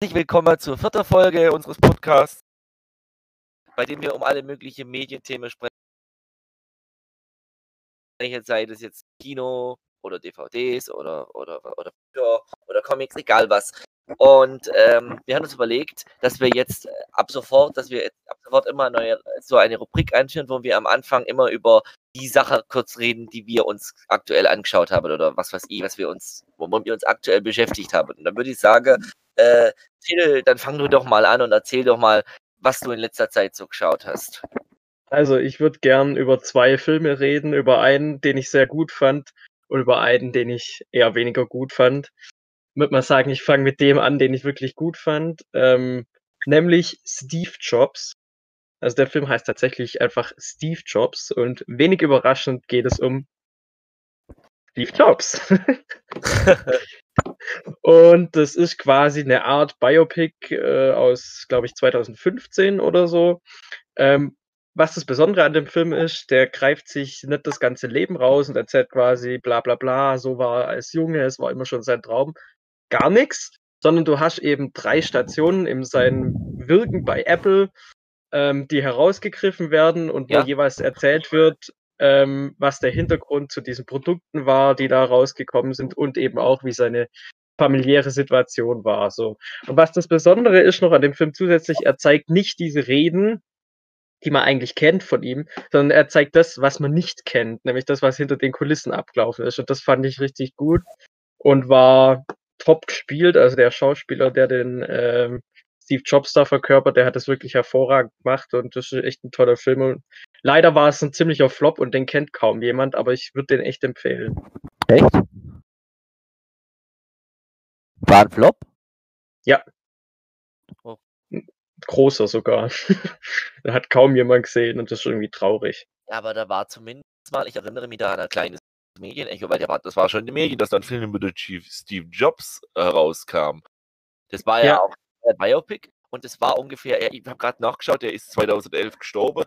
Herzlich willkommen zur vierten Folge unseres Podcasts, bei dem wir um alle möglichen Medienthemen sprechen. Sei das jetzt Kino oder DVDs oder, oder, oder, oder Comics, egal was. Und ähm, wir haben uns überlegt, dass wir jetzt äh, ab sofort, dass wir ab sofort immer neue, so eine Rubrik einführen, wo wir am Anfang immer über die Sache kurz reden, die wir uns aktuell angeschaut haben oder was weiß ich, was wir uns, womit wir uns aktuell beschäftigt haben. Und dann würde ich sagen, äh, Till, dann fang du doch mal an und erzähl doch mal, was du in letzter Zeit so geschaut hast. Also, ich würde gern über zwei Filme reden, über einen, den ich sehr gut fand und über einen, den ich eher weniger gut fand. Würde mal sagen, ich fange mit dem an, den ich wirklich gut fand, ähm, nämlich Steve Jobs. Also der Film heißt tatsächlich einfach Steve Jobs und wenig überraschend geht es um Steve Jobs. und das ist quasi eine Art Biopic äh, aus, glaube ich, 2015 oder so. Ähm, was das Besondere an dem Film ist, der greift sich nicht das ganze Leben raus und erzählt quasi bla bla bla, so war er als Junge, es war immer schon sein Traum. Gar nichts, sondern du hast eben drei Stationen in seinem Wirken bei Apple, ähm, die herausgegriffen werden und ja. wo jeweils erzählt wird, ähm, was der Hintergrund zu diesen Produkten war, die da rausgekommen sind und eben auch, wie seine familiäre Situation war. So. Und was das Besondere ist noch an dem Film zusätzlich, er zeigt nicht diese Reden, die man eigentlich kennt von ihm, sondern er zeigt das, was man nicht kennt, nämlich das, was hinter den Kulissen abgelaufen ist. Und das fand ich richtig gut und war top gespielt. Also der Schauspieler, der den ähm, Steve Jobs da verkörpert, der hat das wirklich hervorragend gemacht und das ist echt ein toller Film. Und leider war es ein ziemlicher Flop und den kennt kaum jemand, aber ich würde den echt empfehlen. Echt? War ein Flop? Ja. Oh. Großer sogar. da hat kaum jemand gesehen und das ist irgendwie traurig. Ja, aber da war zumindest mal, ich erinnere mich da an ein kleines Medienecho, weil der war, das war schon in den Medien, dass dann Film über den Chief Steve Jobs herauskam. Das war ja, ja auch Biopic und es war ungefähr, ich habe gerade nachgeschaut, der ist 2011 gestorben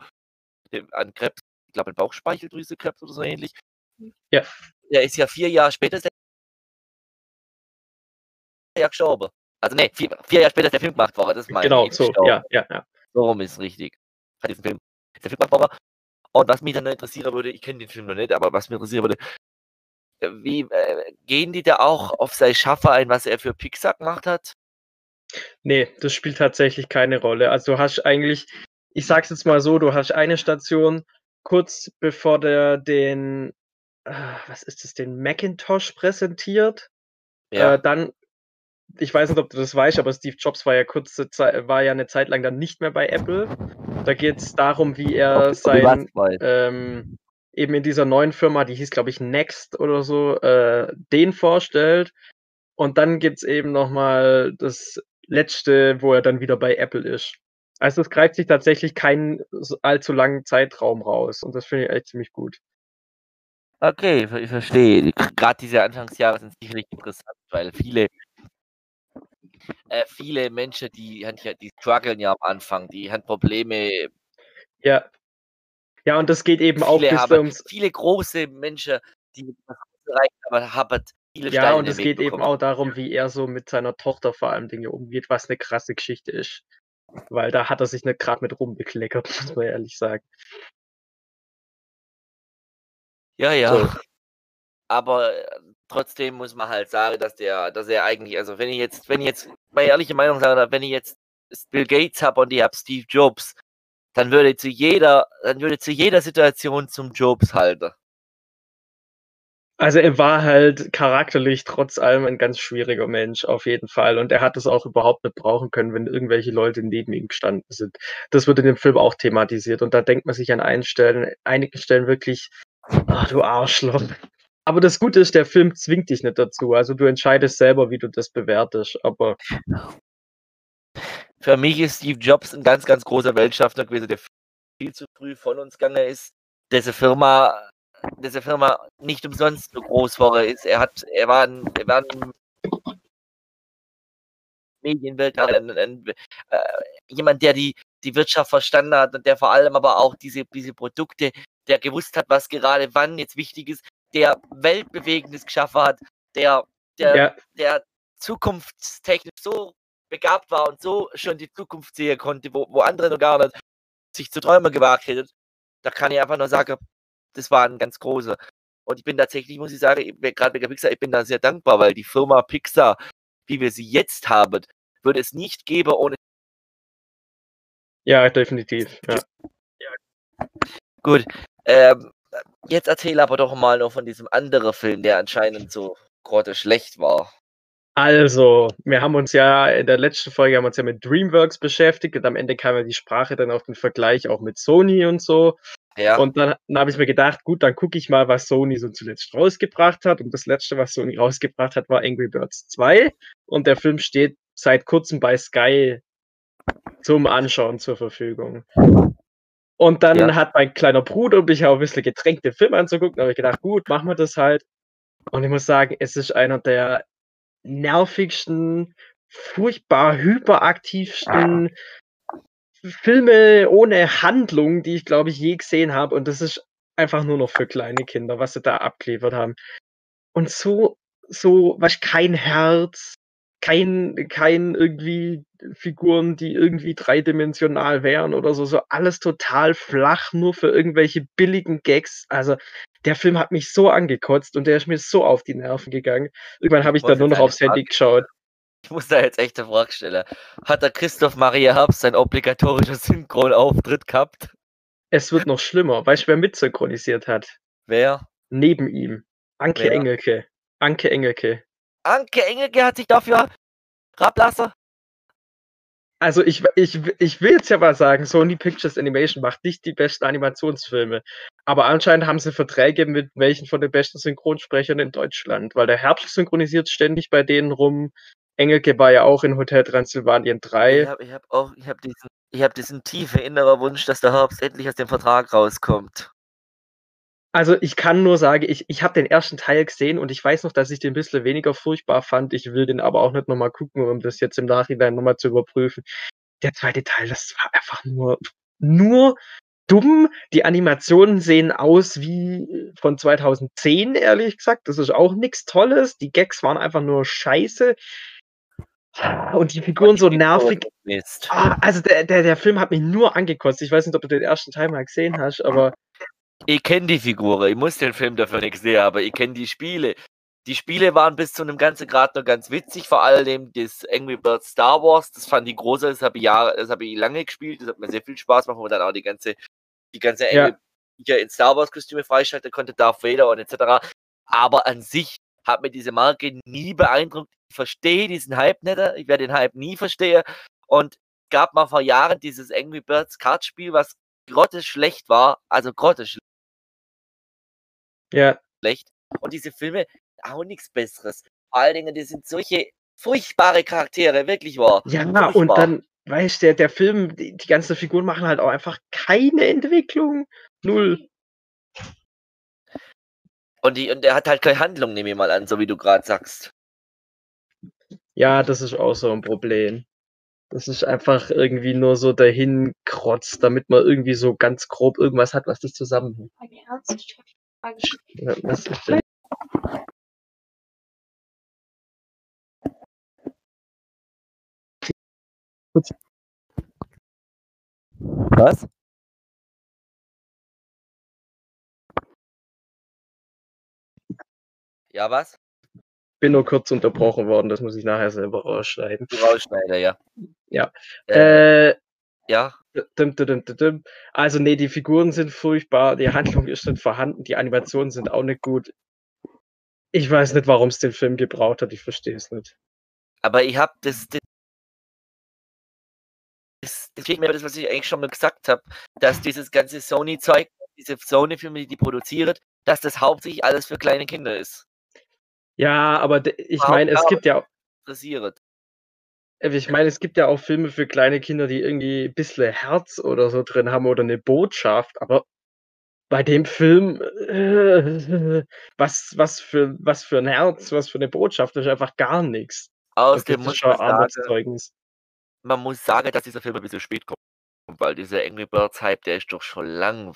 an Krebs, ich glaube an Bauchspeicheldrüsekrebs oder so ähnlich. Ja. Der ist ja vier Jahre später ja gestorben. Also ne, vier, vier, Jahre später ist der Film gemacht worden, das meine Genau, so, gestorben. ja, ja, ja. So rum ist richtig. Hat diesen Film, der Film gemacht worden. Und was mich dann interessieren würde, ich kenne den Film noch nicht, aber was mich interessieren würde, wie äh, gehen die da auch auf sein Schaffer ein, was er für Pixar gemacht hat? Nee, das spielt tatsächlich keine Rolle. Also du hast eigentlich, ich sag's jetzt mal so, du hast eine Station kurz bevor der den, äh, was ist das, den Macintosh präsentiert. Ja. Äh, dann, ich weiß nicht, ob du das weißt, aber Steve Jobs war ja kurze Zeit, war ja eine Zeit lang dann nicht mehr bei Apple. Da geht es darum, wie er sein ähm, eben in dieser neuen Firma, die hieß, glaube ich, Next oder so, äh, den vorstellt. Und dann gibt es eben nochmal das letzte, wo er dann wieder bei Apple ist. Also es greift sich tatsächlich keinen allzu langen Zeitraum raus und das finde ich echt ziemlich gut. Okay, ich verstehe. Gerade diese Anfangsjahre sind sicherlich interessant, weil viele, äh, viele Menschen, die, die strugglen ja am Anfang, die haben Probleme. Ja. Ja, und das geht eben auch bis ums... Viele große Menschen, die erreicht aber haben viele Ja, Steine und es geht eben auch darum, wie er so mit seiner Tochter vor allem Dinge umgeht, was eine krasse Geschichte ist. Weil da hat er sich nicht gerade mit rumbekleckert, muss man ehrlich sagen. Ja, ja. So. Aber äh, trotzdem muss man halt sagen, dass der, dass er eigentlich, also wenn ich jetzt, wenn ich jetzt, meine ehrliche Meinung sage, wenn ich jetzt Bill Gates habe und ich habe Steve Jobs, dann würde zu jeder, dann würde zu jeder Situation zum Jobs halten. Also er war halt charakterlich trotz allem ein ganz schwieriger Mensch, auf jeden Fall. Und er hat es auch überhaupt nicht brauchen können, wenn irgendwelche Leute neben ihm gestanden sind. Das wird in dem Film auch thematisiert. Und da denkt man sich an einen Stellen, einigen Stellen wirklich, ach du Arschloch. Aber das Gute ist, der Film zwingt dich nicht dazu. Also du entscheidest selber, wie du das bewertest. Aber für mich ist Steve Jobs ein ganz, ganz großer Weltschaffner gewesen, der viel zu früh von uns gegangen ist. Diese Firma diese Firma nicht umsonst so groß war. Ist. Er hat, er war ein, er war ein Medienwelt, ein, ein, äh, jemand, der die, die Wirtschaft verstanden hat und der vor allem aber auch diese, diese Produkte, der gewusst hat, was gerade wann jetzt wichtig ist, der Weltbewegendes geschaffen hat, der, der, ja. der zukunftstechnisch so begabt war und so schon die Zukunft sehen konnte, wo, wo andere noch gar nicht sich zu träumen gewagt hätten, da kann ich einfach nur sagen, das war ein ganz großer. Und ich bin tatsächlich, muss ich sagen, gerade wegen Pixar, ich bin da sehr dankbar, weil die Firma Pixar, wie wir sie jetzt haben, würde es nicht geben ohne. Ja, definitiv. Ja. Gut. Ähm, jetzt erzähle aber doch mal noch von diesem anderen Film, der anscheinend so gerade schlecht war. Also, wir haben uns ja in der letzten Folge haben uns ja mit DreamWorks beschäftigt und am Ende kam ja die Sprache dann auf den Vergleich auch mit Sony und so. Ja. Und dann, dann habe ich mir gedacht, gut, dann gucke ich mal, was Sony so zuletzt rausgebracht hat. Und das letzte, was Sony rausgebracht hat, war Angry Birds 2. Und der Film steht seit kurzem bei Sky zum Anschauen zur Verfügung. Und dann Ja. hat mein kleiner Bruder mich auch ein bisschen gedrängt, den Film anzugucken. Da habe ich gedacht, gut, machen wir das halt. Und ich muss sagen, es ist einer der nervigsten, furchtbar hyperaktivsten Filme ohne Handlung, die ich, glaube ich, je gesehen habe. Und das ist einfach nur noch für kleine Kinder, was sie da abgeliefert haben. Und so, so, was kein Herz, kein, kein irgendwie Figuren, die irgendwie dreidimensional wären oder so, so alles total flach, nur für irgendwelche billigen Gags. Also der Film hat mich so angekotzt und der ist mir so auf die Nerven gegangen. Irgendwann habe ich Was dann nur noch aufs Handy geschaut. Ich muss da jetzt echt eine Frage stellen. Hat der Christoph Maria Herbst sein obligatorischer Synchronauftritt gehabt? Es wird noch schlimmer. Weißt du, wer mitsynchronisiert hat? Wer? Neben ihm. Anke Wer? Engelke. Anke Engelke. Anke Engelke hat sich dafür rablassen. Also ich, ich, ich will jetzt ja mal sagen, Sony Pictures Animation macht nicht die besten Animationsfilme. Aber anscheinend haben sie Verträge mit welchen von den besten Synchronsprechern in Deutschland. Weil der Herbst synchronisiert ständig bei denen rum. Engelke war ja auch in Hotel Transylvanien Ich 3. habe ich hab auch, ich habe diesen, ich hab diesen tiefen inneren Wunsch, dass der Herbst endlich aus dem Vertrag rauskommt. Also ich kann nur sagen, ich, ich habe den ersten Teil gesehen und ich weiß noch, dass ich den ein bisschen weniger furchtbar fand. Ich will den aber auch nicht nochmal gucken, um das jetzt im Nachhinein nochmal zu überprüfen. Der zweite Teil, das war einfach nur, nur dumm. Die Animationen sehen aus wie von 2010, ehrlich gesagt. Das ist auch nichts Tolles. Die Gags waren einfach nur scheiße. Und die Figuren so nervig. Ah, also der, der, der Film hat mich nur angekotzt. Ich weiß nicht, ob du den ersten Teil mal gesehen hast, aber Ich kenne die Figuren, ich muss den Film dafür nicht sehen, aber ich kenne die Spiele. Die Spiele waren bis zu einem ganzen Grad noch ganz witzig, vor allem das Angry Birds Star Wars, das fand ich groß, das habe ich, Jahre, das hab ich lange gespielt, das hat mir sehr viel Spaß gemacht, wo man dann auch die ganze, die ganze. Angry ja, in Star Wars Kostüme freischalten konnte, Darth Vader und etc. Aber an sich hat mir diese Marke nie beeindruckt. Ich verstehe diesen Hype nicht, ich werde den Hype nie verstehen. Und gab mal vor Jahren dieses Angry Birds Kartspiel, was grotteschlecht war, also grotteschlecht ja, schlecht. Und diese Filme auch nichts Besseres. Vor allen Dingen, die sind solche furchtbare Charaktere, wirklich wahr. Ja, und Furchtbar. dann, weißt du, der, der Film, die, die ganzen Figuren machen halt auch einfach keine Entwicklung. Null. Und, die, und der hat halt keine Handlung, nehme ich mal an, so wie du gerade sagst. Ja, das ist auch so ein Problem. Das ist einfach irgendwie nur so dahin krotzt, damit man irgendwie so ganz grob irgendwas hat, was dich zusammenhält. Was ist denn? Was? Ja, was? Bin nur kurz unterbrochen worden, das muss ich nachher selber rausschneiden. Rausschneider, ja. Ja. Äh, Äh, ja. Also nee, die Figuren sind furchtbar, die Handlung ist nicht vorhanden, die Animationen sind auch nicht gut. Ich weiß nicht, warum es den Film gebraucht hat, ich verstehe es nicht. Aber ich habe das, das, das, das mir das, was ich eigentlich schon mal gesagt habe, dass dieses ganze Sony-Zeug, diese Sony-Filme, die die produziert, dass das hauptsächlich alles für kleine Kinder ist. Ja, aber ich meine, es gibt ja Interessiert. Äh, Ich meine, es gibt ja auch Filme für kleine Kinder, die irgendwie ein bisschen Herz oder so drin haben oder eine Botschaft, aber bei dem Film, äh, was, was, für, was für ein Herz, was für eine Botschaft, das ist einfach gar nichts. Außerdem Das muss ist schon man sagen, man muss sagen, dass dieser Film ein bisschen spät kommt, weil dieser Angry Birds Hype, der ist doch schon lang.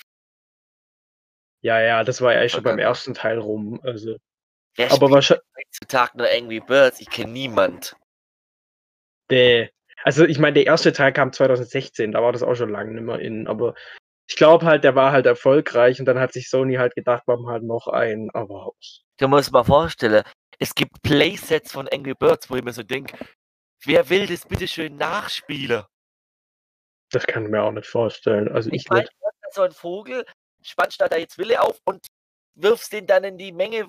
Ja, ja, das war ja eigentlich schon beim ersten Teil rum. Also. Wer Aber wahrscheinlich, heutzutage nur Angry Birds? Ich kenne niemand. Nee. Also ich meine, der erste Teil kam 2016, da war das auch schon lange nicht mehr in, aber ich glaube halt, der war halt erfolgreich und dann hat sich Sony halt gedacht, wir halt noch einen, aber. Du musst mal vorstellen, es gibt Playsets von Angry Birds, wo ich mir so denke, wer will das bitte schön nachspielen? Das kann ich mir auch nicht vorstellen. Also ich, ich meine, so ein Vogel, spannst da jetzt Wille auf und wirfst den dann in die Menge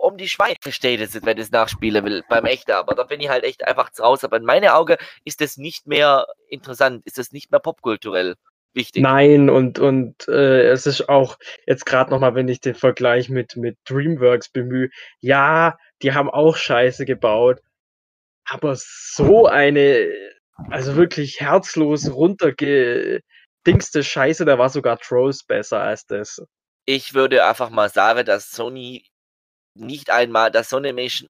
um die Schweine. Verstehe das, wenn ich es nachspielen will, beim Echter, aber da bin ich halt echt einfach Hause. Aber in meinen Augen ist das nicht mehr interessant, ist das nicht mehr popkulturell wichtig. Nein, und, und äh, es ist auch jetzt gerade nochmal, wenn ich den Vergleich mit, mit Dreamworks bemühe, ja, die haben auch Scheiße gebaut, aber so eine, also wirklich herzlos runtergedingste Scheiße, da war sogar Trolls besser als das. Ich würde einfach mal sagen, dass Sony nicht einmal, dass Sonymation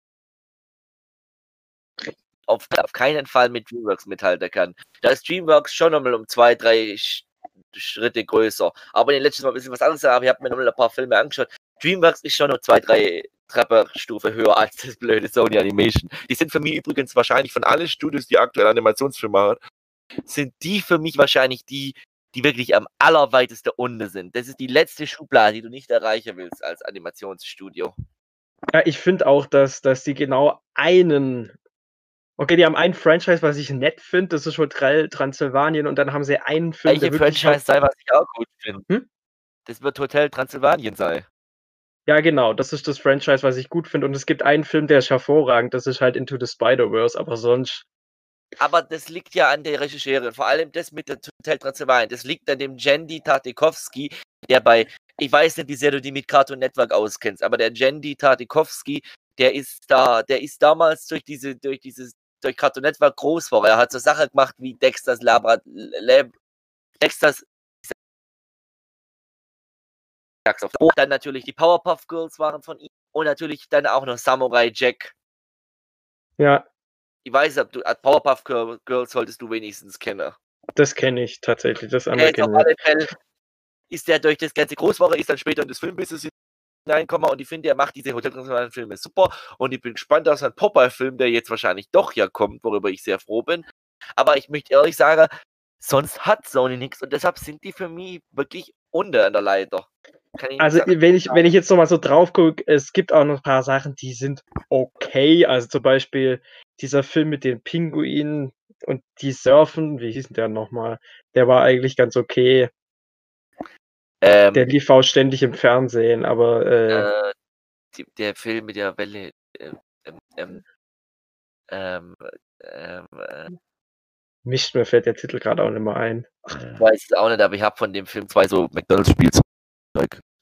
auf, auf keinen Fall mit DreamWorks mithalten kann. Da ist DreamWorks schon nochmal um zwei, drei Schritte größer. Aber in den letzten Mal ein bisschen was anderes, aber ich habe mir nochmal ein paar Filme angeschaut. DreamWorks ist schon noch zwei, drei Trepperstufe höher als das blöde Sony Animation. Die sind für mich übrigens wahrscheinlich von allen Studios, die aktuell Animationsfilme machen, sind die für mich wahrscheinlich die, die wirklich am allerweitesten unten sind. Das ist die letzte Schublade, die du nicht erreichen willst als Animationsstudio. Ja, ich finde auch, dass, dass die genau einen. Okay, die haben ein Franchise, was ich nett finde, das ist Hotel Transsilvanien und dann haben sie einen Film. Welche Franchise sei, was ich auch gut finde? Hm? Das wird Hotel Transsilvanien sein. Ja, genau, das ist das Franchise, was ich gut finde. Und es gibt einen Film, der ist hervorragend, das ist halt Into the Spider-Verse, aber sonst. Aber das liegt ja an der Regisseurin, vor allem das mit der Hotel Transsilvanien. Das liegt an dem Jendi Tatikowski, der bei ich weiß nicht, wie sehr du die mit Cartoon Network auskennst, aber der Jendi Tatikowski, der ist da, der ist damals durch diese, durch dieses, durch Cartoon Network groß geworden. Er hat so Sachen gemacht wie Dexters Labra, Lab, Dexters und dann natürlich die Powerpuff Girls waren von ihm und natürlich dann auch noch Samurai Jack. Ja. Ich weiß, ob du Powerpuff Girls solltest du wenigstens kennen. Das kenne ich tatsächlich, das andere kenne ich ist der durch das ganze Großwoche, ist dann später in das Filmbusiness hineinkommen und ich finde, er macht diese hoteltransformalen Filme super und ich bin gespannt auf seinen Popeye-Film, der jetzt wahrscheinlich doch ja kommt, worüber ich sehr froh bin. Aber ich möchte ehrlich sagen, sonst hat Sony nichts und deshalb sind die für mich wirklich unter an der Leiter. Also sagen. wenn ich, wenn ich jetzt nochmal so drauf gucke, es gibt auch noch ein paar Sachen, die sind okay. Also zum Beispiel dieser Film mit den Pinguinen und die surfen, wie hieß denn der nochmal? Der war eigentlich ganz okay. Ähm, der lief auch ständig im Fernsehen, aber. Äh, äh, die, der Film mit der Welle. Ähm, ähm, ähm, ähm äh, Mist, mir fällt der Titel gerade auch nicht mehr ein. Ich weiß es auch nicht, aber ich habe von dem Film zwei so McDonalds-Spielzeug.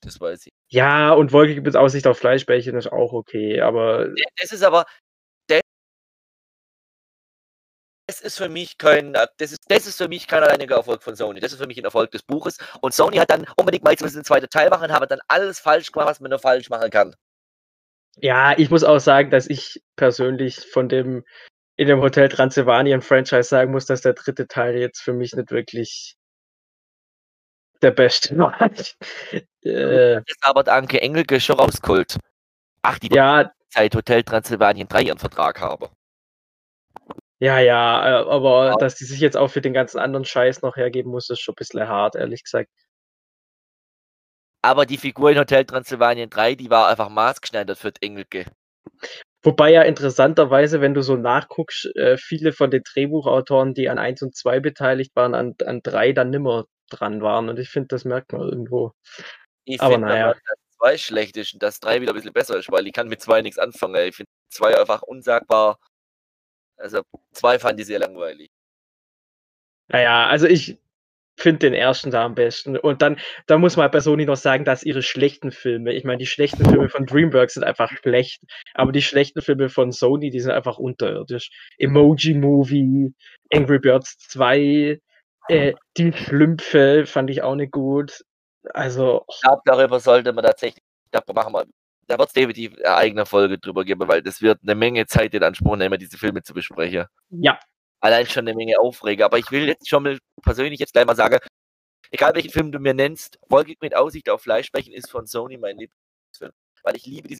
Das weiß ich. Ja, und Wolke mit Aussicht auf Fleischbällchen ist auch okay, aber. Das ist aber, das ist für mich kein, äh, das ist, das ist für mich kein alleiniger Erfolg von Sony. Das ist für mich ein Erfolg des Buches. Und Sony hat dann unbedingt mal jetzt einen zweiten Teil machen, habe dann alles falsch gemacht, was man nur falsch machen kann. Ja, ich muss auch sagen, dass ich persönlich von dem in dem Hotel Transylvanien Franchise sagen muss, dass der dritte Teil jetzt für mich nicht wirklich der beste war. äh, ist aber Anke Engelke schon rausgeholt. Ach, die ja, Zeit Hotel Transylvanien 3 ihren Vertrag habe. Ja, ja, äh, aber dass die sich jetzt auch für den ganzen anderen Scheiß noch hergeben muss, ist schon ein bisschen hart, ehrlich gesagt. Aber die Figur in Hotel Transylvanien 3, die war einfach maßgeschneidert für Engelke. Wobei ja interessanterweise, wenn du so nachguckst, äh, viele von den Drehbuchautoren, die an 1 und 2 beteiligt waren, an, an 3 dann nimmer dran waren. Und ich finde, das merkt man irgendwo. Ich aber naja. dass 2 schlecht ist und dass 3 wieder ein bisschen besser ist, weil ich kann mit 2 nichts anfangen. Ich finde 2 einfach unsagbar also zwei fand ich sehr langweilig. Naja, also ich finde den ersten da am besten. Und dann, da muss man bei Sony noch sagen, dass ihre schlechten Filme, ich meine, die schlechten Filme von DreamWorks sind einfach schlecht, aber die schlechten Filme von Sony, die sind einfach unterirdisch. Emoji Movie, Angry Birds 2, äh, Die Schlümpfe fand ich auch nicht gut. Also. Ich glaube, darüber sollte man tatsächlich, da machen wir da wird es definitiv eine eigene Folge drüber geben, weil das wird eine Menge Zeit in Anspruch nehmen, diese Filme zu besprechen. Ja. Allein schon eine Menge Aufreger. Aber ich will jetzt schon mal persönlich jetzt gleich mal sagen, egal welchen Film du mir nennst, Wolke mit Aussicht auf Fleischbrechen ist von Sony mein Lieblingsfilm. Weil ich liebe diese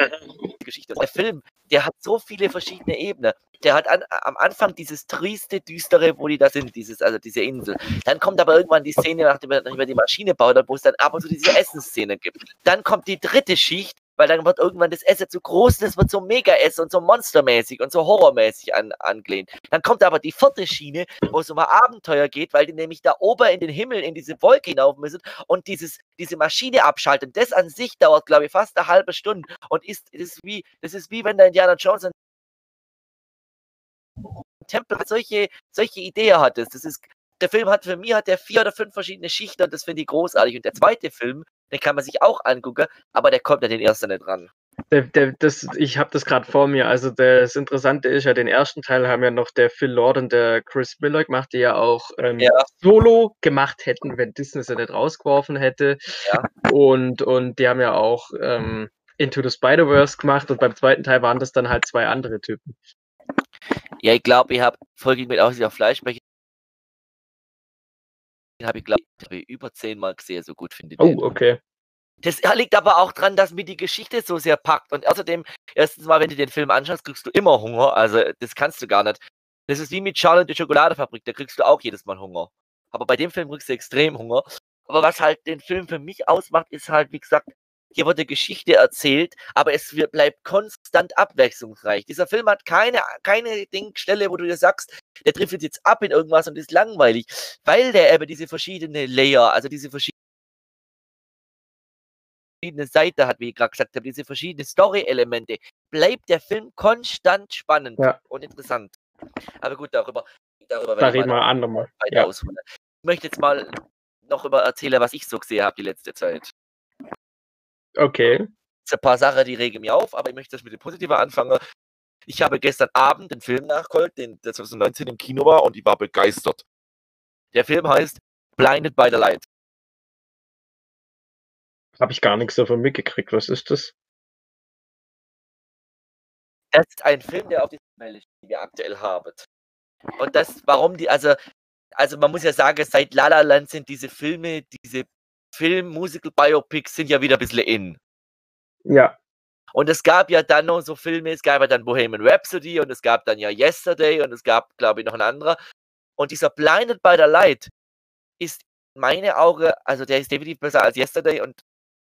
Geschichte. Der Film, der hat so viele verschiedene Ebenen. Der hat an, am Anfang dieses triste, düstere, wo die da sind, dieses, also diese Insel. Dann kommt aber irgendwann die Szene, nachdem er die Maschine baut, wo es dann ab und zu diese Essensszene gibt. Dann kommt die dritte Schicht, weil dann wird irgendwann das Essen zu groß, das wird so mega essen und so monstermäßig und so horrormäßig an, angelehnt. Dann kommt aber die vierte Schiene, wo es um ein Abenteuer geht, weil die nämlich da oben in den Himmel, in diese Wolke hinauf müssen und dieses, diese Maschine abschalten. Das an sich dauert, glaube ich, fast eine halbe Stunde und ist, ist wie, das ist wie wenn der Indiana Jones ein Tempel solche, solche Ideen hattest. Das ist, der Film hat für mich hat der vier oder fünf verschiedene Schichten und das finde ich großartig. Und der zweite Film, den kann man sich auch angucken, aber der kommt ja den ersten nicht ran. Der, der, das, ich habe das gerade vor mir. Also das Interessante ist ja, den ersten Teil haben ja noch der Phil Lord und der Chris Miller gemacht, die ja auch ähm, ja. Solo gemacht hätten, wenn Disney sie nicht rausgeworfen hätte. Ja. Und, und die haben ja auch ähm, Into the Spider-Verse gemacht und beim zweiten Teil waren das dann halt zwei andere Typen. Ja, ich glaube, ich habe Folge mit Aussicht auf Fleischsprecher den habe ich, glaube ich, über zehnmal gesehen, so gut finde ich. Oh, okay. Das liegt aber auch daran, dass mir die Geschichte so sehr packt. Und außerdem, erstens mal, wenn du den Film anschaust, kriegst du immer Hunger. Also, das kannst du gar nicht. Das ist wie mit Charlotte die Schokoladefabrik, da kriegst du auch jedes Mal Hunger. Aber bei dem Film kriegst du extrem Hunger. Aber was halt den Film für mich ausmacht, ist halt, wie gesagt, hier wird eine Geschichte erzählt, aber es wird, bleibt konstant abwechslungsreich. Dieser Film hat keine, keine Stelle, wo du dir sagst, der trifft jetzt ab in irgendwas und ist langweilig, weil der eben diese verschiedenen Layer, also diese verschiedenen Seiten hat, wie ich gerade gesagt habe, diese verschiedenen Story-Elemente, bleibt der Film konstant spannend ja. und interessant. Aber gut, darüber, darüber da reden wir andermal. Ja. Ich möchte jetzt mal noch über erzählen, was ich so gesehen habe die letzte Zeit. Okay. Es ein paar Sachen, die regen mir auf, aber ich möchte das mit dem Positiven anfangen. Ich habe gestern Abend den Film nachgeholt, den, der 2019 im Kino war und ich war begeistert. Der Film heißt Blinded by the Light. Habe ich gar nichts davon mitgekriegt. Was ist das? Das ist ein Film, der auf die Welle die wir aktuell haben. Und das, warum die, also, also man muss ja sagen, seit La La Land sind diese Filme, diese Film, Musical, Biopics sind ja wieder ein bisschen in. Ja. Und es gab ja dann noch so Filme, es gab ja dann Bohemian Rhapsody und es gab dann ja Yesterday und es gab, glaube ich, noch ein anderer. Und dieser Blinded by the Light ist in meine Augen, also der ist definitiv besser als Yesterday und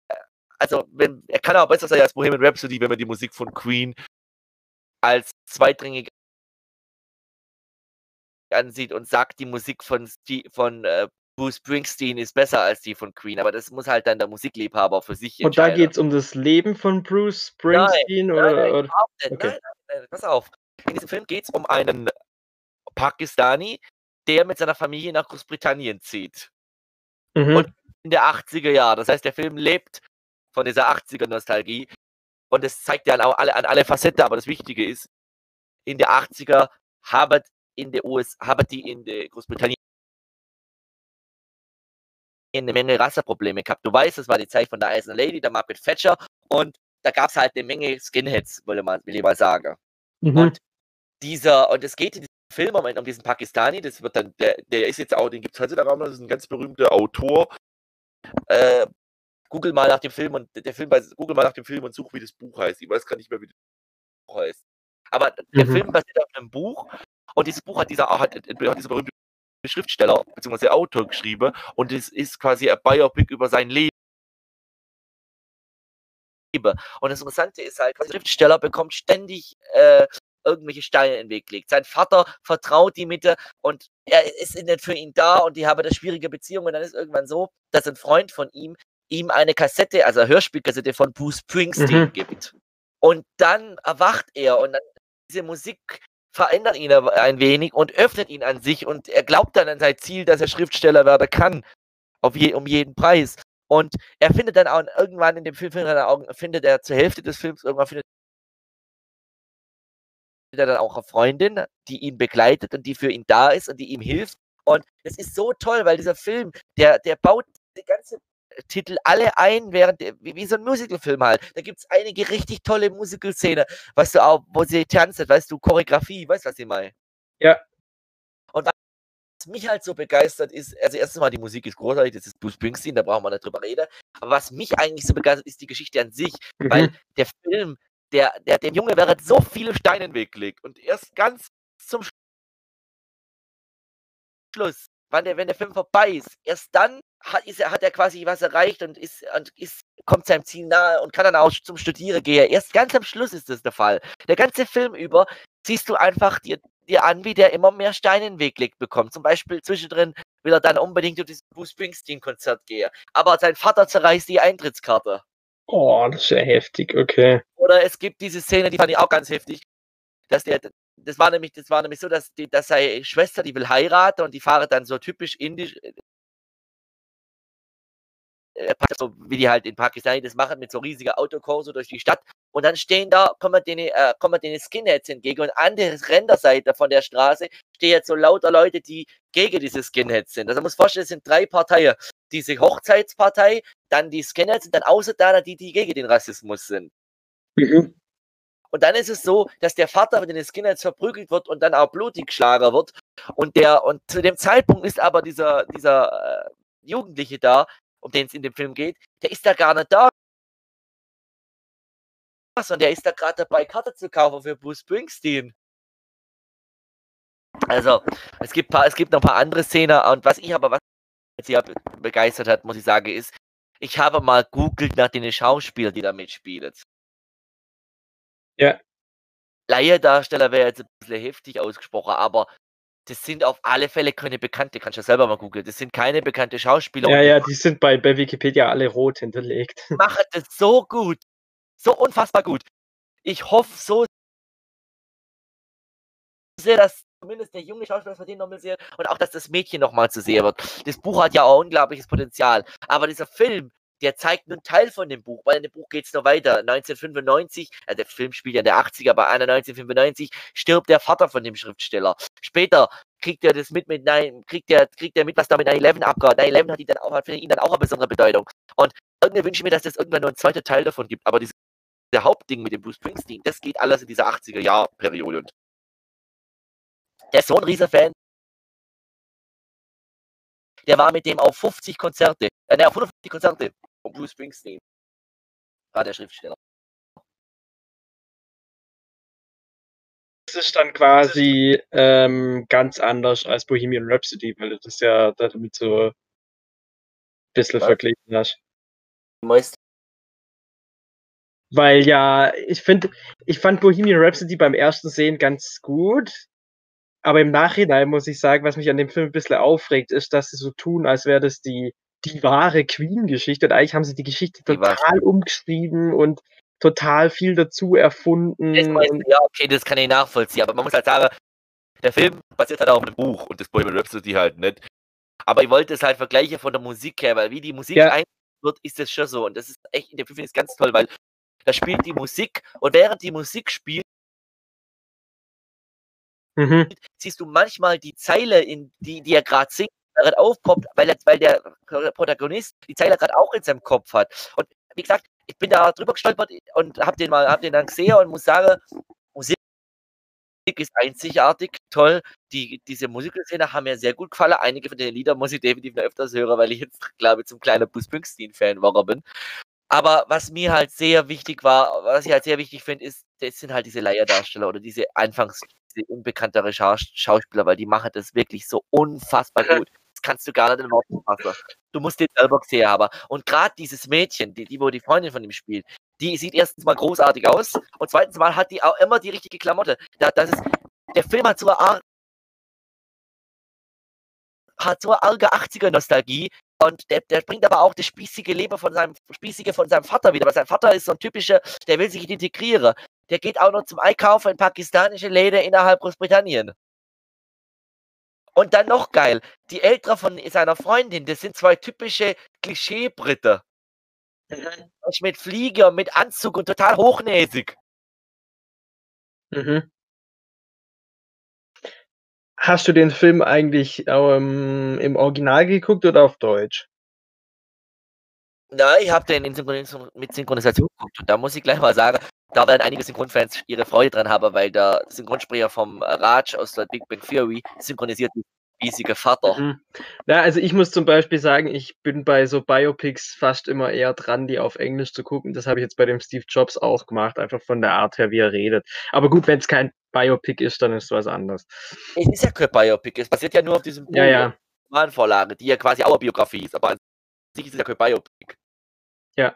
äh, also wenn, er kann auch besser sein als Bohemian Rhapsody, wenn man die Musik von Queen als zweitrangig ansieht und sagt, die Musik von, von äh, Bruce Springsteen ist besser als die von Queen, aber das muss halt dann der Musikliebhaber für sich entscheiden. Und da geht es um das Leben von Bruce Springsteen? Nein, oder, nein, oder? Okay. Nein, nein, pass auf. In diesem Film geht es um einen Pakistani, der mit seiner Familie nach Großbritannien zieht. Mhm. Und in der 80er Jahre. Das heißt, der Film lebt von dieser 80er-Nostalgie. Und es zeigt ja an alle, an alle Facetten, aber das Wichtige ist, in der 80er haben in der US, haben die in der Großbritannien eine Menge Rasseprobleme gehabt. Du weißt, das war die Zeit von der Eisen Lady, der Margaret Thatcher und da gab es halt eine Menge Skinheads, will, man, will ich mal sagen. Mhm. Und dieser, und es geht in diesem Film um, um diesen Pakistani, das wird dann, der, der ist jetzt auch, den gibt es heutzutage auch noch, das ist ein ganz berühmter Autor. Äh, Google mal nach dem Film und der Film Google mal nach dem Film und such, wie das Buch heißt. Ich weiß gar nicht mehr, wie das Buch heißt. Aber der mhm. Film basiert auf einem Buch und dieses Buch hat dieser, hat, hat dieser berühmte Schriftsteller bzw. Autor geschrieben und es ist quasi ein Biopic über sein Leben. Und das Interessante ist halt, der Schriftsteller bekommt ständig äh, irgendwelche Steine in den Weg gelegt. Sein Vater vertraut die Mitte und er ist nicht für ihn da und die haben eine schwierige Beziehung und dann ist irgendwann so, dass ein Freund von ihm ihm eine Kassette, also eine Hörspielkassette von Bruce Springsteen mhm. gibt. Und dann erwacht er und dann diese Musik verändert ihn ein wenig und öffnet ihn an sich und er glaubt dann an sein Ziel, dass er Schriftsteller werden kann. Auf je, um jeden Preis. Und er findet dann auch irgendwann in dem Film, findet er, findet er zur Hälfte des Films, irgendwann findet er dann auch eine Freundin, die ihn begleitet und die für ihn da ist und die ihm hilft. Und es ist so toll, weil dieser Film, der, der baut die ganze Titel alle ein, während wie, wie so ein Musicalfilm halt. Da gibt es einige richtig tolle Musical-Szenen, weißt du auch, wo sie tanzt, weißt du, Choreografie, weißt du, was ich meine? Ja. Und mich halt so begeistert ist, also erstens mal die Musik ist großartig, das ist Bruce Springsteen, da brauchen wir nicht drüber reden. Aber was mich eigentlich so begeistert, ist die Geschichte an sich, mhm. weil der Film, der, der, dem Junge wäre so viele Steine in den Weg gelegt und erst ganz zum Schluss, wann der, wenn der Film vorbei ist, erst dann hat, ist er, hat er quasi was erreicht und ist, und ist, kommt seinem Ziel nahe und kann dann auch zum Studieren gehen. Erst ganz am Schluss ist das der Fall. Der ganze Film über siehst du einfach dir, dir an, wie der immer mehr Steine in den Weg legt bekommt. Zum Beispiel zwischendrin will er dann unbedingt durch das Bruce Springsteen-Konzert gehen. Aber sein Vater zerreißt die Eintrittskarte. Oh, das ist ja heftig, okay. Oder es gibt diese Szene, die fand ich auch ganz heftig, dass der, das war nämlich, das war nämlich so, dass, die, dass seine Schwester, die will heiraten und die fahren dann so typisch indisch, so wie die halt in Pakistan das machen, mit so riesiger Autokurse durch die Stadt. Und dann stehen da, kommen denen, äh, kommen denen Skinheads entgegen und an der Ränderseite von der Straße stehen jetzt so lauter Leute, die gegen diese Skinheads sind. Also man muss vorstellen, es sind drei Parteien. Diese Hochzeitspartei, dann die Skinheads und dann außer da die, die gegen den Rassismus sind. Mhm. Und dann ist es so, dass der Vater mit den Skinheads verprügelt wird und dann auch blutig geschlagen wird. Und der, und zu dem Zeitpunkt ist aber dieser, dieser äh, Jugendliche da, um den es in dem Film geht, der ist da gar nicht da. Und der ist da gerade dabei, Karte zu kaufen für Bruce Springsteen. Also, es gibt, paar, es gibt noch ein paar andere Szenen. Und was ich aber, was sehr begeistert hat, muss ich sagen, ist, ich habe mal googelt nach den Schauspielern, die da mitspielen. Ja. Laie-Darsteller wäre jetzt ein bisschen heftig ausgesprochen, aber das sind auf alle Fälle keine bekannte, kannst du ja selber mal googeln, das sind keine bekannte Schauspieler. Ja, ja, die sind bei, bei Wikipedia alle rot hinterlegt. Machen das so gut. So unfassbar gut. Ich hoffe so sehr, dass zumindest der junge Schauspieler von denen nochmal sehen und auch, dass das Mädchen nochmal zu sehen wird. Das Buch hat ja auch unglaubliches Potenzial. Aber dieser Film, der zeigt nur einen Teil von dem Buch, weil in dem Buch geht es noch weiter. 1995, äh, der Film spielt ja in der 80er, aber 1995 stirbt der Vater von dem Schriftsteller. Später kriegt er das mit mit nein, kriegt er kriegt er mit, was da mit 9/11 abgeht. 9/11 hat, dann auch, hat für ihn dann auch eine besondere Bedeutung. Und irgendwie wünsche ich mir, dass es irgendwann nur einen zweiten Teil davon gibt. Aber diese, der Hauptding mit dem Bruce Springsteen, das geht alles in dieser 80er Jahr Periode. Der ist so ein riesiger Fan. Der war mit dem auf 50 Konzerte, äh, ne, auf 150 Konzerte von Bruce Springsteen. War der Schriftsteller. Das ist dann quasi ähm, ganz anders als Bohemian Rhapsody, weil du das ja damit so ein bisschen Was? verglichen hast. Meist. Weil ja, ich finde, ich fand Bohemian Rhapsody beim ersten Sehen ganz gut. Aber im Nachhinein muss ich sagen, was mich an dem Film ein bisschen aufregt, ist, dass sie so tun, als wäre das die die wahre Queen-Geschichte. Und eigentlich haben sie die Geschichte total umgeschrieben und total viel dazu erfunden. ja, okay, das kann ich nachvollziehen, aber man muss halt sagen, der Film basiert halt auch auf einem Buch und das Bohemian Rhapsody halt nicht. Aber ich wollte es halt vergleichen von der Musik her, weil wie die Musik ja. wird, ist das schon so. Und das ist echt, in dem Film ist ganz toll, weil da spielt die Musik und während die Musik spielt, mhm. siehst du manchmal die Zeile, in die, die er gerade singt, gerade aufpoppt, weil, weil der Protagonist die Zeile gerade auch in seinem Kopf hat. Und wie gesagt, ich bin da drüber gestolpert und habe den mal, hab den dann gesehen und muss sagen, Musik ist einzigartig, toll. Die, diese Musikszene haben mir sehr gut gefallen. Einige von den Liedern muss ich definitiv noch öfters hören, weil ich jetzt, glaube ich, zum kleinen Bruce Springsteen-Fan geworden bin. Aber was mir halt sehr wichtig war, was ich halt sehr wichtig finde, ist, das sind halt diese Leierdarsteller oder diese anfangs diese unbekanntere Schauspieler, weil die machen das wirklich so unfassbar gut kannst du gar nicht in Worten fassen. Du musst den selber gesehen haben. Und gerade dieses Mädchen, die, die, wo die Freundin von ihm spielt, die sieht erstens mal großartig aus und zweitens mal hat die auch immer die richtige Klamotte. Da, das ist, der Film hat so eine hat so eine arge 80er-Nostalgie, und der, der, bringt aber auch das spießige Leben von seinem spießige von seinem Vater wieder. Weil sein Vater ist so ein typischer, der will sich integrieren. Der geht auch noch zum Einkaufen in pakistanische Läden innerhalb Großbritannien. Und dann noch geil, die Ältere von seiner Freundin, das sind zwei typische Klischee-Britte. Mhm. Mit Flieger, mit Anzug und total hochnäsig. Mhm. Hast du den Film eigentlich ähm, im Original geguckt oder auf Deutsch? Nein, ich habe den Synchronis mit Synchronisation geguckt und da muss ich gleich mal sagen, da werden einige Synchronfans ihre Freude dran haben, weil der Synchronsprecher vom Raj aus der Big Bang Theory synchronisiert riesiger Vater. Mhm. Ja, also ich muss zum Beispiel sagen, ich bin bei so Biopics fast immer eher dran, die auf Englisch zu gucken. Das habe ich jetzt bei dem Steve Jobs auch gemacht, einfach von der Art her, wie er redet. Aber gut, wenn es kein Biopic ist, dann ist es was anderes. Es ist ja kein Biopic, es basiert ja nur auf diesem Buch, ja, ja. Romanvorlage, die ja quasi auch eine Biografie ist, aber an sich ist es ja kein Biopic. Ja.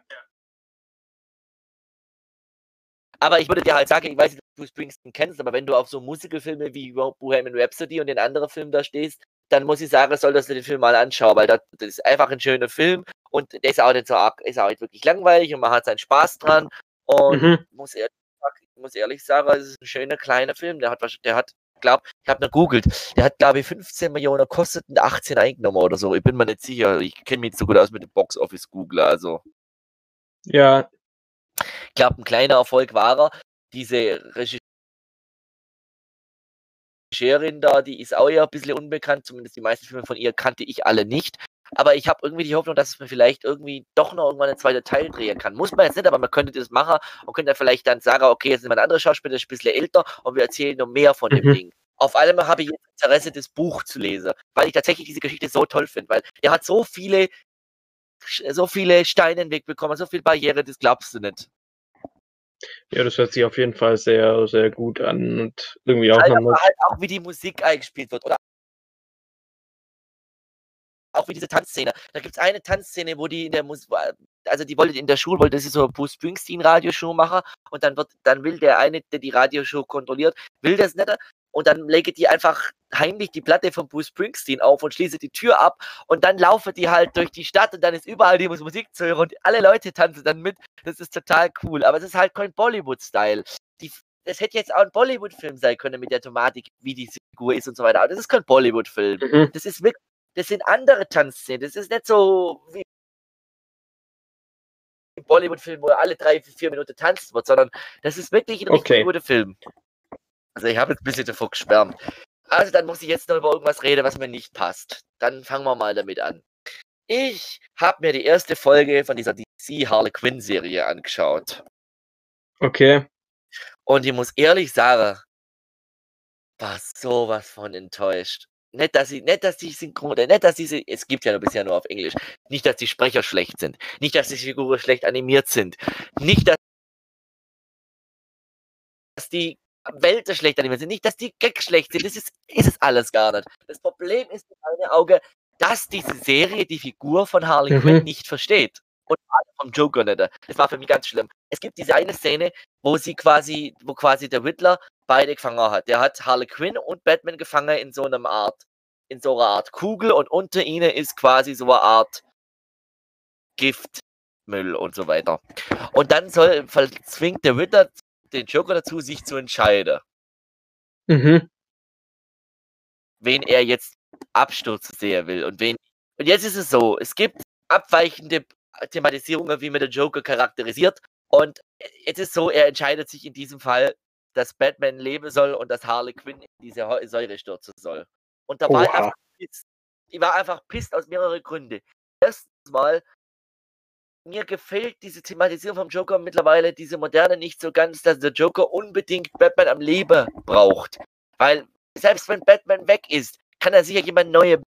Aber ich würde dir halt sagen, ich weiß nicht, ob du Springsteen kennst, aber wenn du auf so Musicalfilme wie Bohemian Rhapsody und den anderen Filmen da stehst, dann muss ich sagen, solltest du den Film mal anschauen, weil das, das ist einfach ein schöner Film und der ist auch nicht so arg, ist auch nicht wirklich langweilig und man hat seinen Spaß dran und mhm. muss, ehrlich, muss ehrlich sagen, es ist ein schöner kleiner Film, der hat, der hat glaube, ich habe noch googelt, der hat, glaube ich, 15 Millionen kostet und 18 eingenommen oder so. Ich bin mir nicht sicher. Ich kenne mich nicht so gut aus mit dem Box Office Google, also. Ja, glaube, ein kleiner Erfolg war er. Diese Regisseurin da, die ist auch eher ein bisschen unbekannt, zumindest die meisten Filme von ihr kannte ich alle nicht. Aber ich habe irgendwie die Hoffnung, dass man vielleicht irgendwie doch noch irgendwann einen zweiten Teil drehen kann. Muss man jetzt nicht, aber man könnte das machen und könnte dann vielleicht dann sagen, okay, jetzt sind wir ein anderer Schauspieler, ist ein bisschen älter und wir erzählen noch mehr von dem mhm. Ding. Auf allem habe ich jetzt Interesse, das Buch zu lesen, weil ich tatsächlich diese Geschichte so toll finde, weil er hat so viele, so viele Steine wegbekommen, so viele Barrieren, das glaubst du nicht. Ja, das hört sich auf jeden Fall sehr, sehr gut an und irgendwie auch halt, nochmal. halt auch wie die Musik eingespielt wird oder auch wie diese Tanzszene. Da gibt es eine Tanzszene, wo die in der Musik, also die wollte in der Schule, wollte sie so Bruce Springsteen Radioshow machen und dann wird, dann will der eine, der die Radioshow kontrolliert, will das nicht und dann lege die einfach heimlich die Platte von Bruce Springsteen auf und schließe die Tür ab und dann laufe die halt durch die Stadt und dann ist überall die Musik zu hören und alle Leute tanzen dann mit. Das ist total cool, aber es ist halt kein Bollywood-Style. Das hätte jetzt auch ein Bollywood-Film sein können mit der Thematik, wie die Figur ist und so weiter, aber das ist kein Bollywood-Film. Mhm. Das ist wirklich, das sind andere Tanzszenen. Das ist nicht so wie im Bollywood-Film, wo alle drei, vier Minuten tanzt wird, sondern das ist wirklich ein okay. richtig guter Film. Also ich habe jetzt ein bisschen davor geschwärmt. Also dann muss ich jetzt noch über irgendwas reden, was mir nicht passt. Dann fangen wir mal damit an. Ich habe mir die erste Folge von dieser DC Harley Quinn Serie angeschaut. Okay. Und ich muss ehrlich sagen, war sowas von enttäuscht. Nicht, dass sie, nicht, dass die Synchron, nicht, dass diese, es gibt ja bisher nur auf Englisch. Nicht, dass die Sprecher schlecht sind. Nicht, dass die Figuren schlecht animiert sind. Nicht, dass die Welten schlecht animiert sind, nicht, dass die Gags schlecht sind, das ist, ist es alles gar nicht. Das Problem ist in meinen Augen, dass diese Serie die Figur von Harley mhm. Quinn nicht versteht. Und vom Joker nicht. Das war für mich ganz schlimm. Es gibt diese eine Szene, wo sie quasi, wo quasi der Riddler beide gefangen hat. Der hat Harley Quinn und Batman gefangen in so einem Art, in so einer Art Kugel und unter ihnen ist quasi so eine Art Giftmüll und so weiter. Und dann soll, zwingt der Riddler den Joker dazu, sich zu entscheiden. Mhm. Wen er jetzt abstürzen sehen will und wen. Und jetzt ist es so, es gibt abweichende Thematisierungen, wie man den Joker charakterisiert. Und jetzt ist es so, er entscheidet sich in diesem Fall, dass Batman leben soll und dass Harley Quinn in diese Säure stürzen soll. Und da war ich einfach pisst. Ich war einfach pisst aus mehreren Gründen. Erstens mal, mir gefällt diese Thematisierung vom Joker mittlerweile, diese moderne nicht so ganz, dass der Joker unbedingt Batman am Leben braucht. Weil selbst wenn Batman weg ist, kann er sicher jemand neue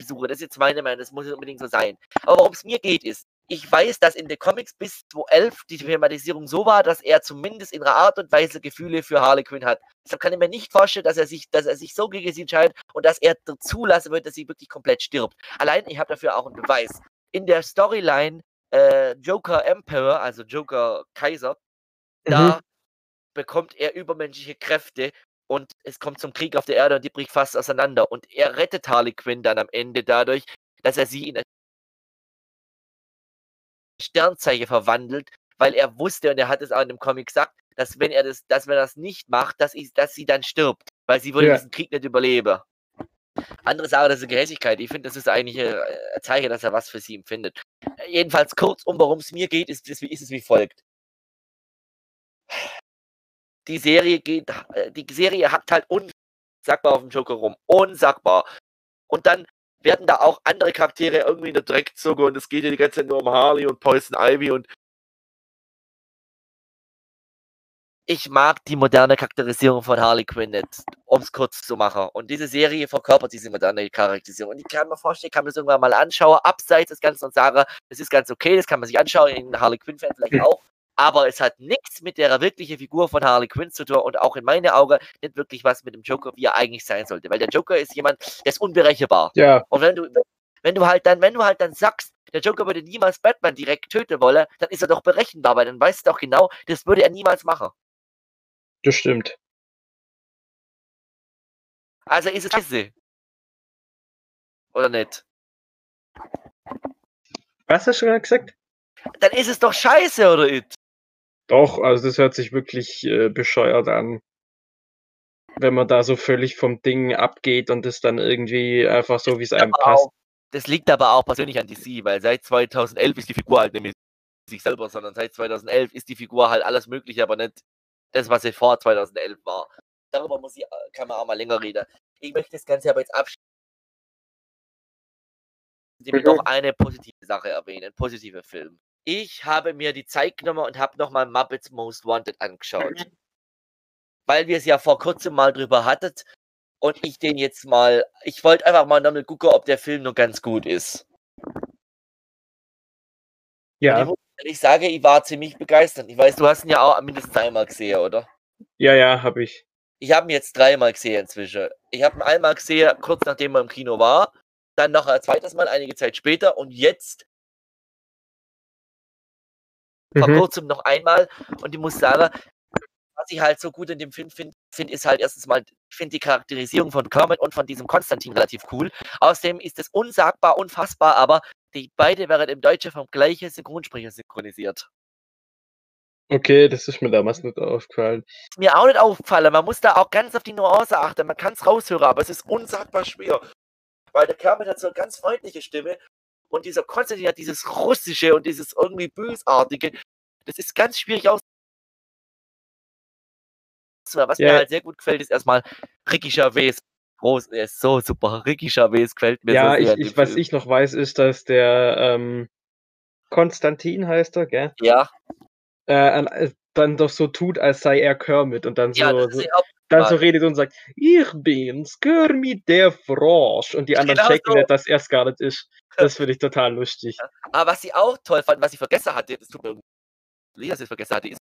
suchen. Das ist jetzt meine Meinung, das muss nicht unbedingt so sein. Aber worum es mir geht, ist, ich weiß, dass in den Comics bis 2011 die Thematisierung so war, dass er zumindest in einer Art und Weise Gefühle für Harley Quinn hat. Deshalb kann ich mir nicht vorstellen, dass er sich, dass er sich so gegen sie entscheidet und dass er zulassen wird, dass sie wirklich komplett stirbt. Allein, ich habe dafür auch einen Beweis. In der Storyline äh, Joker Emperor, also Joker Kaiser, mhm. da bekommt er übermenschliche Kräfte und es kommt zum Krieg auf der Erde und die bricht fast auseinander. Und er rettet Harley Quinn dann am Ende dadurch, dass er sie in Sternzeichen verwandelt, weil er wusste und er hat es auch in dem Comic gesagt, dass wenn er das, dass wenn er das nicht macht, dass, ich, dass sie dann stirbt, weil sie würde ja. diesen Krieg nicht überleben. Andere sagen, das ist eine Gehässigkeit. Ich finde, das ist eigentlich ein Zeichen, dass er was für sie empfindet. Jedenfalls kurz um, worum es mir geht, ist, ist, ist es wie folgt. Die Serie geht, die Serie hat halt unsagbar auf dem Joker rum. Unsagbar. Und dann werden da auch andere Charaktere irgendwie in der Dreck gezogen und es geht ja die ganze Zeit nur um Harley und Poison Ivy und ich mag die moderne Charakterisierung von Harley Quinn nicht, um es kurz zu machen. Und diese Serie verkörpert diese moderne Charakterisierung. Und ich kann mir vorstellen, ich kann mir das irgendwann mal anschauen, abseits des Ganzen und sagen, das ist ganz okay, das kann man sich anschauen, in Harley Quinn-Fan vielleicht auch. Aber es hat nichts mit der wirklichen Figur von Harley Quinn zu tun und auch in meinen Augen nicht wirklich was mit dem Joker, wie er eigentlich sein sollte. Weil der Joker ist jemand, der ist unberechenbar. Ja. Und wenn du, wenn du halt dann, wenn du halt dann sagst, der Joker würde niemals Batman direkt töten wollen, dann ist er doch berechenbar, weil dann weißt du doch genau, das würde er niemals machen. Das stimmt. Also ist es scheiße. Oder nicht? Was hast du gerade gesagt? Dann ist es doch scheiße, oder it? Doch, also das hört sich wirklich äh, bescheuert an. Wenn man da so völlig vom Ding abgeht und es dann irgendwie einfach so, wie es einem passt. auch, das liegt aber auch persönlich an DC, weil seit 2011 ist die Figur halt nicht mehr sich selber, sondern seit 2011 ist die Figur halt alles Mögliche, aber nicht das, was sie vor 2011 war. Darüber muss ich, kann man auch mal länger reden. Ich möchte das Ganze aber jetzt abschließen. Ich will noch eine positive Sache erwähnen, ein positiver Film. Ich habe mir die Zeit genommen und habe nochmal Muppets Most Wanted angeschaut. Weil wir es ja vor kurzem mal drüber hattet und ich den jetzt mal, ich wollte einfach mal nochmal gucken, ob der Film nur ganz gut ist. Und ich Ja, muss ehrlich sagen, ich war ziemlich begeistert. Ich weiß, du hast ihn ja auch mindestens einmal gesehen, oder? ja, ja, habe ich. Ich habe ihn jetzt dreimal gesehen inzwischen. Ich habe ihn einmal gesehen, kurz nachdem er im Kino war. Dann noch ein zweites Mal, einige Zeit später. Und jetzt vor Mhm. kurzem noch einmal. Und ich muss sagen, was ich halt so gut in dem Film finde, find, ist halt erstens mal, ich finde die Charakterisierung von Kermit und von diesem Konstantin relativ cool. Außerdem ist es unsagbar, unfassbar, aber die beide werden im Deutschen vom gleichen Synchronsprecher synchronisiert. Okay, das ist mir damals nicht aufgefallen. Ist mir auch nicht auffallen. Man muss da auch ganz auf die Nuance achten. Man kann es raushören, aber es ist unsagbar schwer. Weil der Kermit hat so eine ganz freundliche Stimme und dieser Konstantin hat dieses Russische und dieses irgendwie Bösartige. Das ist ganz schwierig aus. Was mir Ja. halt sehr gut gefällt, ist erstmal Ricky Gervais. Groß, er ist so super. Ricky Gervais gefällt mir Ja, so sehr. dem was Film. ich noch weiß, ist, dass der ähm, Konstantin heißt er, gell? Ja, Äh, äh, dann doch so tut, als sei er Kermit und dann so, ja, das ist ja auch dann so redet und sagt, ich bin's, Kermit der Frosch. Und die anderen Genau checken so. nicht, dass er nicht ist. Das finde ich total lustig. Aber was ich auch toll fand, was ich vergessen hatte, das tut mir leid, dass ich es vergessen hatte, ist,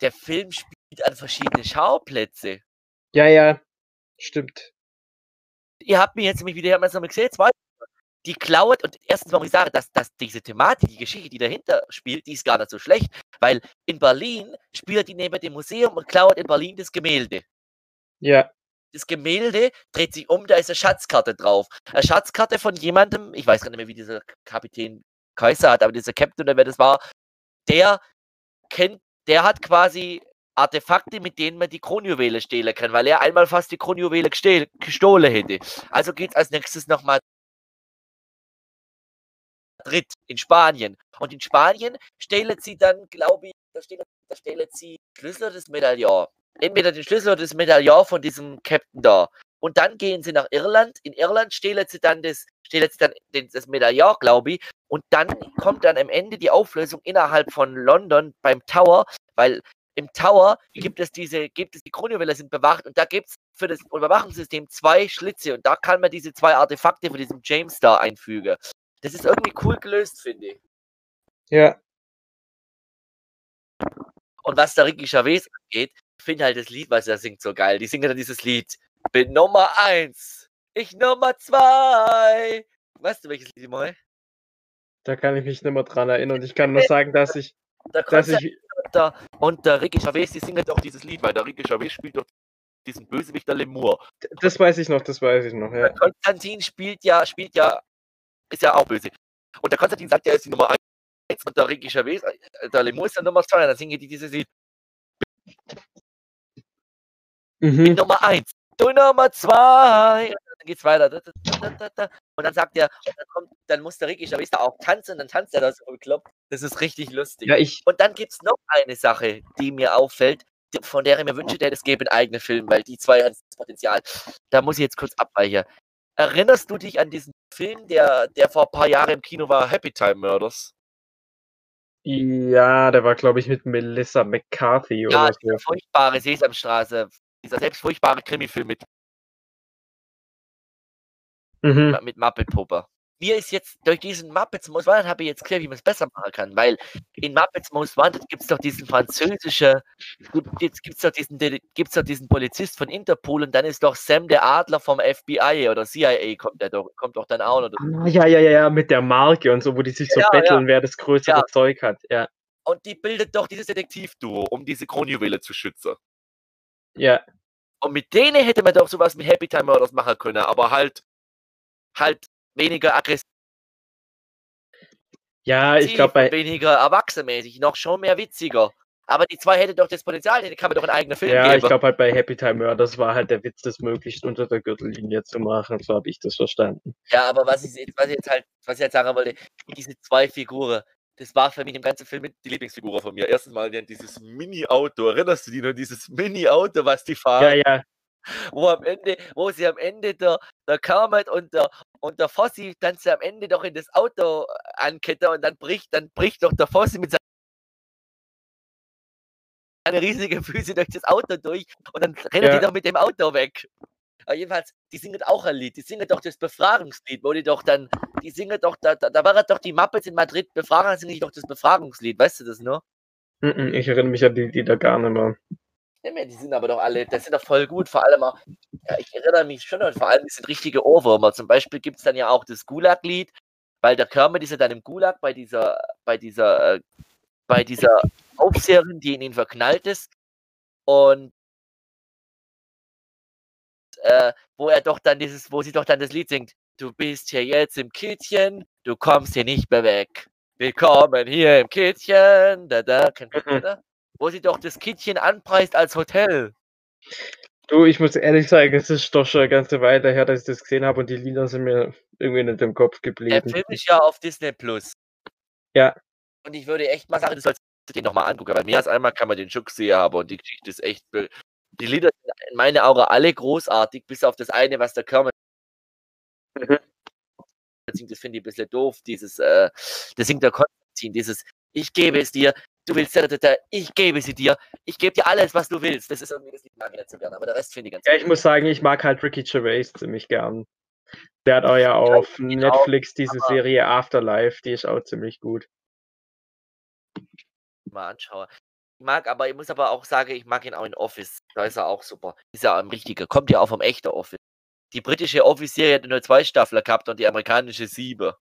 der Film spielt an verschiedenen Schauplätze. Ja, ja, stimmt. Ihr habt mir jetzt nämlich wieder mal gesehen, zwei, die klaut und erstens mal muss ich sagen, dass, dass diese Thematik, die Geschichte, die dahinter spielt, die ist gar nicht so schlecht, weil in Berlin spielt die neben dem Museum und klaut in Berlin das Gemälde. Ja, Das Gemälde dreht sich um, da ist eine Schatzkarte drauf. Eine Schatzkarte von jemandem, ich weiß gar nicht mehr, wie dieser Kapitän Kaiser hat, aber dieser Captain oder wer das war, der kennt, der hat quasi Artefakte, mit denen man die Kronjuwele stehlen kann, weil er einmal fast die Kronjuwele gestohlen hätte. Also geht es als nächstes nochmal Madrid in Spanien. Und in Spanien stehlen sie dann, glaube ich, da stehlen, da stehlen sie Schlüssel des Medaillon. Entweder den Schlüssel oder das Medaillon von diesem Captain da. Und dann gehen sie nach Irland. In Irland stehlen sie dann das, stehlen sie dann den, das Medaillon, glaube ich. Und dann kommt dann am Ende die Auflösung innerhalb von London beim Tower, weil im Tower gibt es diese, gibt es die Kronjuwelen sind bewacht und da gibt es für das Überwachungssystem zwei Schlitze und da kann man diese zwei Artefakte von diesem James da einfügen. Das ist irgendwie cool gelöst, finde ich. ja. Und was da Ricky Chavez angeht, finde halt das Lied, was er singt, so geil. Die singen dann dieses Lied. Bin Nummer eins, ich Nummer zwei. Weißt du, welches Lied ich meine? Da kann ich mich nicht mehr dran erinnern. Ich kann nur sagen, dass ich, Da dass ich, und der, und der Ricky Chavez, die singen doch dieses Lied, weil der Ricky Chavez spielt doch diesen Bösewicht der Lemur. das weiß ich noch, das weiß ich noch, ja. Konstantin spielt ja, spielt ja, ist ja auch böse. Und der Konstantin sagt, er ist die Nummer 1 und der Ricky Chavez, äh, der Lemur ist der Nummer 2 und dann singen die dieses Lied. Mhm. Nummer 1, du Nummer 2. Dann geht's weiter. Und dann sagt er, und dann, kommt, dann muss der Ricky Chavez da auch tanzen, dann tanzt er da so bekloppt. Das ist richtig lustig. Ja, ich, Und dann gibt es noch eine Sache, die mir auffällt, von der ich mir wünsche, der es gäbe einen eigenen Film, weil die zwei haben das Potenzial. Da muss ich jetzt kurz abweichen. Erinnerst du dich an diesen Film, der, der vor ein paar Jahren im Kino war, Happy Time Murders? Ja, der war, glaube ich, mit Melissa McCarthy Ja, oder so. furchtbare Sesamstraße, dieser selbst furchtbare Krimifilm mit Mhm. Mit Muppet Puppe. Mir ist jetzt durch diesen Muppets Most Wanted habe ich jetzt geklärt, wie man's besser machen kann, weil in Muppets Most Wanted gibt's doch diesen französische gibt jetzt doch diesen Dete gibt's doch diesen Polizist von Interpol und dann ist doch Sam der Adler vom FBI oder CIA kommt der doch kommt doch dann auch dazu. Ah, ja, ja, ja, ja, mit der Marke und so, wo die sich so Ja, ja. betteln, wer das größere Ja. Zeug hat, ja. Und die bildet doch dieses Detektivduo, um diese Kronjuwele zu schützen. Ja. Und mit denen hätte man doch so was mit Happy Time Murders machen können, aber halt halt weniger aggressiv Ja, ich glaube bei weniger erwachsenmäßig, noch schon mehr witziger. Aber die zwei hätte doch das Potenzial, denen kann man doch einen eigenen Film ja, ich geben. glaube halt bei Happy Time Murders war halt der Witz, das möglichst unter der Gürtellinie zu machen, so habe ich das verstanden. Ja, aber was ich jetzt was ich jetzt halt was ich jetzt sagen wollte, diese zwei Figuren, das war für mich im ganzen Film die Lieblingsfigur von mir. Erstens mal dieses Mini-Auto, erinnerst du dich noch, dieses Mini-Auto, was die fahren? Ja, ja. Wo am Ende wo sie am Ende der der Kermit und der und der Fossi dann sie am Ende doch in das Auto anketten und dann bricht dann bricht doch der Fossi mit seine riesige Füße durch das Auto durch und dann rennt Ja. die doch mit dem Auto weg. Aber jedenfalls, die singen auch ein Lied. Die singen doch das Befragungslied, wo die doch dann, die singen doch, da, da, da waren doch die Muppets in Madrid befragen, dann singen doch das Befragungslied, weißt du das noch? Mhm, Ich erinnere mich an die Lieder gar nicht mehr. Ja, mehr, die sind aber doch alle, das sind doch voll gut, vor allem auch, ja, ich erinnere mich schon, und vor allem, die sind richtige Ohrwürmer. Zum Beispiel gibt es dann ja auch das Gulag-Lied, weil der Kermit ist ja dann im Gulag bei dieser, bei dieser, äh, bei dieser Aufseherin, die in ihn verknallt ist. Und äh, wo er doch dann dieses, wo sie doch dann das Lied singt, du bist hier jetzt im Kittchen, du kommst hier nicht mehr weg. Willkommen hier im Kittchen, da, da, kennt ihr Mhm. das? Wo sie doch das Kittchen anpreist als Hotel. Du, ich muss ehrlich sagen, es ist doch schon eine ganze Weile her, dass ich das gesehen habe und die Lieder sind mir irgendwie nicht im Kopf Der geblieben. Film ist ja auf Disney Plus. Ja. Und ich würde echt mal sagen, du sollst den nochmal angucken, weil mehr als einmal kann man den schon gesehen haben und die Geschichte ist echt. Die Lieder in meinen Augen alle großartig, bis auf das eine, was der Kermit Mhm. Das finde ich ein bisschen doof. Dieses, äh, das singt der Konstantin, dieses Ich gebe es dir, du willst, ich gebe sie dir, ich gebe dir alles, was du willst. Das ist irgendwie das ich nicht so gerne, aber der Rest finde ich ganz Ja, gut. ich muss sagen, ich mag halt Ricky Gervais ziemlich gern. Der hat auch ja auf ihn auch, Netflix diese Serie Afterlife, die ist auch ziemlich gut. mal anschaue. Ich mag aber, ich muss aber auch sagen, ich mag ihn auch in Office. Da ist er auch super. Ist ja ein richtiger. Kommt ja auch vom echten Office. Die britische Office-Serie hat nur zwei Staffeln gehabt und die amerikanische sieben.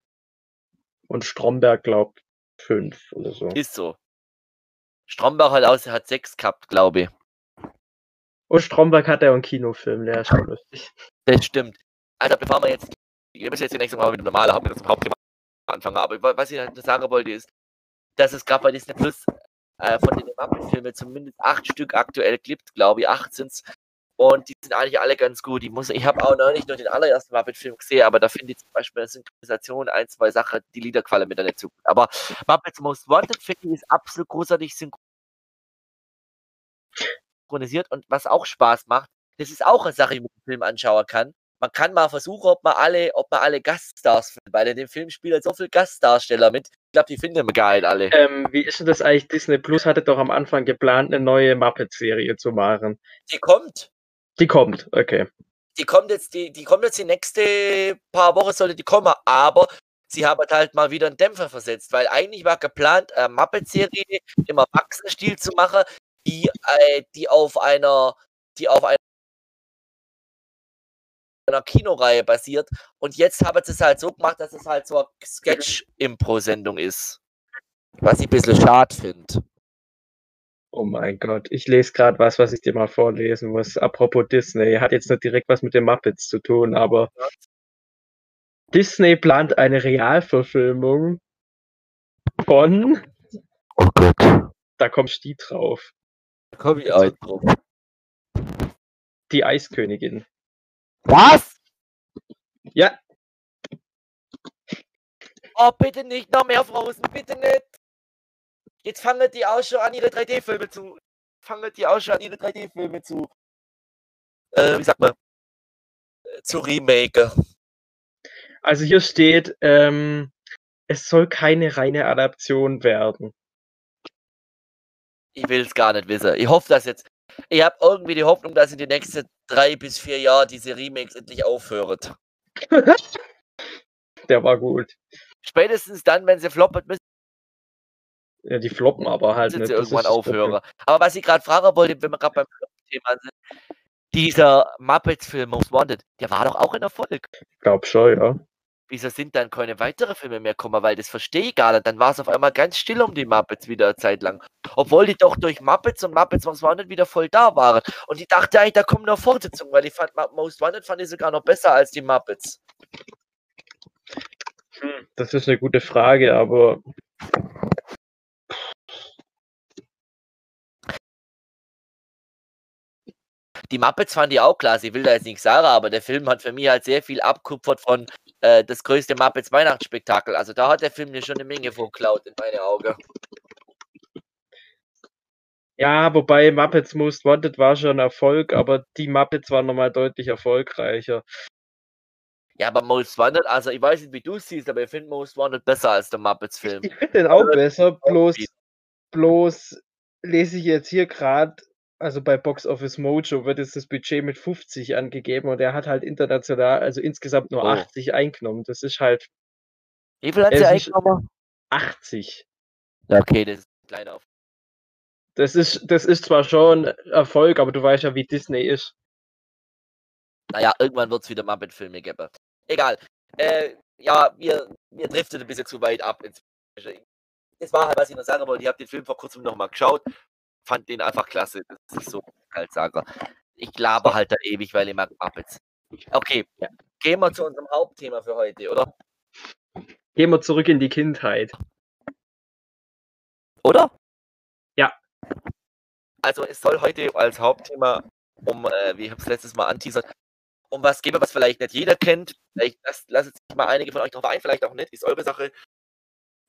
Und Stromberg glaubt fünf oder so. Ist so. Stromberg hat aus, hat sechs gehabt, glaube ich. Und Stromberg hat ja auch einen Kinofilm, der ist schon lustig. Das stimmt. Also, bevor wir jetzt, wir müssen jetzt die nächste Mal mit dem normalen Haupt- mit dem Hauptthema anfangen. Aber wa- was ich halt sagen wollte, ist, dass es gerade bei Disney Plus äh, von den Muppet-Filmen zumindest acht Stück aktuell gibt, glaube ich, acht sind's. Und die sind eigentlich alle ganz gut. Ich, muss, ich habe auch neulich nur den allerersten Muppet-Film gesehen, aber da finde ich zum Beispiel in der Synchronisation ein, zwei Sachen, die Lieder gefallen mir da nicht so gut. Aber Muppets Most Wanted finde ich ist absolut großartig synchronisiert und was auch Spaß macht, das ist auch eine Sache, die man im Film anschauen kann. Man kann mal versuchen, ob man alle, ob man alle Gaststars findet, weil in dem Film spielen so viele Gastdarsteller mit. Ich glaube, die finden wir geil alle. Ähm, wie ist denn das eigentlich? Disney Plus hatte doch am Anfang geplant, eine neue Muppet-Serie zu machen. Die kommt. Die kommt, okay. Die kommt jetzt, die, die kommt jetzt die nächste paar Wochen sollte die kommen, aber sie haben halt mal wieder einen Dämpfer versetzt, weil eigentlich war geplant, eine Muppet-Serie im Erwachsenenstil zu machen, die, äh, die auf einer, die auf einer einer Kinoreihe basiert. Und jetzt haben sie es halt so gemacht, dass es halt so eine Sketch-Impro-Sendung ist. Was ich ein bisschen schade finde. Oh mein Gott, ich lese gerade was, was ich dir mal vorlesen muss. Apropos Disney, hat jetzt nicht direkt was mit den Muppets zu tun, aber Disney plant eine Realverfilmung von, Oh Gott. da kommst die drauf, Da komme ich auch drauf. die Eiskönigin. Was? Ja, Oh, bitte nicht noch mehr Frozen, bitte nicht. Jetzt fangen die auch schon an, ihre 3D-Filme zu. Fangen die auch schon an, ihre 3D-Filme zu. Äh, wie sagt man? Äh, Zu remaken. also hier steht, ähm, es soll keine reine Adaption werden. Ich will es gar nicht wissen. Ich hoffe, dass jetzt. Ich habe irgendwie die Hoffnung, dass in den nächsten drei bis vier Jahren diese Remakes endlich aufhören. Der war gut. Spätestens dann, wenn sie floppen, müssen Ja, die floppen aber halt nicht. sie irgendwann aufhören. Aber was ich gerade fragen wollte, wenn wir gerade beim Thema sind, dieser Muppets-Film Most Wanted, der war doch auch ein Erfolg. Ich glaube schon, ja. Wieso sind dann keine weiteren Filme mehr gekommen? Weil das verstehe ich gar nicht. Dann war es auf einmal ganz still um die Muppets wieder eine Zeit lang. Obwohl die doch durch Muppets und Muppets Most Wanted wieder voll da waren. Und ich dachte eigentlich, da kommt noch Fortsetzung, weil ich fand Most Wanted fand ich sogar noch besser als die Muppets. Hm, Das ist eine gute Frage, aber Die Muppets fand ich auch klasse. Ich will da jetzt nichts sagen, aber der Film hat für mich halt sehr viel abkupfert von äh, das größte Muppets Weihnachtsspektakel. Also da hat der Film mir schon eine Menge vorklaut in meine Augen. ja, wobei Muppets Most Wanted war schon ein Erfolg, aber die Muppets waren nochmal deutlich erfolgreicher. Ja, aber Most Wanted, also ich weiß nicht, wie du es siehst, aber ich finde Most Wanted besser als der Muppets-Film. Ich finde den auch besser, bloß, bloß lese ich jetzt hier gerade, also bei Box Office Mojo wird jetzt das Budget mit 50 angegeben und er hat halt international, also insgesamt nur Oh. 80 eingenommen. Das ist halt Wie viel hat sie eingenommen? 80. Ja, okay, das ist ein kleiner Auf. Das ist, das ist zwar schon Erfolg, aber du weißt ja, wie Disney ist. Naja, irgendwann wird es wieder Muppet-Filme geben. Egal. Äh, ja, wir, wir driften ein bisschen zu weit ab. Das war halt, was ich noch sagen wollte. Ich habe den Film vor kurzem nochmal geschaut. Fand den einfach klasse. Das ist so halt sage. Ich laber halt da ewig, weil ich mag Muppets. Okay, gehen wir zu unserem Hauptthema für heute, oder? Gehen wir zurück in die Kindheit. Oder? Ja. Also es soll heute als Hauptthema um, äh, wie ich es letztes Mal anteasert, um was gehen, was vielleicht nicht jeder kennt. Vielleicht lasst, lasst sich mal einige von euch drauf ein, vielleicht auch nicht, ist eure Sache.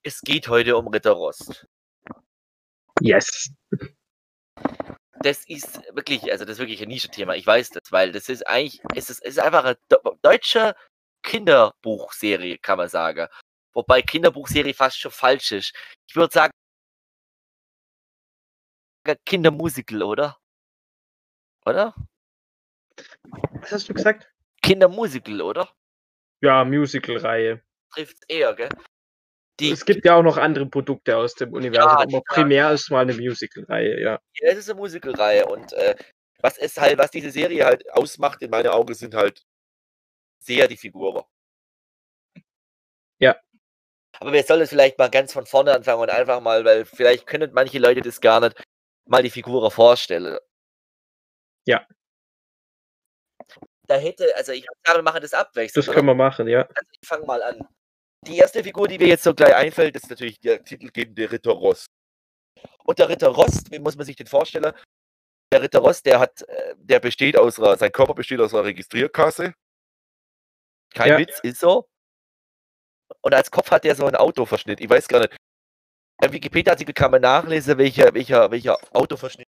Es geht heute um Ritter Rost. Yes. Das ist wirklich, also das ist wirklich ein Nischenthema. Ich weiß das, weil das ist eigentlich, es ist, es ist einfach eine deutsche Kinderbuchserie, kann man sagen. Wobei Kinderbuchserie fast schon falsch ist. Ich würde sagen, Kindermusical, oder? Oder? Was hast du gesagt? Kindermusical, oder? Ja, Musical-Reihe. Trifft eher, gell? Die, Es gibt ja auch noch andere Produkte aus dem Universum, Ja, aber primär ist mal eine Musical-Reihe, ja. Ja, es ist eine Musicalreihe und äh, was ist halt, was diese Serie halt ausmacht, in meinen Augen, sind halt sehr die Figuren. Ja. Aber wir sollen es vielleicht mal ganz von vorne anfangen und einfach mal, weil vielleicht können manche Leute das gar nicht, mal die Figuren vorstellen. Ja. Da hätte, also ich würde sagen, wir machen das abwechselnd. Das können wir machen, ja. Also ich fange mal an. Die erste Figur, die mir jetzt so gleich einfällt, ist natürlich der titelgebende Ritter Rost. Und der Ritter Rost, wie muss man sich den vorstellen? Der Ritter Rost, der hat, äh, der besteht aus einer, sein Körper besteht aus einer Registrierkasse. Kein Ja. Witz, ist so. Und als Kopf hat er so einen Autoverschnitt. Ich weiß gar nicht. Im Wikipedia-Artikel kann man nachlesen, welcher, welcher, welcher Autoverschnitt.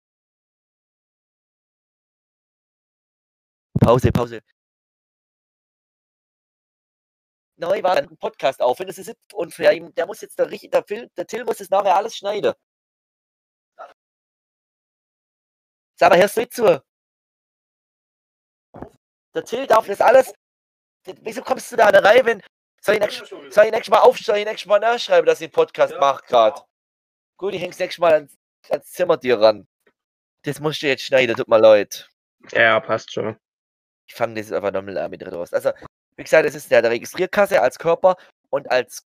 Pause, Pause. Neu war ein Podcast auf, wenn es ist ihn, der muss jetzt der, der, Phil, der Till muss jetzt nachher alles schneiden. Sag mal, hörst du zu? Der Till darf das alles. Wieso kommst du da an der Reihe, wenn. Soll ich nächstes, Mal auf, soll ich nächstes Mal nachschreiben, dass ich einen Podcast Ja, mache gerade? Gut, ich häng's nächstes Mal ans, ans Zimmer dir ran. Das musst du jetzt schneiden, tut mir leid. Ja, passt schon. Ich fange das jetzt einfach nochmal an mit Rost. Also, wie gesagt, es ist der, der Registrierkasse als Körper und als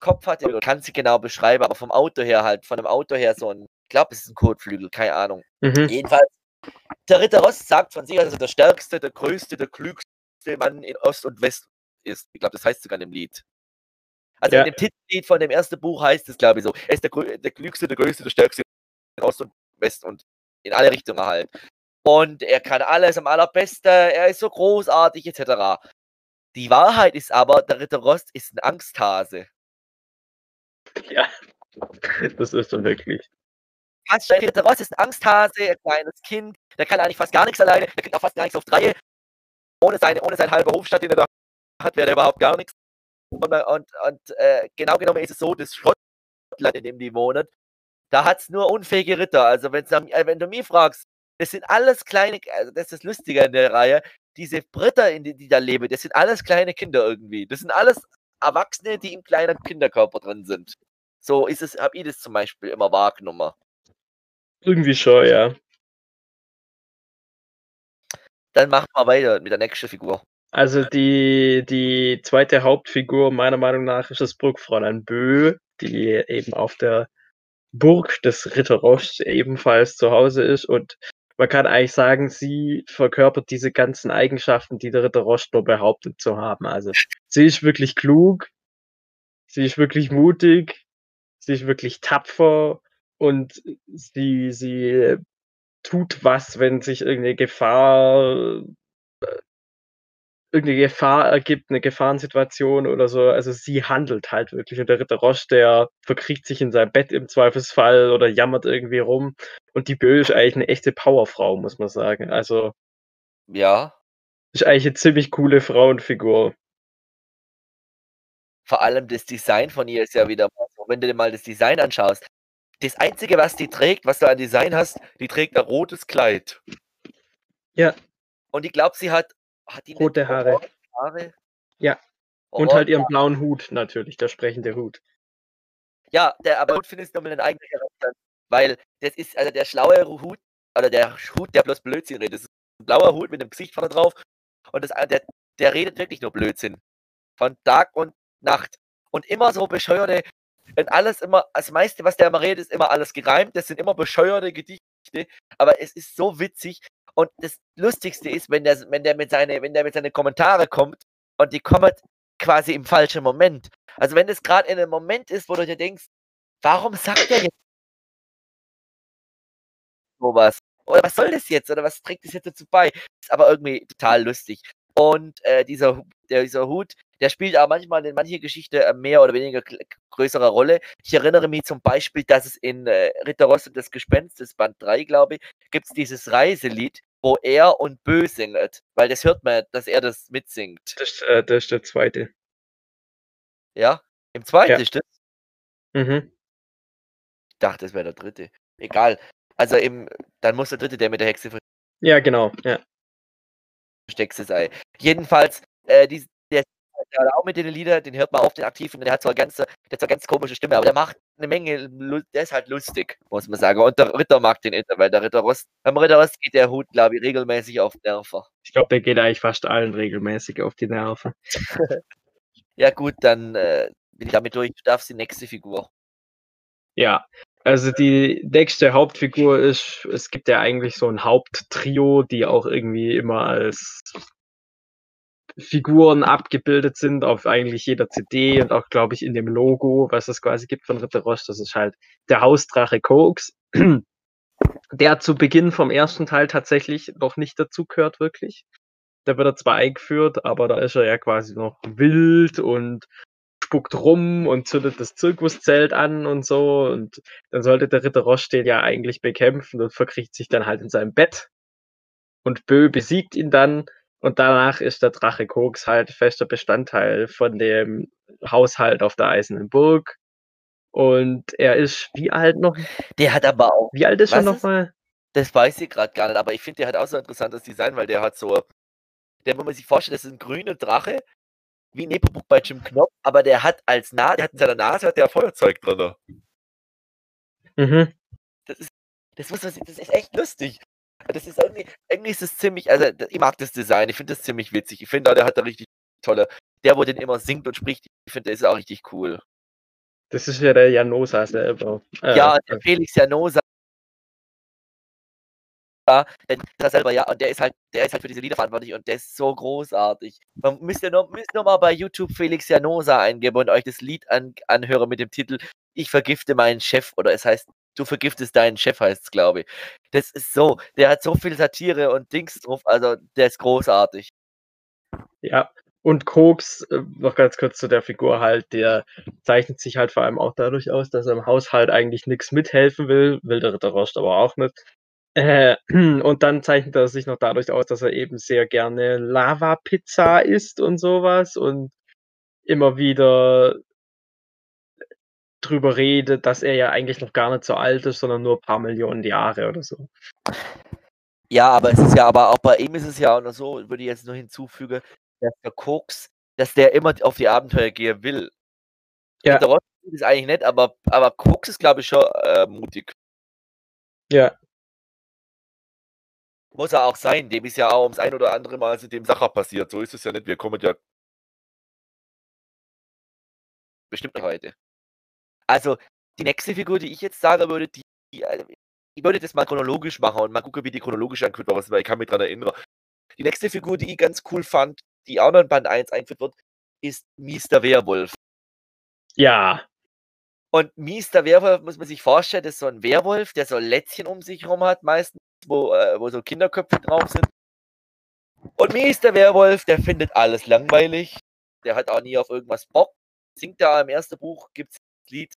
Kopf hat er, kann sie genau beschreiben, aber vom Auto her halt, von dem Auto her so ein, ich glaube, es ist ein Kotflügel, keine Ahnung. Mhm. Jedenfalls, der Ritter Rost sagt von sich, dass er der stärkste, der größte, der klügste Mann in Ost und West ist. Ich glaube, das heißt sogar in dem Lied. Also Ja. in dem Titellied von dem ersten Buch heißt es, glaube ich, so. Er ist der, der klügste, der größte, der stärkste in Ost und West und in alle Richtungen halt. Und er kann alles am allerbesten, er ist so großartig, etc. Die Wahrheit ist aber, der Ritter Rost ist ein Angsthase. Ja. Das ist dann wirklich. Fast schon, Ritter Rost ist ein Angsthase, ein kleines Kind, der kann eigentlich fast gar nichts alleine, der kriegt auch fast gar nichts auf die Reihe. Ohne seine, ohne seinen halben Hofstadt, den er da hat, wäre er überhaupt gar nichts. Und, und, und äh, genau genommen ist es so, das Schottland, in dem die wohnen, Da hat es nur unfähige Ritter. Also wenn's äh, wenn du mich fragst, das sind alles kleine, also das ist das Lustige in der Reihe, diese Ritter, in die, die da leben, das sind alles kleine Kinder irgendwie. Das sind alles Erwachsene, die im kleinen Kinderkörper drin sind. So ist es, habe ich das zum Beispiel immer wahrgenommen. Irgendwie schon, ja. Dann machen wir weiter mit der nächsten Figur. Also die, die zweite Hauptfigur meiner Meinung nach ist das Burgfräulein Bö, die eben auf der Burg des Ritter Roche ebenfalls zu Hause ist und man kann eigentlich sagen, sie verkörpert diese ganzen Eigenschaften, die der Ritter nur behauptet zu haben. Also sie ist wirklich klug, sie ist wirklich mutig, sie ist wirklich tapfer und sie, sie tut was, wenn sich irgendeine Gefahr irgendeine Gefahr ergibt, eine Gefahrensituation oder so. Also sie handelt halt wirklich. Und der Ritter Roche, der verkriecht sich in seinem Bett im Zweifelsfall oder jammert irgendwie rum. Und die Bö ist eigentlich eine echte Powerfrau, muss man sagen. Also. Ja. Ist eigentlich eine ziemlich coole Frauenfigur. Vor allem das Design von ihr ist ja wieder mal so, wenn du dir mal das Design anschaust. Das Einzige, was die trägt, was du an Design hast, die trägt ein rotes Kleid. Ja. Und ich glaube, sie hat hat die Rote Haare. Haare? Ja. Und halt ihren blauen Hut natürlich, der sprechende Hut. Ja, der aber Hut findest du nochmal einen eigenen Charakter. Weil das ist, also der schlaue Hut, oder der Hut, der bloß Blödsinn redet. Das ist ein blauer Hut mit einem Gesicht vorne drauf. Und das, der, der redet wirklich nur Blödsinn. Von Tag und Nacht. Und immer so bescheuerte, und alles immer, das meiste, was der immer redet, ist immer alles gereimt. Das sind immer bescheuerte Gedichte. Aber es ist so witzig. Und das Lustigste ist, wenn der, wenn der mit seine, wenn seine Kommentare kommt und die kommen quasi im falschen Moment. Also wenn das gerade in einem Moment ist, wo du dir denkst, warum sagt er jetzt sowas? Oder was soll das jetzt? Oder was trägt das jetzt dazu bei? Ist aber irgendwie total lustig. Und äh, dieser, dieser Hut, der spielt auch manchmal in manche Geschichte äh, mehr oder weniger größere Rolle. Ich erinnere mich zum Beispiel, dass es in äh, Ritter Ross und das Gespenst, das Band 3, glaube ich, gibt es dieses Reiselied, wo er und Bö singt. Weil das hört man, dass er das mitsingt. Das, äh, das ist der zweite. Ja? Im zweiten ja. ist das? Mhm. Ich dachte, das wäre der dritte. Egal. Also im, dann muss der dritte, der mit der Hexe Ja, genau, ja. Verstecktes Ei. Jedenfalls, äh, die, der, auch mit den Liedern, den hört man auf den Aktiven, der hat eine ganz, der hat eine ganz komische Stimme, aber der macht eine Menge, der ist halt lustig, muss man sagen. Und der Ritter mag den Inter, weil der Ritter Rost, beim Ritter Rost geht der Hut, glaube ich, regelmäßig auf Nerven. Ich glaube, der geht eigentlich fast allen regelmäßig auf die Nerven. ja, gut, dann äh, bin ich damit durch. Du darfst die nächste Figur. Ja, also die nächste Hauptfigur ist, es gibt ja eigentlich so ein Haupttrio, die auch irgendwie immer als Figuren abgebildet sind auf eigentlich jeder CD und auch, glaube ich, in dem Logo, was es quasi gibt von Ritter Roche. Das ist halt der Hausdrache Koks, der zu Beginn vom ersten Teil tatsächlich noch nicht dazu gehört, wirklich. Da wird er zwar eingeführt, aber da ist er ja quasi noch wild und spuckt rum und zündet das Zirkuszelt an und so. Und dann sollte der Ritter Roche den ja eigentlich bekämpfen und verkriecht sich dann halt in seinem Bett. Und Bö besiegt ihn dann und danach ist der Drache Koks halt fester Bestandteil von dem Haushalt auf der Eisernen Burg. Und er ist wie alt noch? Der hat aber auch. Wie alt ist er nochmal? Das weiß ich gerade gar nicht, aber ich finde, der hat auch so ein interessantes Design, weil der hat so. Der, wenn man sich vorstellt, das ist ein grüner Drache, wie Nepomuk bei Jim Knopf, aber der hat als Nase, der hat in seiner Nase hat der Feuerzeug drin. Mhm. Das ist, das muss man, das ist echt lustig. Das ist irgendwie, irgendwie ist es ziemlich, also ich mag das Design, ich finde das ziemlich witzig. Ich finde, der hat da richtig tolle, der, wo den immer singt und spricht, ich finde, der ist auch richtig cool. Das ist ja der Janosa selber. Äh, ja, der Felix Janosa. Der selber, ja, und der ist halt, der ist halt für diese Lieder verantwortlich und der ist so großartig. Man müsste nur, müsst nur mal bei YouTube Felix Janosa eingeben und euch das Lied an, anhören mit dem Titel Ich vergifte meinen Chef oder es heißt du vergiftest deinen Chef, heißt es, glaube ich. Das ist so, der hat so viel Satire und Dings drauf, also der ist großartig. Ja, und Koks, äh, noch ganz kurz zu der Figur halt, der zeichnet sich halt vor allem auch dadurch aus, dass er im Haushalt eigentlich nichts mithelfen will, will der Ritter Rost aber auch nicht. Äh, und dann zeichnet er sich noch dadurch aus, dass er eben sehr gerne Lava-Pizza isst und sowas und immer wieder drüber redet, dass er ja eigentlich noch gar nicht so alt ist, sondern nur ein paar Millionen Jahre oder so. Ja, aber es ist ja, aber auch bei ihm ist es ja auch noch so, würde ich jetzt nur hinzufügen, dass der Koks, dass der immer auf die Abenteuer gehen will. Ja. Der Ross ist eigentlich nett, aber, aber Koks ist, glaube ich, schon äh, mutig. Ja. Muss er auch sein, dem ist ja auch ums ein oder andere Mal dem Sacher passiert. So ist es ja nicht. Wir kommen ja bestimmt heute. Also, die nächste Figur, die ich jetzt sagen würde, die, die also, ich würde das mal chronologisch machen und mal gucken, wie die chronologisch angeführt war, weil ich kann mich daran erinnern. Die nächste Figur, die ich ganz cool fand, die auch noch in Band 1 eingeführt wird, ist Mr. Werwolf. Ja. Und Mr. Werwolf muss man sich vorstellen, das ist so ein Werwolf, der so Lätzchen um sich herum hat, meistens, wo, äh, wo so Kinderköpfe drauf sind. Und Mr. Werwolf, der findet alles langweilig. Der hat auch nie auf irgendwas Bock. Singt da im ersten Buch, gibt es das Lied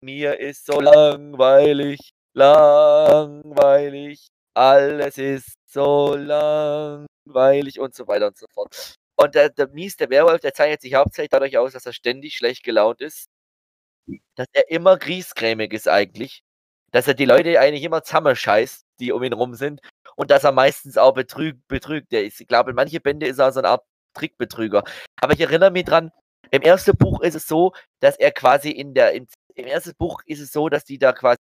mir ist so langweilig, langweilig, alles ist so langweilig und so weiter und so fort. Und der, der Mies, der Werwolf, der zeichnet sich hauptsächlich dadurch aus, dass er ständig schlecht gelaunt ist, dass er immer griesgrämig ist eigentlich, dass er die Leute eigentlich immer zusammenscheißt, die um ihn rum sind und dass er meistens auch betrügt. betrügt. Ich glaube, in manche Bände ist er so eine Art Trickbetrüger. Aber ich erinnere mich dran, im ersten Buch ist es so, dass er quasi in der, in, im ersten Buch ist es so, dass die da quasi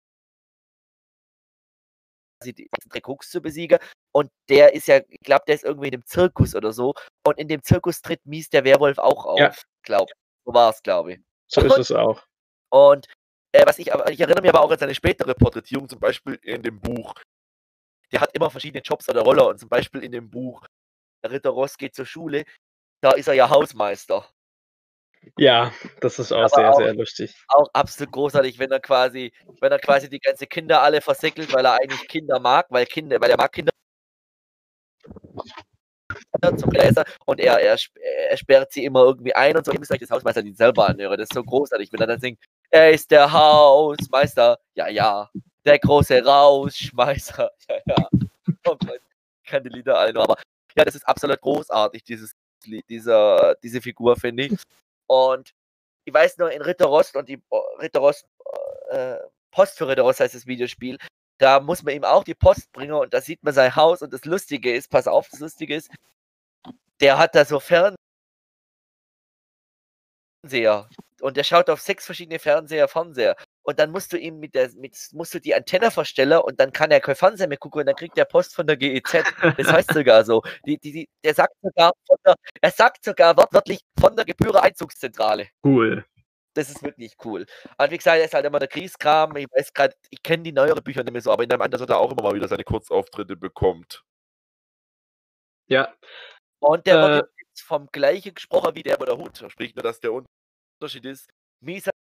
die Trikots zu besiegen. Und der ist ja, ich glaube, der ist irgendwie in dem Zirkus oder so. Und in dem Zirkus tritt Mies der Werwolf auch auf, Ja. glaube ich. So war es, glaube ich. So ist es auch. Und äh, was ich aber, ich erinnere mich aber auch an seine spätere Porträtierung, zum Beispiel in dem Buch. Der hat immer verschiedene Jobs oder Roller und zum Beispiel in dem Buch Der Ritter Ross geht zur Schule, da ist er ja Hausmeister. Ja, das ist auch Aber sehr, auch- sehr lustig. Auch absolut großartig, wenn er quasi, wenn er quasi die ganze Kinder alle versäckelt, weil er eigentlich Kinder mag, weil Kinder, weil er mag Kinder zum Gläser und er, er, er sperrt sie immer irgendwie ein und so. Ihr müsst euch das Hausmeister die selber anhören. Das ist so großartig, wenn er dann singt, er ist der Hausmeister, ja, ja, der große Rausschmeißer, ja, ja. Oh Gott, ich kann die Lieder alle nur, aber ja, das ist absolut großartig, dieses, dieser, diese Figur, finde ich. Und ich weiß nur, in Ritter Rost und die oh, Ritter Rost, äh, Post für Ritter Rost heißt das Videospiel, da muss man ihm auch die Post bringen und da sieht man sein Haus und das Lustige ist, pass auf, das Lustige ist, der hat da so Fernseher und der schaut auf sechs verschiedene Fernseher Fernseher und dann musst du ihm mit der mit musst du die Antenne verstellen und dann kann er kein Fernseher mehr gucken und dann kriegt er Post von der GEZ. Das heißt sogar so. Die, die, die, der sagt sogar er sagt sogar wortwörtlich von der Gebühreneinzugszentrale. Cool. Das ist wirklich cool. Und wie gesagt, er ist halt immer der Kriegskram. Ich weiß gerade, ich kenne die neueren Bücher nicht mehr so, aber in einem anderen, dass er da auch immer mal wieder seine Kurzauftritte bekommt. Ja, Und der Äh. wird jetzt vom gleichen gesprochen wie der bei der Hut. Sprich nur, dass der Unterschied ist. Mies hat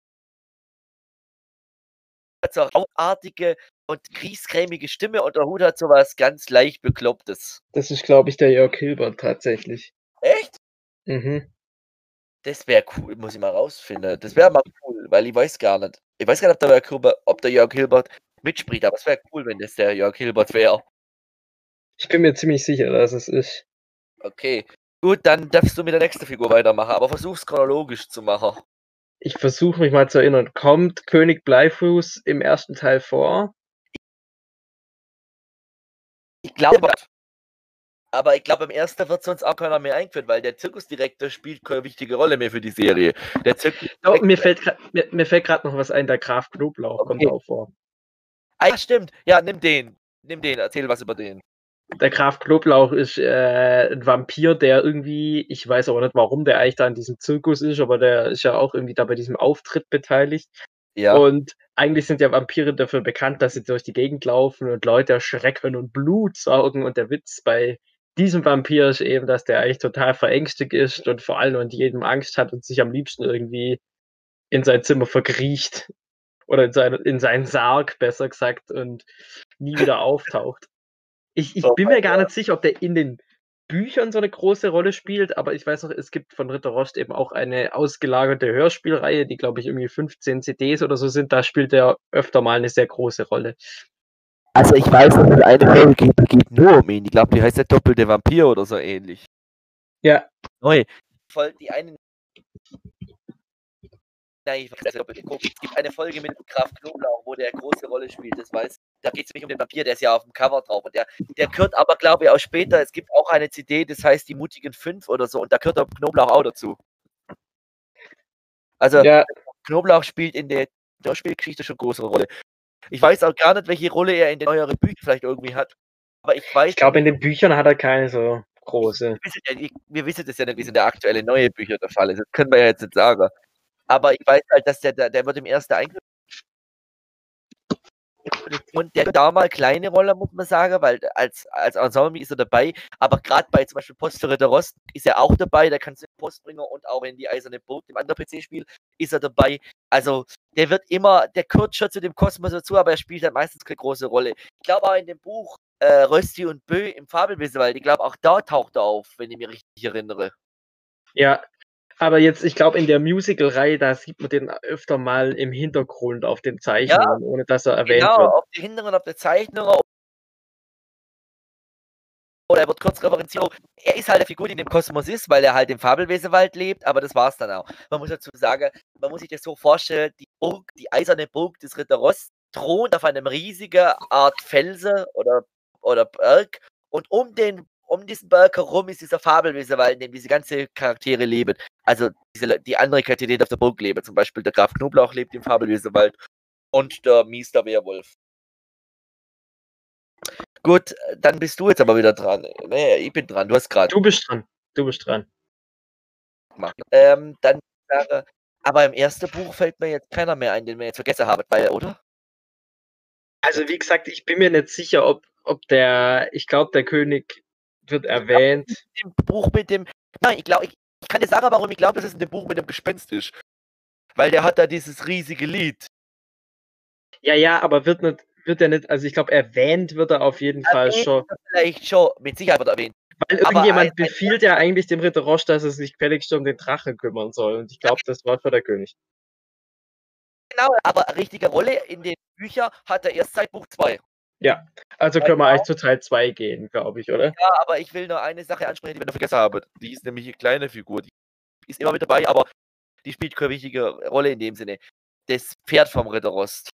so eine rautartige und kriescremige Stimme und der Hut hat sowas ganz leicht Beklopptes. das ist, glaube ich, der Jörg Hilbert tatsächlich. Echt? Mhm. Das wäre cool, muss ich mal rausfinden. Das wäre mal cool, weil ich weiß gar nicht. Ich weiß gar nicht, ob der Jörg Hilbert, ob der Jörg Hilbert mitspricht, aber es wäre cool, wenn das der Jörg Hilbert wäre. Ich bin mir ziemlich sicher, dass es ist. Okay. Gut, dann darfst du mit der nächsten Figur weitermachen, aber versuch's chronologisch zu machen. Ich versuche mich mal zu erinnern. Kommt König Bleifuß im ersten Teil vor? Ich glaube, aber ich glaube, im ersten wird sonst auch keiner mehr eingeführt, weil der Zirkusdirektor spielt keine wichtige Rolle mehr für die Serie. Der Zirkus Oh, mir fällt grad, mir, mir fällt gerade noch was ein. Der Graf Knoblauch kommt Okay. auch vor. Ah, stimmt. Ja, nimm den. Nimm den, erzähl was über den. Der Graf Knoblauch ist äh, ein Vampir, der irgendwie, ich weiß aber nicht, warum der eigentlich da in diesem Zirkus ist, aber der ist ja auch irgendwie da bei diesem Auftritt beteiligt. Ja. Und eigentlich sind ja Vampire dafür bekannt, dass sie durch die Gegend laufen und Leute erschrecken und Blut saugen. Und der Witz bei diesem Vampir ist eben, dass der eigentlich total verängstigt ist und vor allem und jedem Angst hat und sich am liebsten irgendwie in sein Zimmer verkriecht. Oder in, seine, in seinen Sarg, besser gesagt, und nie wieder auftaucht. Ich, ich Oh bin mir gar nicht sicher, ob der in den Büchern so eine große Rolle spielt, aber ich weiß noch, es gibt von Ritter Rost eben auch eine ausgelagerte Hörspielreihe, die, glaube ich, irgendwie 15 CDs oder so sind. Da spielt er öfter mal eine sehr große Rolle. Also ich weiß, dass es eine Folge geht, die geht nur um ihn. Ich glaube, die heißt der doppelte Vampir oder so ähnlich. Ja. Neu. Voll die eine Nein, ich weiß nicht, ob ihr geguckt. Es gibt eine Folge mit Graf Knoblauch, wo der eine große Rolle spielt. Das weiß Da geht es nicht um den Vampir, der ist ja auf dem Cover drauf. Und der, der gehört aber, glaube ich, auch später. Es gibt auch eine CD, das heißt Die Mutigen Fünf oder so. Und da gehört der Knoblauch auch dazu. Also, ja. Knoblauch spielt in der Hörspielgeschichte schon eine größere Rolle. Ich weiß auch gar nicht, welche Rolle er in den neueren Büchern vielleicht irgendwie hat. Aber ich weiß. Ich glaube, in den Büchern hat er keine so große. Wir wissen, das ja nicht, wie es in der aktuellen neue Bücher der Fall ist. Das können wir ja jetzt nicht sagen. Aber ich weiß halt, dass der, der, der wird im ersten Eingriff. Und der da mal kleine Rolle, muss man sagen, weil als, als Ensemble ist er dabei. Aber gerade bei zum Beispiel Post für Ritter Rost ist er auch dabei. Da kannst du Post bringen und auch in die Eiserne Burg, dem anderen PC-Spiel, ist er dabei. Also der wird immer, der gehört schon zu dem Kosmos dazu, aber er spielt halt meistens keine große Rolle. Ich glaube auch in dem Buch äh, Rösti und Bö im Fabelwissewald, ich glaube auch da taucht er auf, wenn ich mich richtig erinnere. Ja, aber jetzt, ich glaube, in der Musical-Reihe, da sieht man den öfter mal im Hintergrund auf den Zeichnungen, ja, ohne dass er erwähnt genau, wird. Genau, auf den Hinteren, auf der Zeichnung. Oder er wird kurz referenziert. Er ist halt eine Figur, die in dem Kosmos ist, weil er halt im Fabelwesenwald lebt, aber das war es dann auch. Man muss dazu sagen, man muss sich das so vorstellen, die Burg, die eiserne Burg des Ritter Ross thront auf einem riesigen Art Felsen oder, oder Berg und um den um diesen Berg herum ist dieser Fabelwesenwald, in dem diese ganzen Charaktere leben. Also diese, die andere Charaktere, die auf der Burg leben. Zum Beispiel der Graf Knoblauch lebt im Fabelwesenwald und der Mies der Werwolf. Gut, dann bist du jetzt aber wieder dran. Nee, ich bin dran, du hast gerade. Du bist dran. Du bist dran. Ähm, dann aber im ersten Buch fällt mir jetzt keiner mehr ein, den wir jetzt vergessen haben, weil, oder? Also wie gesagt, ich bin mir nicht sicher, ob, ob der, ich glaube, der König wird erwähnt. Im Buch mit dem. Nein, ich glaube, ich, ich kann dir sagen, warum ich glaube, dass es in dem Buch mit dem Gespenst ist. Weil der hat da dieses riesige Lied. Ja, ja, aber wird nicht, wird er nicht, also ich glaube, erwähnt wird er auf jeden erwähnt Fall schon. Vielleicht schon, mit Sicherheit wird er erwähnt. Weil irgendjemand ein, befiehlt ja eigentlich dem Ritter Roche, dass er sich gefälligst um den Drache kümmern soll. Und ich glaube, das war für der König. Genau, aber richtige Rolle in den Büchern hat er erst seit Buch 2. Ja, also können wir eigentlich zu Teil 2 gehen, glaube ich, oder? Ja, aber ich will nur eine Sache ansprechen, die wir noch vergessen haben. Die ist nämlich eine kleine Figur. Die ist immer mit dabei, aber die spielt keine wichtige Rolle in dem Sinne. Das Pferd vom Ritter Rost.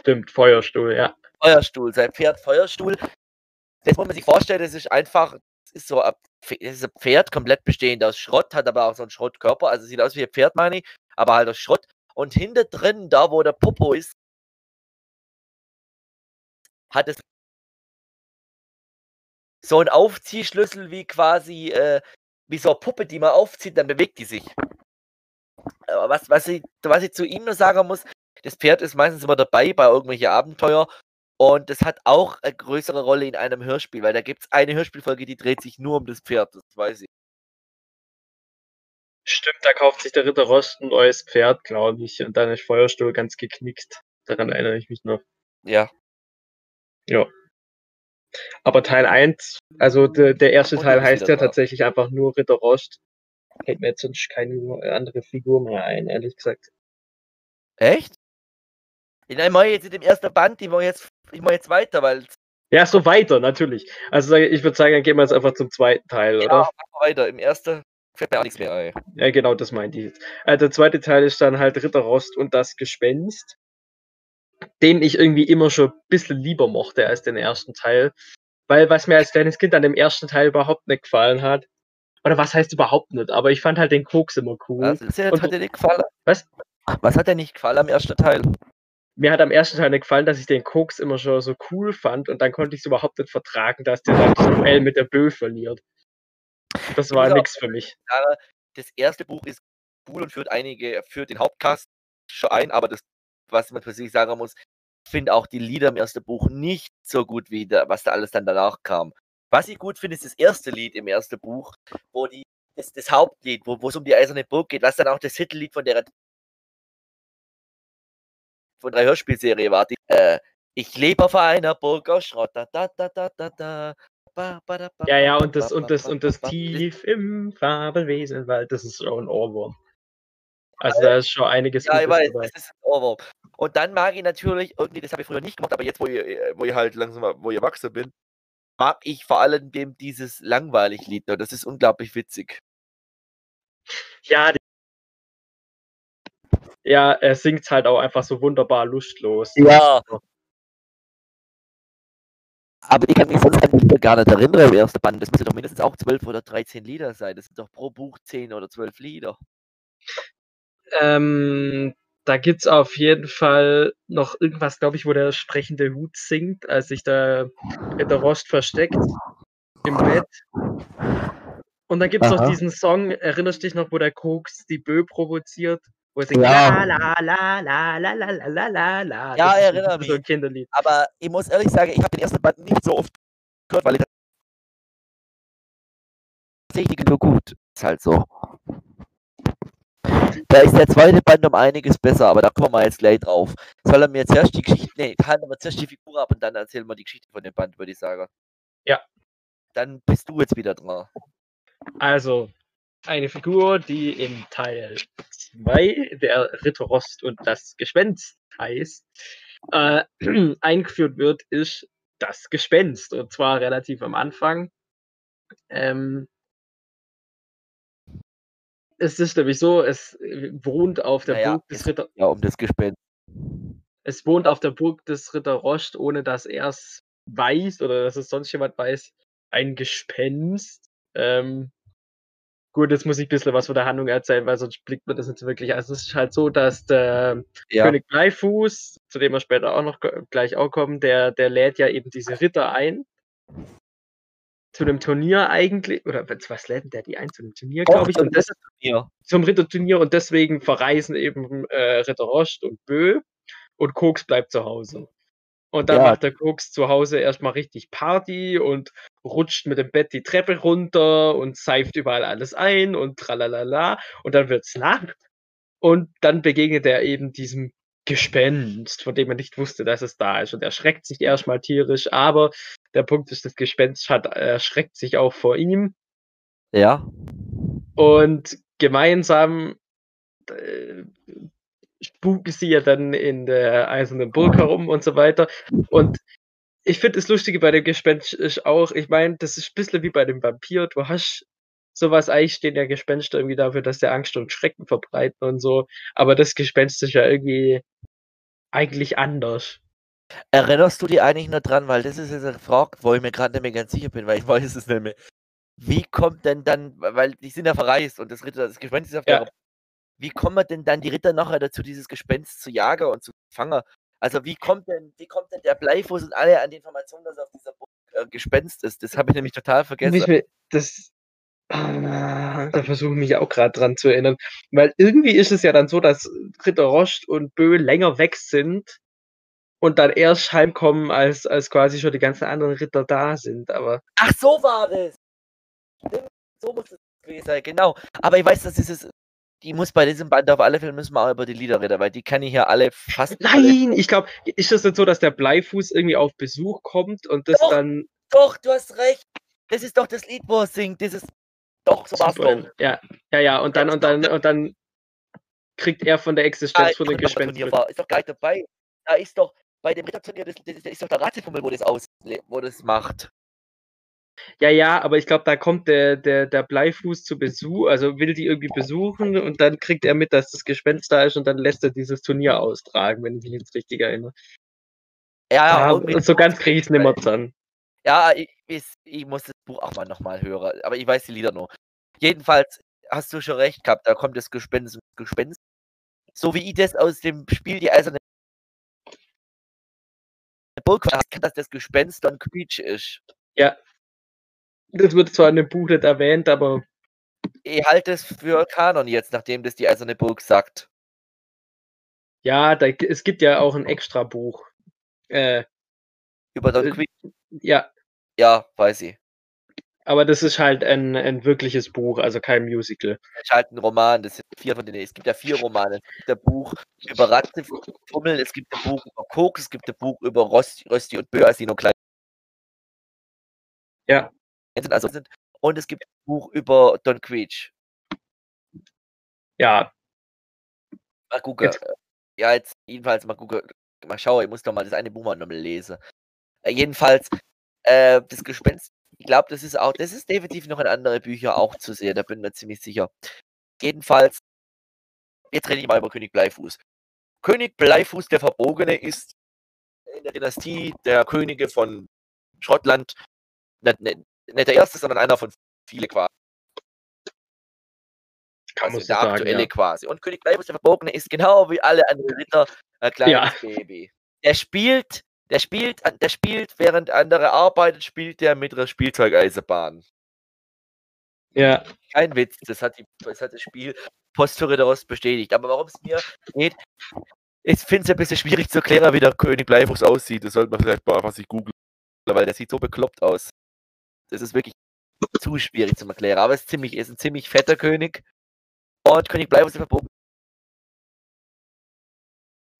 Stimmt, Feuerstuhl, ja. Feuerstuhl, sein Pferd Feuerstuhl. Das muss man sich vorstellen, das ist einfach, das ist so ein, das ist ein Pferd komplett bestehend aus Schrott, hat aber auch so einen Schrottkörper, also sieht aus wie ein Pferd, meine ich, aber halt aus Schrott. Und hinter drin, da wo der Popo ist, hat es so einen Aufziehschlüssel wie quasi, äh, wie so eine Puppe, die man aufzieht, dann bewegt die sich. Aber was, was, ich, was ich zu ihm nur sagen muss, das Pferd ist meistens immer dabei bei irgendwelchen Abenteuer und das hat auch eine größere Rolle in einem Hörspiel, weil da gibt es eine Hörspielfolge, die dreht sich nur um das Pferd, das weiß ich. Stimmt, da kauft sich der Ritter Rost ein neues Pferd, glaube ich, und dann ist Feuerstuhl ganz geknickt. Daran erinnere ich mich noch. Ja, ja. Aber Teil 1, also de, der erste Und Teil heißt ja tatsächlich einfach nur Ritter Rost. Fällt mir jetzt sonst keine andere Figur mehr ein, ehrlich gesagt. Echt? In einmal jetzt in dem ersten Band, die wir jetzt, ich mache jetzt weiter, weil. Ja, so weiter, natürlich. Also ich würde sagen, dann gehen wir jetzt einfach zum zweiten Teil, ja, oder? weiter. Im ersten fällt mir auch nichts mehr ein. Ja, genau, das meinte ich jetzt. Also der zweite Teil ist dann halt Ritter Rost und das Gespenst den ich irgendwie immer schon ein bisschen lieber mochte als den ersten Teil. Weil was mir als kleines Kind an dem ersten Teil überhaupt nicht gefallen hat, oder was heißt überhaupt nicht, aber ich fand halt den Koks immer cool. Was ist jetzt, hat dir nicht gefallen? Was? Was hat dir nicht gefallen am ersten Teil? Mir hat am ersten Teil nicht gefallen, dass ich den Koks immer schon so cool fand und dann konnte ich es überhaupt nicht vertragen, dass der dann so L mit der Bö verliert. Das war nichts für mich. Das erste Buch ist cool und führt einige, führt den Hauptcast schon ein, aber das was man für sich sagen muss, ich finde auch die Lieder im ersten Buch nicht so gut wie da, was da alles dann danach kam. Was ich gut finde, ist das erste Lied im ersten Buch, wo die, das, das Hauptlied, wo es um die Eiserne Burg geht, was dann auch das Titellied von der von der Hörspielserie war. Die, äh, ich lebe auf einer Burg aus Schrott. Da, da, da, da, da, da. Ja, ja, und das, und das, und das tief im Fabelwesenwald, das ist auch ein Ohrwurm. Also da ist schon einiges Ja, ich weiß, dabei. das ist ein Ohrwurm. Und dann mag ich natürlich, irgendwie, das habe ich früher nicht gemacht, aber jetzt, wo ich, äh, wo ich halt langsam, wo ich erwachsen bin, mag ich vor allem dem dieses langweilig Lied. Das ist unglaublich witzig. Ja, Ja, er singt halt auch einfach so wunderbar lustlos. Ja. Aber ich kann mich sonst gar nicht erinnern im ersten Band. Das müssen doch mindestens auch 12 oder 13 Lieder sein. Das sind doch pro Buch 10 oder 12 Lieder. Ähm, da gibt's auf jeden Fall noch irgendwas, glaube ich, wo der sprechende Hut singt, als sich der der Rost versteckt im Bett. Und dann gibt's noch Aha. diesen Song, erinnerst dich noch, wo der Koks die Bö provoziert? Wo er singt Ja. la la la la la la la la. Ja, erinnere so mich. ein Kinderlied. Aber ich muss ehrlich sagen, ich habe den ersten Band nicht so oft gehört, weil ich tatsächlich nur gut. Ist halt so. Da ist der zweite Band um einiges besser, aber da kommen wir jetzt gleich drauf. Soll er mir zuerst die Geschichte, nee, handeln wir zuerst die Figur ab und dann erzählen wir die Geschichte von dem Band, würde ich sagen. Ja. Dann bist du jetzt wieder dran. Also, eine Figur, die im Teil 2 der Ritter Rost und das Gespenst heißt, äh, eingeführt wird, ist das Gespenst. Und zwar relativ am Anfang. Ähm, es ist nämlich so, es äh, wohnt auf der Naja, Burg des es Ritter, ja um das Gespenst. es wohnt auf der Burg des Ritter Rost, ohne dass er es weiß oder dass es sonst jemand weiß, ein Gespenst. Ähm, gut, jetzt muss ich ein bisschen was von der Handlung erzählen, weil sonst blickt man das nicht wirklich. Also es ist halt so, dass der Ja. König Bleifuß, zu dem wir später auch noch gleich auch kommen, der, der lädt ja eben diese Ritter ein. Zu einem Turnier eigentlich, oder was lädt der die ein? Zu einem Turnier, glaube ich. Und das, Ja. zum Ritterturnier und deswegen verreisen eben äh, Ritter Rost und Bö und Koks bleibt zu Hause. Und dann Ja. macht der Koks zu Hause erstmal richtig Party und rutscht mit dem Bett die Treppe runter und seift überall alles ein und tralalala. Und dann wird's Nacht. Und dann begegnet er eben diesem Gespenst, von dem er nicht wusste, dass es da ist. Und er schreckt sich erstmal tierisch, aber der Punkt ist, das Gespenst hat, erschreckt sich auch vor ihm. Ja. Und gemeinsam äh, spuken sie ja dann in der Eisernen Burg herum und so weiter. Und ich finde das Lustige bei dem Gespenst ist auch, ich meine, das ist ein bisschen wie bei dem Vampir. Du hast sowas, eigentlich stehen ja Gespenster irgendwie dafür, dass der Angst und Schrecken verbreiten und so. Aber das Gespenst ist ja irgendwie eigentlich anders. Erinnerst du dich eigentlich noch dran, weil das ist jetzt eine Frage, wo ich mir gerade nicht mehr ganz sicher bin, weil ich weiß es nicht mehr. Wie kommt denn dann, weil die sind ja verreist und das Ritter, das Gespenst ist auf Ja. der Wie kommen denn dann die Ritter nachher dazu, dieses Gespenst zu jagen und zu fangen? Also wie kommt denn, wie kommt denn der Bleifuß und alle an die Information, dass er auf dieser Burg äh, Gespenst ist? Das habe ich nämlich total vergessen. Mehr, das, ah, da versuche ich mich auch gerade dran zu erinnern. Weil irgendwie ist es ja dann so, dass Ritter Rost und Bö länger weg sind und dann erst heimkommen, als, als quasi schon die ganzen anderen Ritter da sind. Aber Ach, so war das. So muss es gewesen sein, genau. Aber ich weiß, dass dieses, die muss bei diesem Band auf alle Fälle müssen wir auch über die Lieder reden, weil die kann ich ja alle fast alle. nein, ich glaube, ist es nicht so, dass der Bleifuß irgendwie auf Besuch kommt und das Doch. dann Doch, du hast recht. Das ist doch das Lied, wo er singt. Das ist doch so war's doch. ja, ja, ja, und dann, und dann, und dann kriegt er von der Existenz von den Ritterturnier Gespenst mit. war, ist doch gar nicht dabei. Da ist doch bei dem Ritterturnier, das, das, das ist doch der Ratzefummel, wo das aus, wo das macht. Ja, ja, aber ich glaube, da kommt der, der, der Bleifuß zu Besuch, also will die irgendwie besuchen und dann kriegt er mit, dass das Gespenst da ist und dann lässt er dieses Turnier austragen, wenn ich mich jetzt richtig erinnere. Ja, ja, irgendwie und so ganz kriege ich es nicht mehr dran. Ja, ich, ich, ich muss das Buch auch mal nochmal hören, aber ich weiß die Lieder noch. Jedenfalls hast du schon recht gehabt, da kommt das Gespenst, Gespenst. So wie ich das aus dem Spiel die Eiserne Burg weiß, kann, dass das Gespenst dann Quietsch ist. Ja. Das wird zwar in dem Buch nicht erwähnt, aber Ich halte es für Kanon jetzt, nachdem das die Eiserne Burg sagt. ja, da, es gibt ja auch ein extra Buch. Äh, Über Don Äh, Quietsch. Ja, Ja, weiß ich. aber das ist halt ein, ein wirkliches Buch, also kein Musical. Es ist halt ein Roman, das sind vier von denen. Es gibt ja vier Romane. Es gibt ein Buch über Ratzefummel, es gibt ein Buch über Koks, es gibt ein Buch über Rosti, Rösti und Bö, als die noch klein Ja. sind. Also sind. Und es gibt ein Buch über Don Quietsch. Ja, Mal gucken. Jetzt- Ja, jetzt jedenfalls mal gucken. Mal schauen, ich muss doch mal das eine Buch mal nochmal lesen. Äh, jedenfalls, äh, das Gespenst, ich glaube, das ist auch, das ist definitiv noch in andere Bücher auch zu sehen, da bin ich mir ziemlich sicher. Jedenfalls jetzt rede ich mal über König Bleifuß. König Bleifuß der Verbogene ist in der Dynastie der Könige von Schottland nicht, nicht, nicht der erste, sondern einer von vielen quasi. Kann Also der sagen, aktuelle ja. quasi. Und König Bleifuß der Verbogene ist genau wie alle anderen Ritter ein kleines Ja. Baby. Der spielt, der spielt, der spielt, während andere arbeiten, spielt der mit einer Spielzeugeisenbahn. Ja, Kein Witz, das hat, die, das, hat das Spiel Post für Ritter Ost bestätigt. Aber warum es mir geht, ich finde es ein bisschen schwierig zu erklären, wie der König Bleifuß aussieht. Das sollte man vielleicht mal einfach sich googeln, weil der sieht so bekloppt aus. Das ist wirklich zu schwierig zu erklären. Aber es ist, ziemlich, ist ein ziemlich fetter König. Und König Bleifuß der Verbogen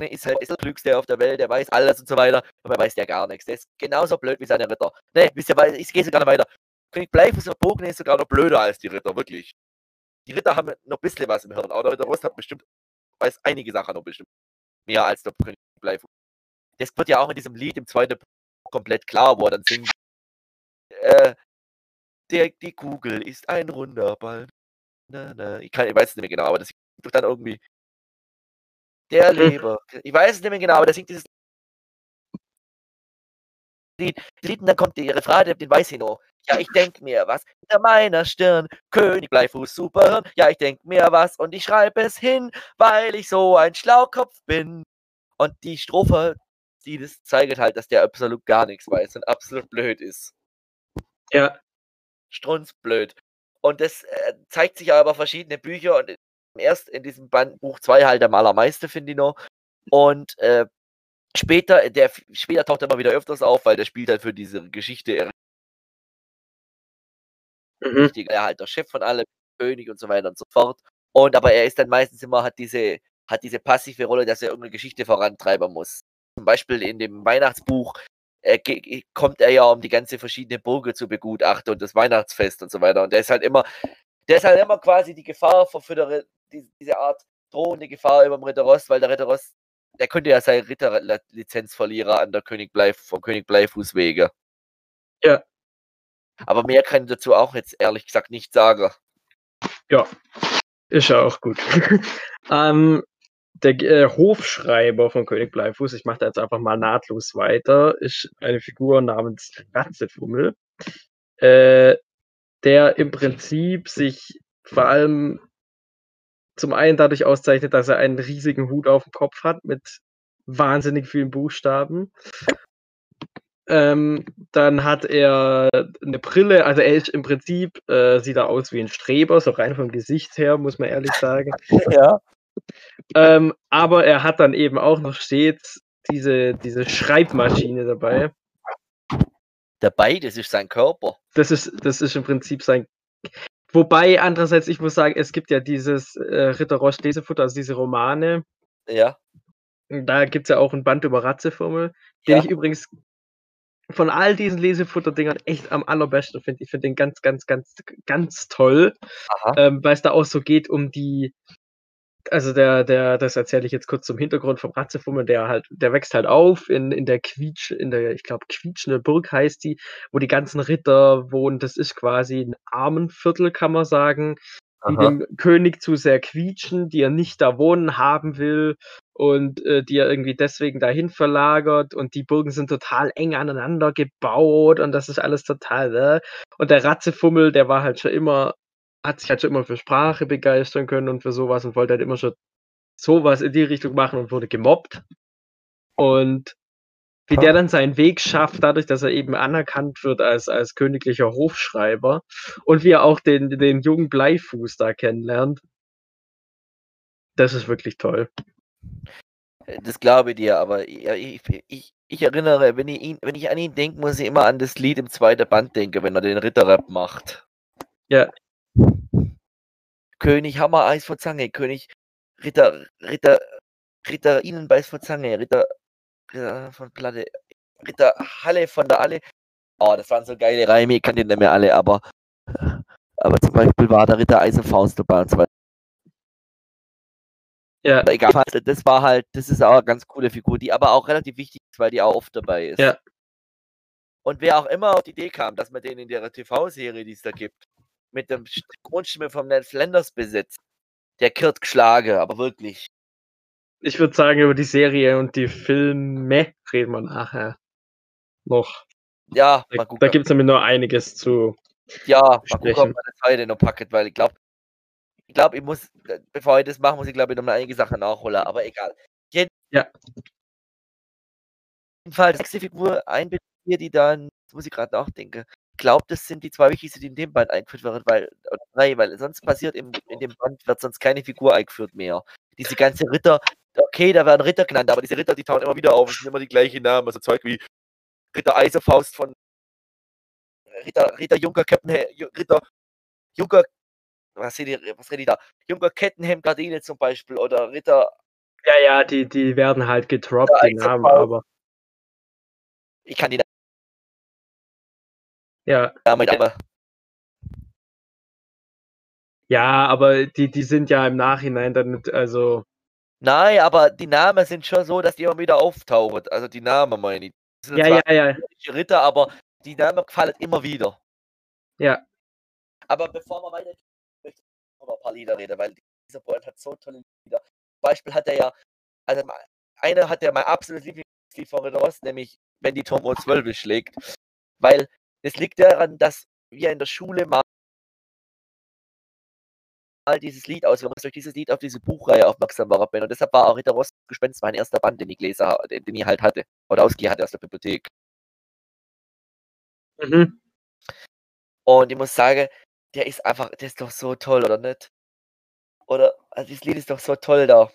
ist halt ist der Klügste auf der Welt, der weiß alles und so weiter. Aber er weiß ja gar nichts. Der ist genauso blöd wie seine Ritter. Ne, wisst ihr, weil ich gehe sogar noch weiter. König Bleifuß der Verbogen ist sogar noch blöder als die Ritter, wirklich. Die Ritter haben noch ein bisschen was im Hirn, aber der Ritter Rost hat bestimmt, weiß einige Sachen noch bestimmt mehr als der König Bleifuß. Das wird ja auch in diesem Lied im zweiten komplett klar, wo er dann singt. Äh, der, die Kugel ist ein runder Ball. Na, na. Ich, kann, ich weiß es nicht mehr genau, aber das singt doch dann irgendwie. Der Mhm. Leber. Ich weiß es nicht mehr genau, aber der singt dieses Lied. Lied und dann kommt die Refrain, den weiß ich noch. Ja, ich denk mir was hinter meiner Stirn. König Bleifuß, Superhirn. Ja, ich denk mir was und ich schreibe es hin, weil ich so ein Schlaukopf bin. Und die Strophe, die das zeigt halt, dass der absolut gar nichts weiß und absolut blöd ist. ja, Strunzblöd. Und das äh, zeigt sich aber verschiedene Bücher und erst in diesem Band Buch 2 halt am allermeisten, finde ich noch. Und äh, später, der später taucht er immer wieder öfters auf, weil der spielt halt für diese Geschichte mhm. richtig, er halt der Chef von allem, König und so weiter und so fort. Und aber er ist dann meistens immer, hat diese, hat diese passive Rolle, dass er irgendeine Geschichte vorantreiben muss. Zum Beispiel in dem Weihnachtsbuch äh, ge- kommt er ja, um die ganze verschiedene Burgen zu begutachten und das Weihnachtsfest und so weiter. Und der ist halt immer, der ist halt immer quasi die Gefahr für, die, diese Art drohende Gefahr über dem Ritter Rost, weil der Ritter Rost, der könnte ja seine Ritterlizenz verlieren an der König Bleif, vom König Bleifuß wege. Ja. Aber mehr kann ich dazu auch jetzt ehrlich gesagt nicht sagen. ja. Ist ja auch gut. ähm, der äh, Hofschreiber von König Bleifuß, ich mache da jetzt einfach mal nahtlos weiter, ist eine Figur namens Ratzefummel, äh, der im Prinzip sich vor allem zum einen dadurch auszeichnet, dass er einen riesigen Hut auf dem Kopf hat mit wahnsinnig vielen Buchstaben. Ähm, dann hat er eine Brille, also er ist im Prinzip, äh, sieht er aus wie ein Streber, so rein vom Gesicht her, muss man ehrlich sagen. Ja. Ähm, aber er hat dann eben auch noch stets diese, diese Schreibmaschine dabei. Dabei, das ist sein Körper. Das ist, das ist im Prinzip sein. Wobei, andererseits, ich muss sagen, es gibt ja dieses äh, Ritter Roche Lesefutter, also diese Romane. Ja. Da gibt es ja auch ein Band über Ratzefummel, den Ja. ich übrigens von all diesen Lesefutter-Dingern echt am allerbesten finde. Ich finde den ganz, ganz, ganz, ganz toll, ähm, weil es da auch so geht um die, also der, der, das erzähle ich jetzt kurz zum Hintergrund vom Ratzefummel, der halt, der wächst halt auf in, in der Quietsch, in der, ich glaube, Quietschende Burg heißt die, wo die ganzen Ritter wohnen. Das ist quasi ein Armenviertel, kann man sagen, die Aha. dem König zu sehr quietschen, die er nicht da wohnen haben will und äh, die er irgendwie deswegen dahin verlagert und die Burgen sind total eng aneinander gebaut und das ist alles total, ne? Und der Ratzefummel, der war halt schon immer, hat sich halt schon immer für Sprache begeistern können und für sowas und wollte halt immer schon sowas in die Richtung machen und wurde gemobbt. Und wie der dann seinen Weg schafft, dadurch, dass er eben anerkannt wird als, als königlicher Hofschreiber und wie er auch den, den jungen Bleifuß da kennenlernt. Das ist wirklich toll. Das glaube ich dir, aber ich, ich, ich erinnere, wenn ich, ihn, wenn ich an ihn denke, muss ich immer an das Lied im zweiten Band denken, wenn er den Ritterrap macht. Ja. König Hammer Eis vor Zange, König Ritter, Ritter, Ritter Ihnen vor Zange, Ritter, Ritter von Platte, Ritter Halle von der Alle. Oh, das waren so geile Reime, ich kann die nicht mehr alle, aber, aber zum Beispiel war der Ritter Eisenfaust dabei und so weiter. Ja, Aber egal, das war halt, das ist auch eine ganz coole Figur, die aber auch relativ wichtig ist, weil die auch oft dabei ist. Ja. Und wer auch immer auf die Idee kam, dass man den in der TV-Serie, die es da gibt, mit dem St- Grundstimme vom Ned Flanders besetzt, der Kirt geschlagen, aber wirklich. Ich würde sagen, über die Serie und die Filme reden wir nachher noch. Ja, da, da gibt es nämlich noch einiges zu. Ja, mal gucken, ob man das heute noch packt, weil ich glaube, ich glaube, ich muss, bevor ich das mache, muss ich glaube ich noch mal einige Sachen nachholen, aber egal. Jeden ja. Fall, die nächste Figur einbindet, die dann, muss ich gerade nachdenken, glaube, das sind die zwei wichtigsten, die in dem Band eingeführt werden, weil, drei, weil sonst passiert im, in dem Band, wird sonst keine Figur eingeführt mehr. Diese ganze Ritter, okay, da werden Ritter genannt, aber diese Ritter, die tauchen immer wieder auf, es sind immer die gleichen Namen, also Zeug wie Ritter Eiserfaust von Ritter, Ritter Junker Captain, Ritter Junker, was seht ihr, was da? Junker Kettenhemd Gardine zum Beispiel oder Ritter. Ja, ja, die, die werden halt getroppt, die Namen, aber. Ich kann die ja. Damit aber. Ja, aber die, die sind ja im Nachhinein dann, also. Nein, aber die Namen sind schon so, dass die immer wieder auftauchen. Also die Namen meine ich. Ja, ja, ja. Ritter, aber die Namen fallen immer wieder. Ja. Aber bevor wir weiter möchte ich noch ein paar Lieder reden, weil dieser Band hat so tolle Lieder. Zum Beispiel hat er ja, also einer hat ja mein absolutes Lieblingslied von Ritter Ross, nämlich Wenn die Turmo 12 schlägt. Weil das liegt daran, dass wir in der Schule mal dieses Lied aus, wir durch dieses Lied auf diese Buchreihe aufmerksam war bin. Und deshalb war auch Ritter Ross Gespenst mein erster Band, den ich habe, den, den ich halt hatte. Oder ausgeliehen hatte aus der Bibliothek. Mhm. Und ich muss sagen, der ist einfach, der ist doch so toll, oder nicht? Oder, also dieses Lied ist doch so toll da.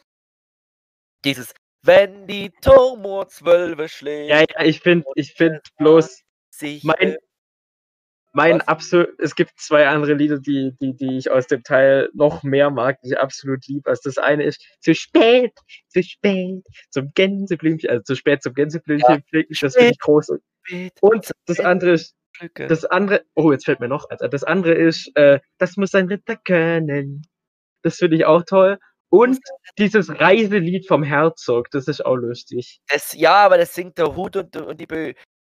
Dieses, wenn die Turmo zwölfe schlägt. Ja, ja, ich finde, ich finde bloß, mein, mein absolut, es gibt zwei andere Lieder, die, die, die ich aus dem Teil noch mehr mag, die ich absolut liebe. Also das eine ist zu spät, zu spät zum Gänseblümchen, also zu spät zum Gänseblümchen ja, das finde ich groß. Und das andere ist, das andere, oh, jetzt fällt mir noch, also das andere ist, äh, das muss ein Ritter können. Das finde ich auch toll. Und dieses Reiselied vom Herzog, das ist auch lustig. Das, ja, aber das singt der Hut und, und die Bö.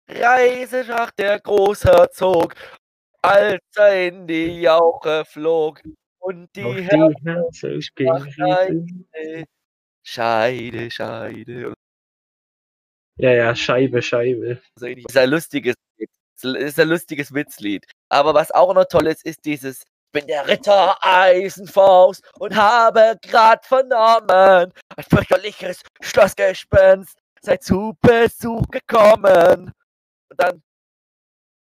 Reise nach der Großherzog, als er in die Jauche flog und die, Herzog Scheide, Scheide. Ja, ja, Scheibe, Scheibe. Das ist ein lustiges, ist ein lustiges Witzlied. Aber was auch noch toll ist, ist dieses bin der Ritter Eisenfaust und habe grad vernommen, ein fürchterliches Schlossgespenst sei zu Besuch gekommen. Und dann,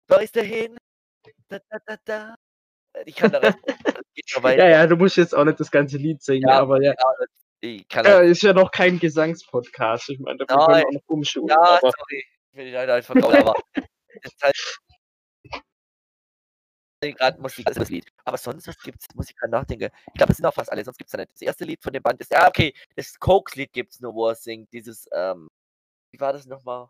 wo ist der hin? Da, da, da, da. Ich kann da Ja, ja, du musst jetzt auch nicht das ganze Lied singen, ja, aber ja. Kann ja, ist ja noch kein Gesangspodcast. Ich meine, da können wir auch noch umschulen. Ja, aber... sorry. Ich will die leider einfach aber das heißt, gerade Musik, das ist das Lied. Aber sonst, was gibt's? Muss ich gerade nachdenken. Ich glaube, es sind auch fast alle, sonst gibt es da nicht. Das erste Lied von dem Band ist, ja, okay, das Cokes-Lied gibt es nur, wo er singt. Dieses, ähm, wie war das nochmal?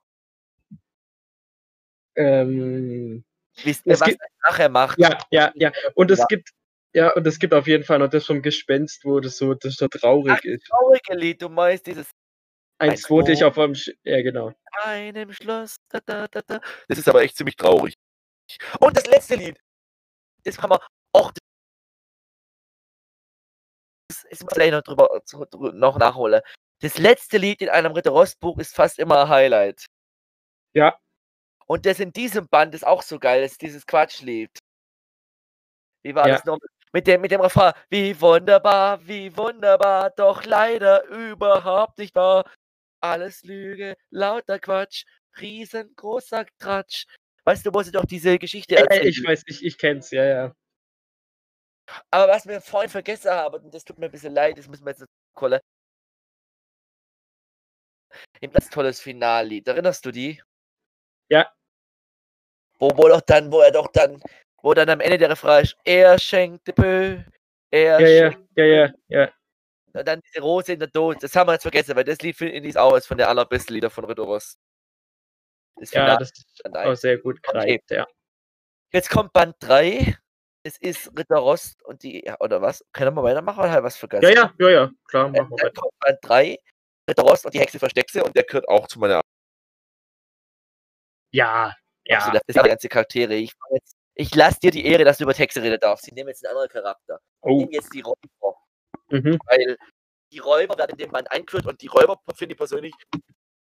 Ähm, Wisst ihr, was gibt, er nachher macht? Ja, ja, ja. Und es ja. gibt, ja, und es gibt auf jeden Fall noch das vom Gespenst, wo das so, das so traurig Ach, ist. Traurige Lied, du meinst dieses. Eins, wo dich auf einem, Sch ja, genau. Einem Schloss, da, da, da, da. Das ist aber echt ziemlich traurig. Und das letzte Lied. Das kann man auch. Das ist muss gleich noch drüber, noch nachholen. Das letzte Lied in einem Ritter Rost Buch ist fast immer ein Highlight. Ja, und das in diesem Band ist auch so geil, dass dieses Quatschlied. Wie war ja. das noch? Mit dem, mit dem Refrain, wie wunderbar, wie wunderbar, doch leider überhaupt nicht wahr. Alles Lüge, lauter Quatsch, riesengroßer Tratsch. Weißt du, wo sie doch diese Geschichte erzählen? Ich weiß, ich, ich kenn's, ja, ja. Aber was wir vorhin vergessen haben, und das tut mir ein bisschen leid, das müssen wir jetzt kolle. Ein ganz tolles Finallied. Erinnerst du die? Ja. Wo, wo doch dann, wo er doch dann, wo dann am Ende der Refrain ist, er schenkte Bö, er ja, schenkte ja, ja, ja, ja. Und dann diese Rose in der Dose, das haben wir jetzt vergessen, weil das Lied finde ich auch als von der allerbesten Lieder von Ridoros. Das ja, das ist auch sehr gut greift, okay. ja. Jetzt kommt Band 3. Es ist Ritter Rost und die, oder was? Können wir weitermachen oder halt was vergessen? Ja, ja, ja, ja, klar, machen wir weiter. kommt Band 3, Ritter Rost und die Hexe Versteckse und der gehört auch zu meiner. Ja, ja. das sind die ganze Charaktere. Ich, ich lasse dir die Ehre, dass du über Texte reden darfst. Ich nehme jetzt einen anderen Charakter. Oh. Ich nehme jetzt die vor. Mhm. Weil die Räuber werden in dem Band eingeführt und die Räuber, finde ich persönlich,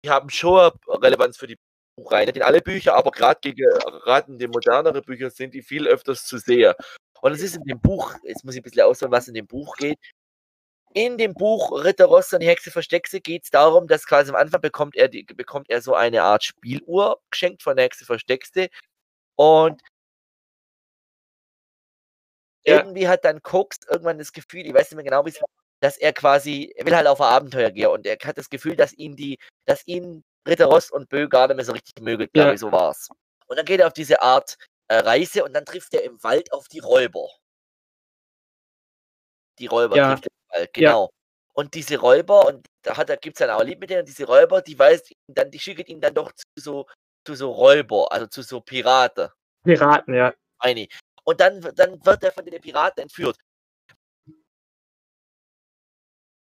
die haben schon Relevanz für die Buchreihe. Nicht in alle Bücher, aber gerade gegen gerade in den moderneren Büchern sind die viel öfters zu sehen. Und es ist in dem Buch, jetzt muss ich ein bisschen ausholen, was in dem Buch geht. In dem Buch Ritter Ross und die Hexe Versteckse geht es darum, dass quasi am Anfang bekommt er, die, bekommt er so eine Art Spieluhr geschenkt von der Hexe Versteckste. Und Ja. irgendwie hat dann Koks irgendwann das Gefühl, ich weiß nicht mehr genau, wie es dass er quasi, er will halt auf ein Abenteuer gehen und er hat das Gefühl, dass ihn die, dass ihn Ritter Ross und Bö gar nicht mehr so richtig mögen, glaube Ja. ich, so war's. Und dann geht er auf diese Art äh, Reise und dann trifft er im Wald auf die Räuber. Die Räuber Ja. trifft er im Wald, Ja. genau. Und diese Räuber, und da hat er, gibt es dann auch ein Lied mit denen, diese Räuber, die weiß, dann, die schicken ihn dann doch zu so, zu so Räuber, also zu so Piraten Piraten, ja. meine ich. Und dann, dann wird er von den Piraten entführt.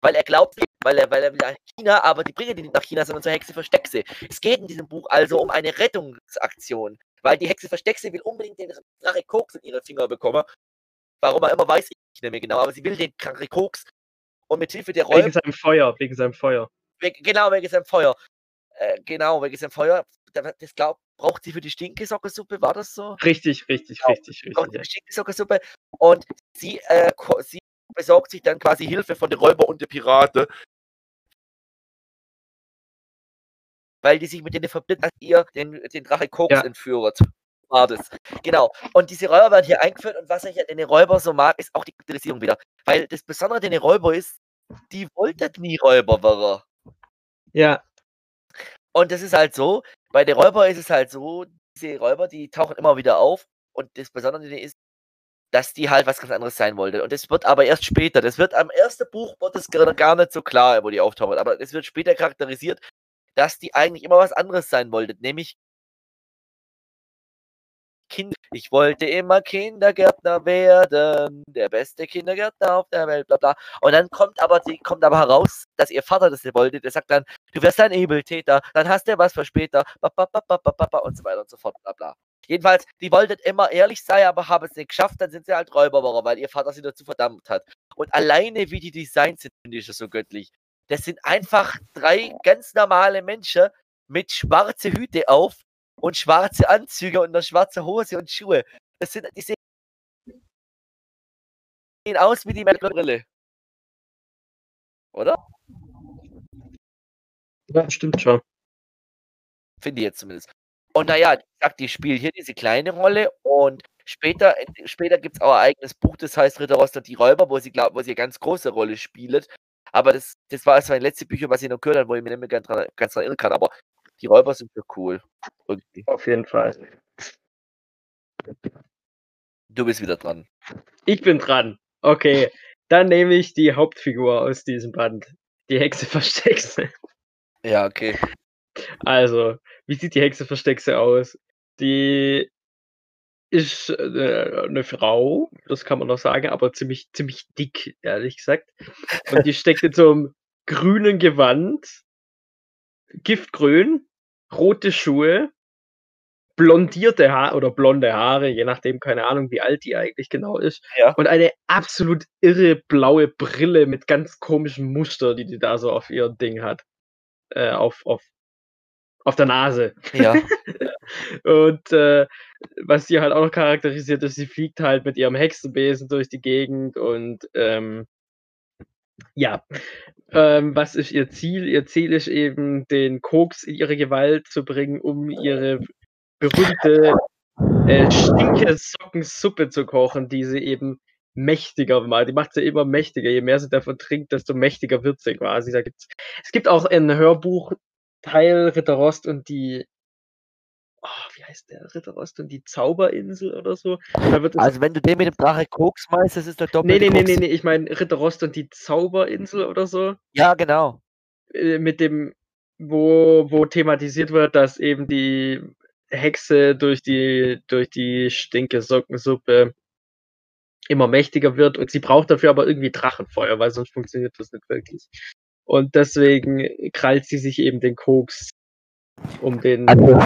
Weil er glaubt, weil er, weil er will nach China, aber die bringen ihn nicht nach China, sondern zur Hexe Versteckse. Es geht in diesem Buch also um eine Rettungsaktion. Weil die Hexe Versteckse will unbedingt den Drache Koks in ihre Finger bekommen. Warum er immer weiß, ich nicht mehr genau, aber sie will den Drache Koks. Und mit Hilfe der Räuber Wegen seinem Feuer, wegen seinem Feuer. Wegen, genau, wegen seinem Feuer. Äh, genau, wegen seinem Feuer. Da- Das glaub, braucht sie für die Stinkesockersuppe, war das so? Richtig, richtig, Genau. richtig, Braucht richtig. sie die Stinkesockersuppe. Und sie, äh, sie besorgt sich dann quasi Hilfe von den Räuber und den Piraten. Weil die sich mit denen verbindet, dass ihr den, den Drache Koks Ja. entführt. War das. Genau. Und diese Räuber werden hier eingeführt und was ich an den Räuber so mag, ist auch die Charakterisierung wieder. Weil das Besondere an den Räuber ist, die wollten nie Räuber werden. Ja, Und das ist halt so, bei den Räuber ist es halt so, diese Räuber, die tauchen immer wieder auf. Und das Besondere an denen ist, dass die halt was ganz anderes sein wollten. Und das wird aber erst später. Das wird am ersten Buch wird es gar gar nicht so klar, wo die auftauchen. Aber es wird später charakterisiert, dass die eigentlich immer was anderes sein wollten. Nämlich Kind. Ich wollte immer Kindergärtner werden, der beste Kindergärtner auf der Welt, bla bla. Und dann kommt aber, die, kommt aber heraus, dass ihr Vater das wollte. Der sagt dann, du wirst ein Übeltäter, dann hast du was für später, ba, ba, ba, ba, ba, ba, und so weiter und so fort, bla bla. Jedenfalls, die wollten immer ehrlich sein, aber haben es nicht geschafft, dann sind sie halt Räuber geworden, weil ihr Vater sie dazu verdammt hat. Und alleine wie die Designs sind, finde ich das so göttlich. Das sind einfach drei ganz normale Menschen mit schwarze Hüte auf und schwarze Anzüge und eine schwarze Hose und Schuhe. Das sind, die sehen aus wie die Brille. Oder? ja, stimmt schon. Finde ich jetzt zumindest. Und naja, gesagt, die spielen hier diese kleine Rolle und später, später gibt es auch ein eigenes Buch, das heißt Ritter Rost und die Räuber, wo sie glauben, wo sie eine ganz große Rolle spielt. Aber das, das war das mein letztes Bücher, was ich noch gehört habe, wo ich mich nicht mehr ganz dran, ganz dran erinnern kann. Aber die Räuber sind ja cool. Irgendwie. Auf jeden Fall. Du bist wieder dran. Ich bin dran. Okay, dann nehme ich die Hauptfigur aus diesem Band. Die Hexe Versteckse. Ja, okay. Also, wie sieht die Hexe Versteckse aus? Die ist äh, eine Frau, das kann man noch sagen, aber ziemlich, ziemlich dick, ehrlich gesagt. Und die steckt in so einem grünen Gewand, giftgrün, rote Schuhe, blondierte Haare oder blonde Haare, je nachdem, keine Ahnung, wie alt die eigentlich genau ist. Ja. Und eine absolut irre blaue Brille mit ganz komischen Muster, die die da so auf ihr Ding hat. Äh, auf, auf, auf der Nase. Ja. Und äh, was sie halt auch noch charakterisiert ist, sie fliegt halt mit ihrem Hexenbesen durch die Gegend und ähm, ja, ähm, was ist ihr Ziel? Ihr Ziel ist eben, den Koks in ihre Gewalt zu bringen, um ihre berühmte äh, Stinke-Sockensuppe zu kochen, die sie eben mächtiger macht. Die macht sie immer mächtiger. Je mehr sie davon trinkt, desto mächtiger wird sie quasi. Da gibt's, es gibt auch ein Hörbuch, Teil Ritter Rost und die oh, heißt der? Ritter Rost und die Zauberinsel oder so. Also wenn du den mit dem Drache Koks meinst, das ist der nee, doppelte nee, nee, Koks. nee, nee, ich meine Ritter Rost und die Zauberinsel oder so. Ja, genau. Äh, mit dem, wo, wo thematisiert wird, dass eben die Hexe durch die, durch die Stinke-Sockensuppe immer mächtiger wird und sie braucht dafür aber irgendwie Drachenfeuer, weil sonst funktioniert das nicht wirklich. Und deswegen krallt sie sich eben den Koks, um den. Also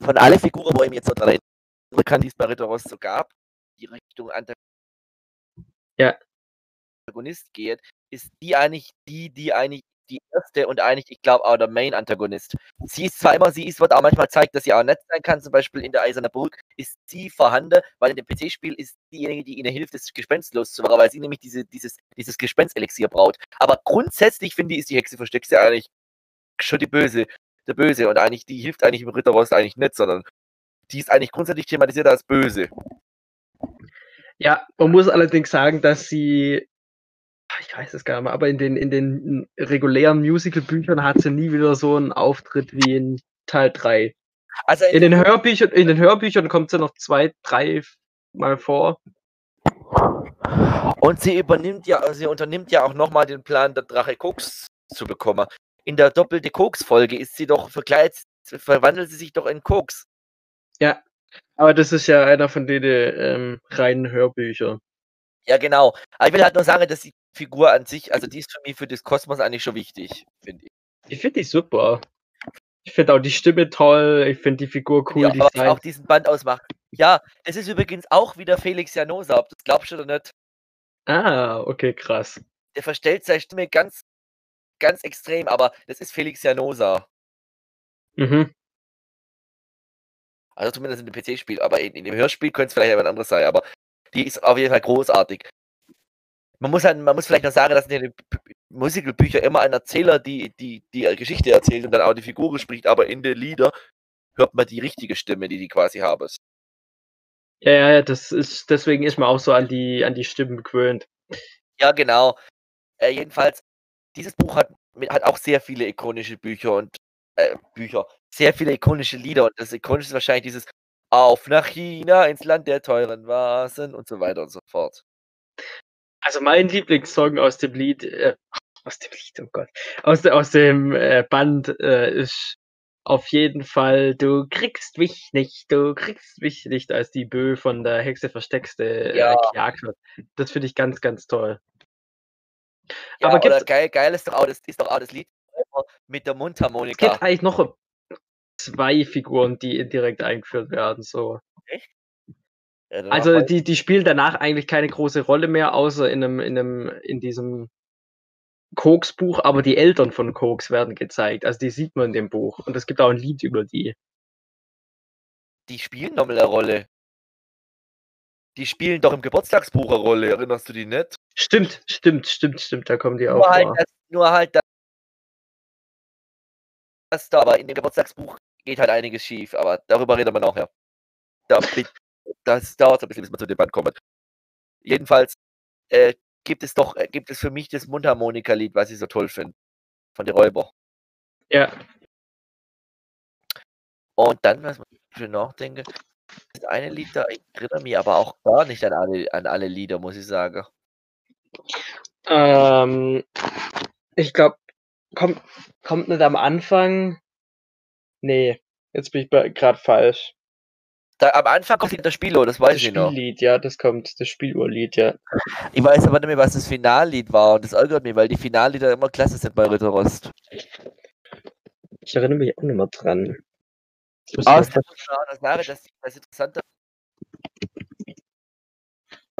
von allen Figuren, wo ich mich jetzt so dran erinnern kann, die es bei Ritter so gab, die Richtung Antagonist Ja. Antagonist geht, ist die eigentlich die, die eigentlich die erste und eigentlich, ich glaube, auch der Main-Antagonist. Sie ist zwar immer, sie ist, wird auch manchmal zeigt, dass sie auch nett sein kann, zum Beispiel in der Eisernen Burg ist sie vorhanden, weil in dem PC-Spiel ist diejenige, die ihnen hilft, das Gespenst loszumachen, weil sie nämlich diese, dieses, dieses Gespenstelixier braut. Aber grundsätzlich finde ich, ist die Hexe versteckt sie eigentlich schon die Böse, der Böse und eigentlich, die hilft eigentlich im Ritterrost eigentlich nicht, sondern die ist eigentlich grundsätzlich thematisiert als böse. Ja, man muss allerdings sagen, dass sie ich weiß es gar nicht mehr, aber in den, in den regulären Musical-Büchern hat sie nie wieder so einen Auftritt wie in Teil 3. Also in, in den Hörbüchern, in den Hörbüchern kommt sie noch zwei, drei Mal vor. Und sie übernimmt ja, sie unternimmt ja auch nochmal den Plan, der Drache Koks zu bekommen. In der doppelte Koks-Folge ist sie doch verkleidet, verwandelt sie sich doch in Koks. Ja, aber das ist ja einer von den ähm, reinen Hörbüchern. Ja, genau. Aber ich will halt nur sagen, dass die Figur an sich, also die ist für mich für das Kosmos eigentlich schon wichtig, finde ich. Ich finde die super. Ich finde auch die Stimme toll, ich finde die Figur cool. Ja, die auch diesen Band ausmacht. Ja, es ist übrigens auch wieder Felix Janosa, ob du das glaubst oder nicht. Ah, okay, krass. Der verstellt seine Stimme ganz, ganz extrem, aber das ist Felix Janosa. Mhm. Also zumindest in dem PC-Spiel, aber in, in, dem Hörspiel könnte es vielleicht jemand anderes sein, aber die ist auf jeden Fall großartig. Man muss halt, man muss vielleicht noch sagen, dass in den Musicalbüchern immer ein Erzähler die, die, die Geschichte erzählt und dann auch die Figur spricht, aber in den Lieder hört man die richtige Stimme, die die quasi haben. Ja, ja, das ist, deswegen ist man auch so an die, an die Stimmen gewöhnt. Ja, genau. Äh, jedenfalls, dieses Buch hat, hat auch sehr viele ikonische Bücher und äh, Bücher, sehr viele ikonische Lieder und das ikonische ist wahrscheinlich dieses Auf nach China, ins Land der teuren Vasen und so weiter und so fort. Also mein Lieblingssong aus dem Lied, äh, aus dem Lied, oh Gott, aus, aus dem äh, Band äh, ist auf jeden Fall Du kriegst mich nicht, du kriegst mich nicht, als die Bö von der Hexe versteckste äh, ja. gejagt wird. Das finde ich ganz, ganz toll. Ja, Aber gibt's, geil, geil ist doch auch das, ist doch auch das Lied mit der Mundharmonika. Es gibt eigentlich noch zwei Figuren, die indirekt eingeführt werden. So. Echt? Ja, also die, die spielen danach eigentlich keine große Rolle mehr, außer in einem, in einem, in diesem Koks-Buch, aber die Eltern von Koks werden gezeigt. Also die sieht man in dem Buch. Und es gibt auch ein Lied über die. Die spielen nochmal eine Rolle. Die spielen doch im Geburtstagsbuch eine Rolle, erinnerst du die nicht? Stimmt, stimmt, stimmt, stimmt, da kommen die nur auch. Halt das, nur halt das, das da, aber in dem Geburtstagsbuch geht halt einiges schief, aber darüber reden wir nachher. Da, das dauert ein bisschen, bis wir zu dem Band kommen. Jedenfalls äh, gibt es doch, äh, gibt es für mich das Mundharmonika-Lied, was ich so toll finde. Von den Räuber. Ja. Und dann, was ich für nachdenke, das eine Lied da, ich erinnere mich aber auch gar nicht an alle, an alle Lieder, muss ich sagen. Ähm, ich glaube, kommt, kommt nicht am Anfang. Nee, jetzt bin ich gerade falsch. Da, am Anfang kommt das Spieluhr, das weiß das ich noch. Das Spiellied, ja, das kommt, das Spieluhrlied, ja. Ich weiß aber nicht mehr, was das Finallied war und das ärgert mich, weil die Finallieder immer klasse sind bei Ritterrost. Ich erinnere mich auch nicht mehr dran. Ah, das, das wäre das, das Interessante,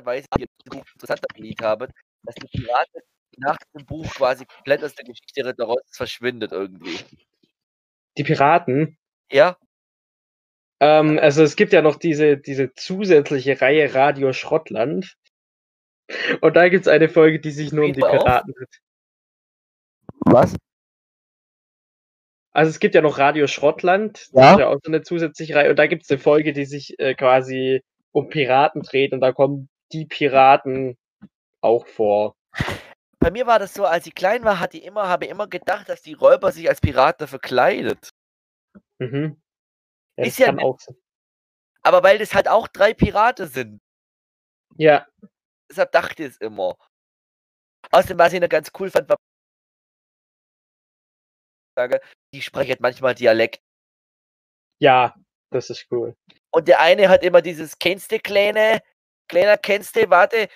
ein interessanter Lied haben, dass die Piraten nach dem Buch quasi komplett aus der Geschichte Ritterrost verschwindet irgendwie. Die Piraten? Ja. Ähm, also es gibt ja noch diese, diese zusätzliche Reihe Radio Schrottland. Und da gibt es eine Folge, die sich nur um die Piraten dreht. Was? Also es gibt ja noch Radio Schrottland, ja. das ist ja auch so eine zusätzliche Reihe. Und da gibt es eine Folge, die sich äh, quasi um Piraten dreht und da kommen die Piraten auch vor. Bei mir war das so, als ich klein war, hatte ich immer, habe ich immer gedacht, dass die Räuber sich als Piraten verkleidet. Mhm. Ja, ist ja auch sein. Aber weil das halt auch drei Piraten sind. Ja. Deshalb dachte ich es immer. Außerdem, was ich noch ganz cool fand, war, die sprechen manchmal Dialekt. Ja, das ist cool. Und der eine hat immer dieses, kennst du kleine, kleiner, kennst du, warte,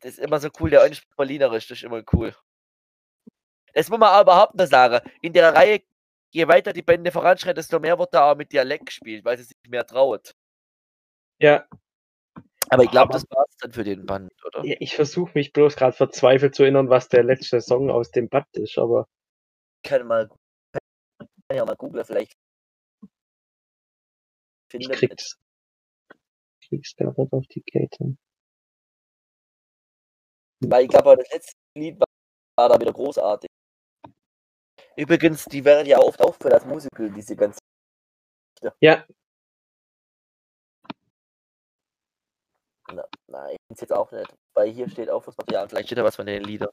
das ist immer so cool, der eine spricht Berlinerisch, das ist immer cool. Das muss man aber überhaupt noch sagen. In der Reihe je weiter die Bände voranschreiten, desto mehr wird da auch mit Dialekt gespielt, weil sie sich mehr traut. Ja. Aber ich glaube, das war's dann für den Band, oder? Ja, ich versuche mich bloß gerade verzweifelt zu erinnern, was der letzte Song aus dem Band ist, aber Ich kann mal kann ja mal googeln, vielleicht ich findet krieg's. Krieg's gar nicht auf die Kette. Weil ich glaube, das letzte Lied war, war da wieder großartig. Übrigens, die werden ja oft aufgeführt als Musical, diese ganzen. Ja, Na, nein, ist jetzt auch nicht. Weil hier steht Aufführungsmaterial, vielleicht steht da was von den Liedern.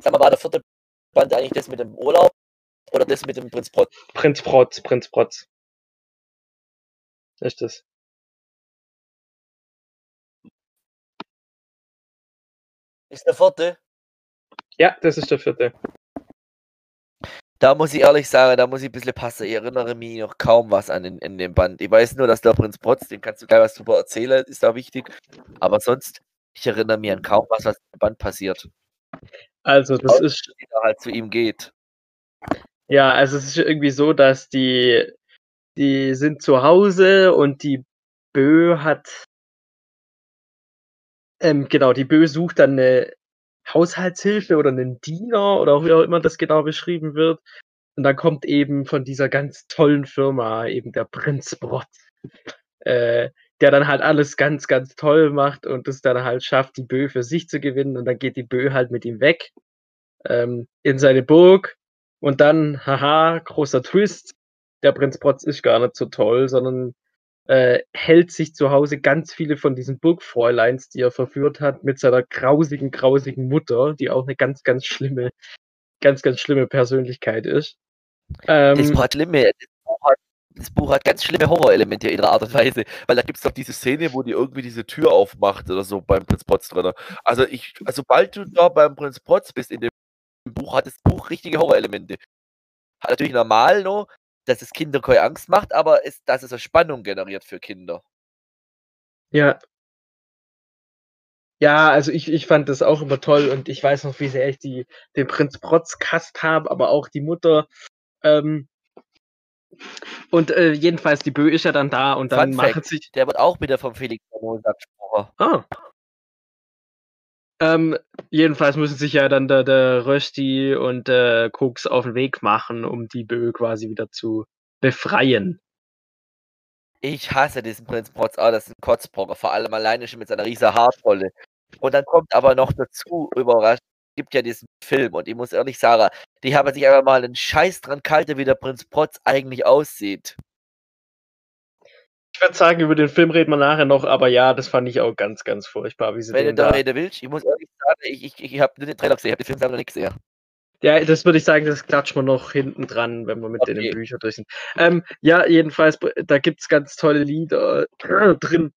Sag mal, war der vierte Band eigentlich das mit dem Urlaub oder das mit dem Prinz Prot? Prinz Protz, Prinz Protz. Ist das? Ist der vierte? Ja, das ist der vierte. Da muss ich ehrlich sagen, da muss ich ein bisschen passen. Ich erinnere mich noch kaum was an den, in dem Band. Ich weiß nur, dass der Prinz Protz, den kannst du gleich was drüber erzählen, ist da wichtig. Aber sonst, ich erinnere mich an kaum was, was im Band passiert. Also, das Außer, ist, Wie er halt zu ihm geht. Ja, also es ist irgendwie so, dass die, die sind zu Hause und die Bö hat, ähm, genau, die Bö sucht dann eine Haushaltshilfe oder einen Diener oder auch wie auch immer das genau beschrieben wird. Und dann kommt eben von dieser ganz tollen Firma eben der Prinz Brott, äh, der dann halt alles ganz, ganz toll macht und es dann halt schafft, die Bö für sich zu gewinnen. Und dann geht die Bö halt mit ihm weg ähm, in seine Burg. Und dann, haha, großer Twist, der Prinz Protz ist gar nicht so toll, sondern äh, hält sich zu Hause ganz viele von diesen Burgfräuleins, die er verführt hat, mit seiner grausigen, grausigen Mutter, die auch eine ganz, ganz schlimme, ganz, ganz schlimme Persönlichkeit ist. Das, Ähm, hat schlimme, das, Buch hat, das Buch hat ganz schlimme Horrorelemente in ihrer Art und Weise. Weil da gibt es doch diese Szene, wo die irgendwie diese Tür aufmacht oder so beim Prinz Potz drin. Also ich, also sobald du da beim Prinz Potz bist in dem Buch, hat das Buch richtige Horrorelemente. Hat natürlich normal noch, dass es Kinder keine Angst macht, aber es, dass es eine Spannung generiert für Kinder. Ja. Ja, also ich, ich fand das auch immer toll und ich weiß noch, wie sehr ich die, den Prinz Protz kast habe, aber auch die Mutter. Ähm, und äh, jedenfalls, die Bö ist ja dann da und dann Fun macht Fact, sich. der wird auch wieder vom Felix Mozart gesprochen. Ah. Ähm, jedenfalls müssen sich ja dann der, der Rösti und der Koks auf den Weg machen, um die Bö quasi wieder zu befreien. Ich hasse diesen Prinz Potz, ah, das ist ein Kotzbrocker, vor allem alleine schon mit seiner riesen Haartrolle. Und dann kommt aber noch dazu, überrascht, gibt ja diesen Film und ich muss ehrlich sagen, die haben sich einfach mal einen Scheiß dran gehalten, wie der Prinz Potz eigentlich aussieht. Ich würde sagen, über den Film reden wir nachher noch, aber ja, das fand ich auch ganz, ganz furchtbar, wie sie Wenn du da. reden willst, ich muss ehrlich sagen, ich, ich, ich habe nur den Trailer gesehen, ich habe den Film selber noch nicht gesehen. Ja, das würde ich sagen, das klatschen wir noch hinten dran, wenn wir mit Okay. den Büchern durch sind. Ähm, ja, jedenfalls, da gibt's ganz tolle Lieder äh, drin.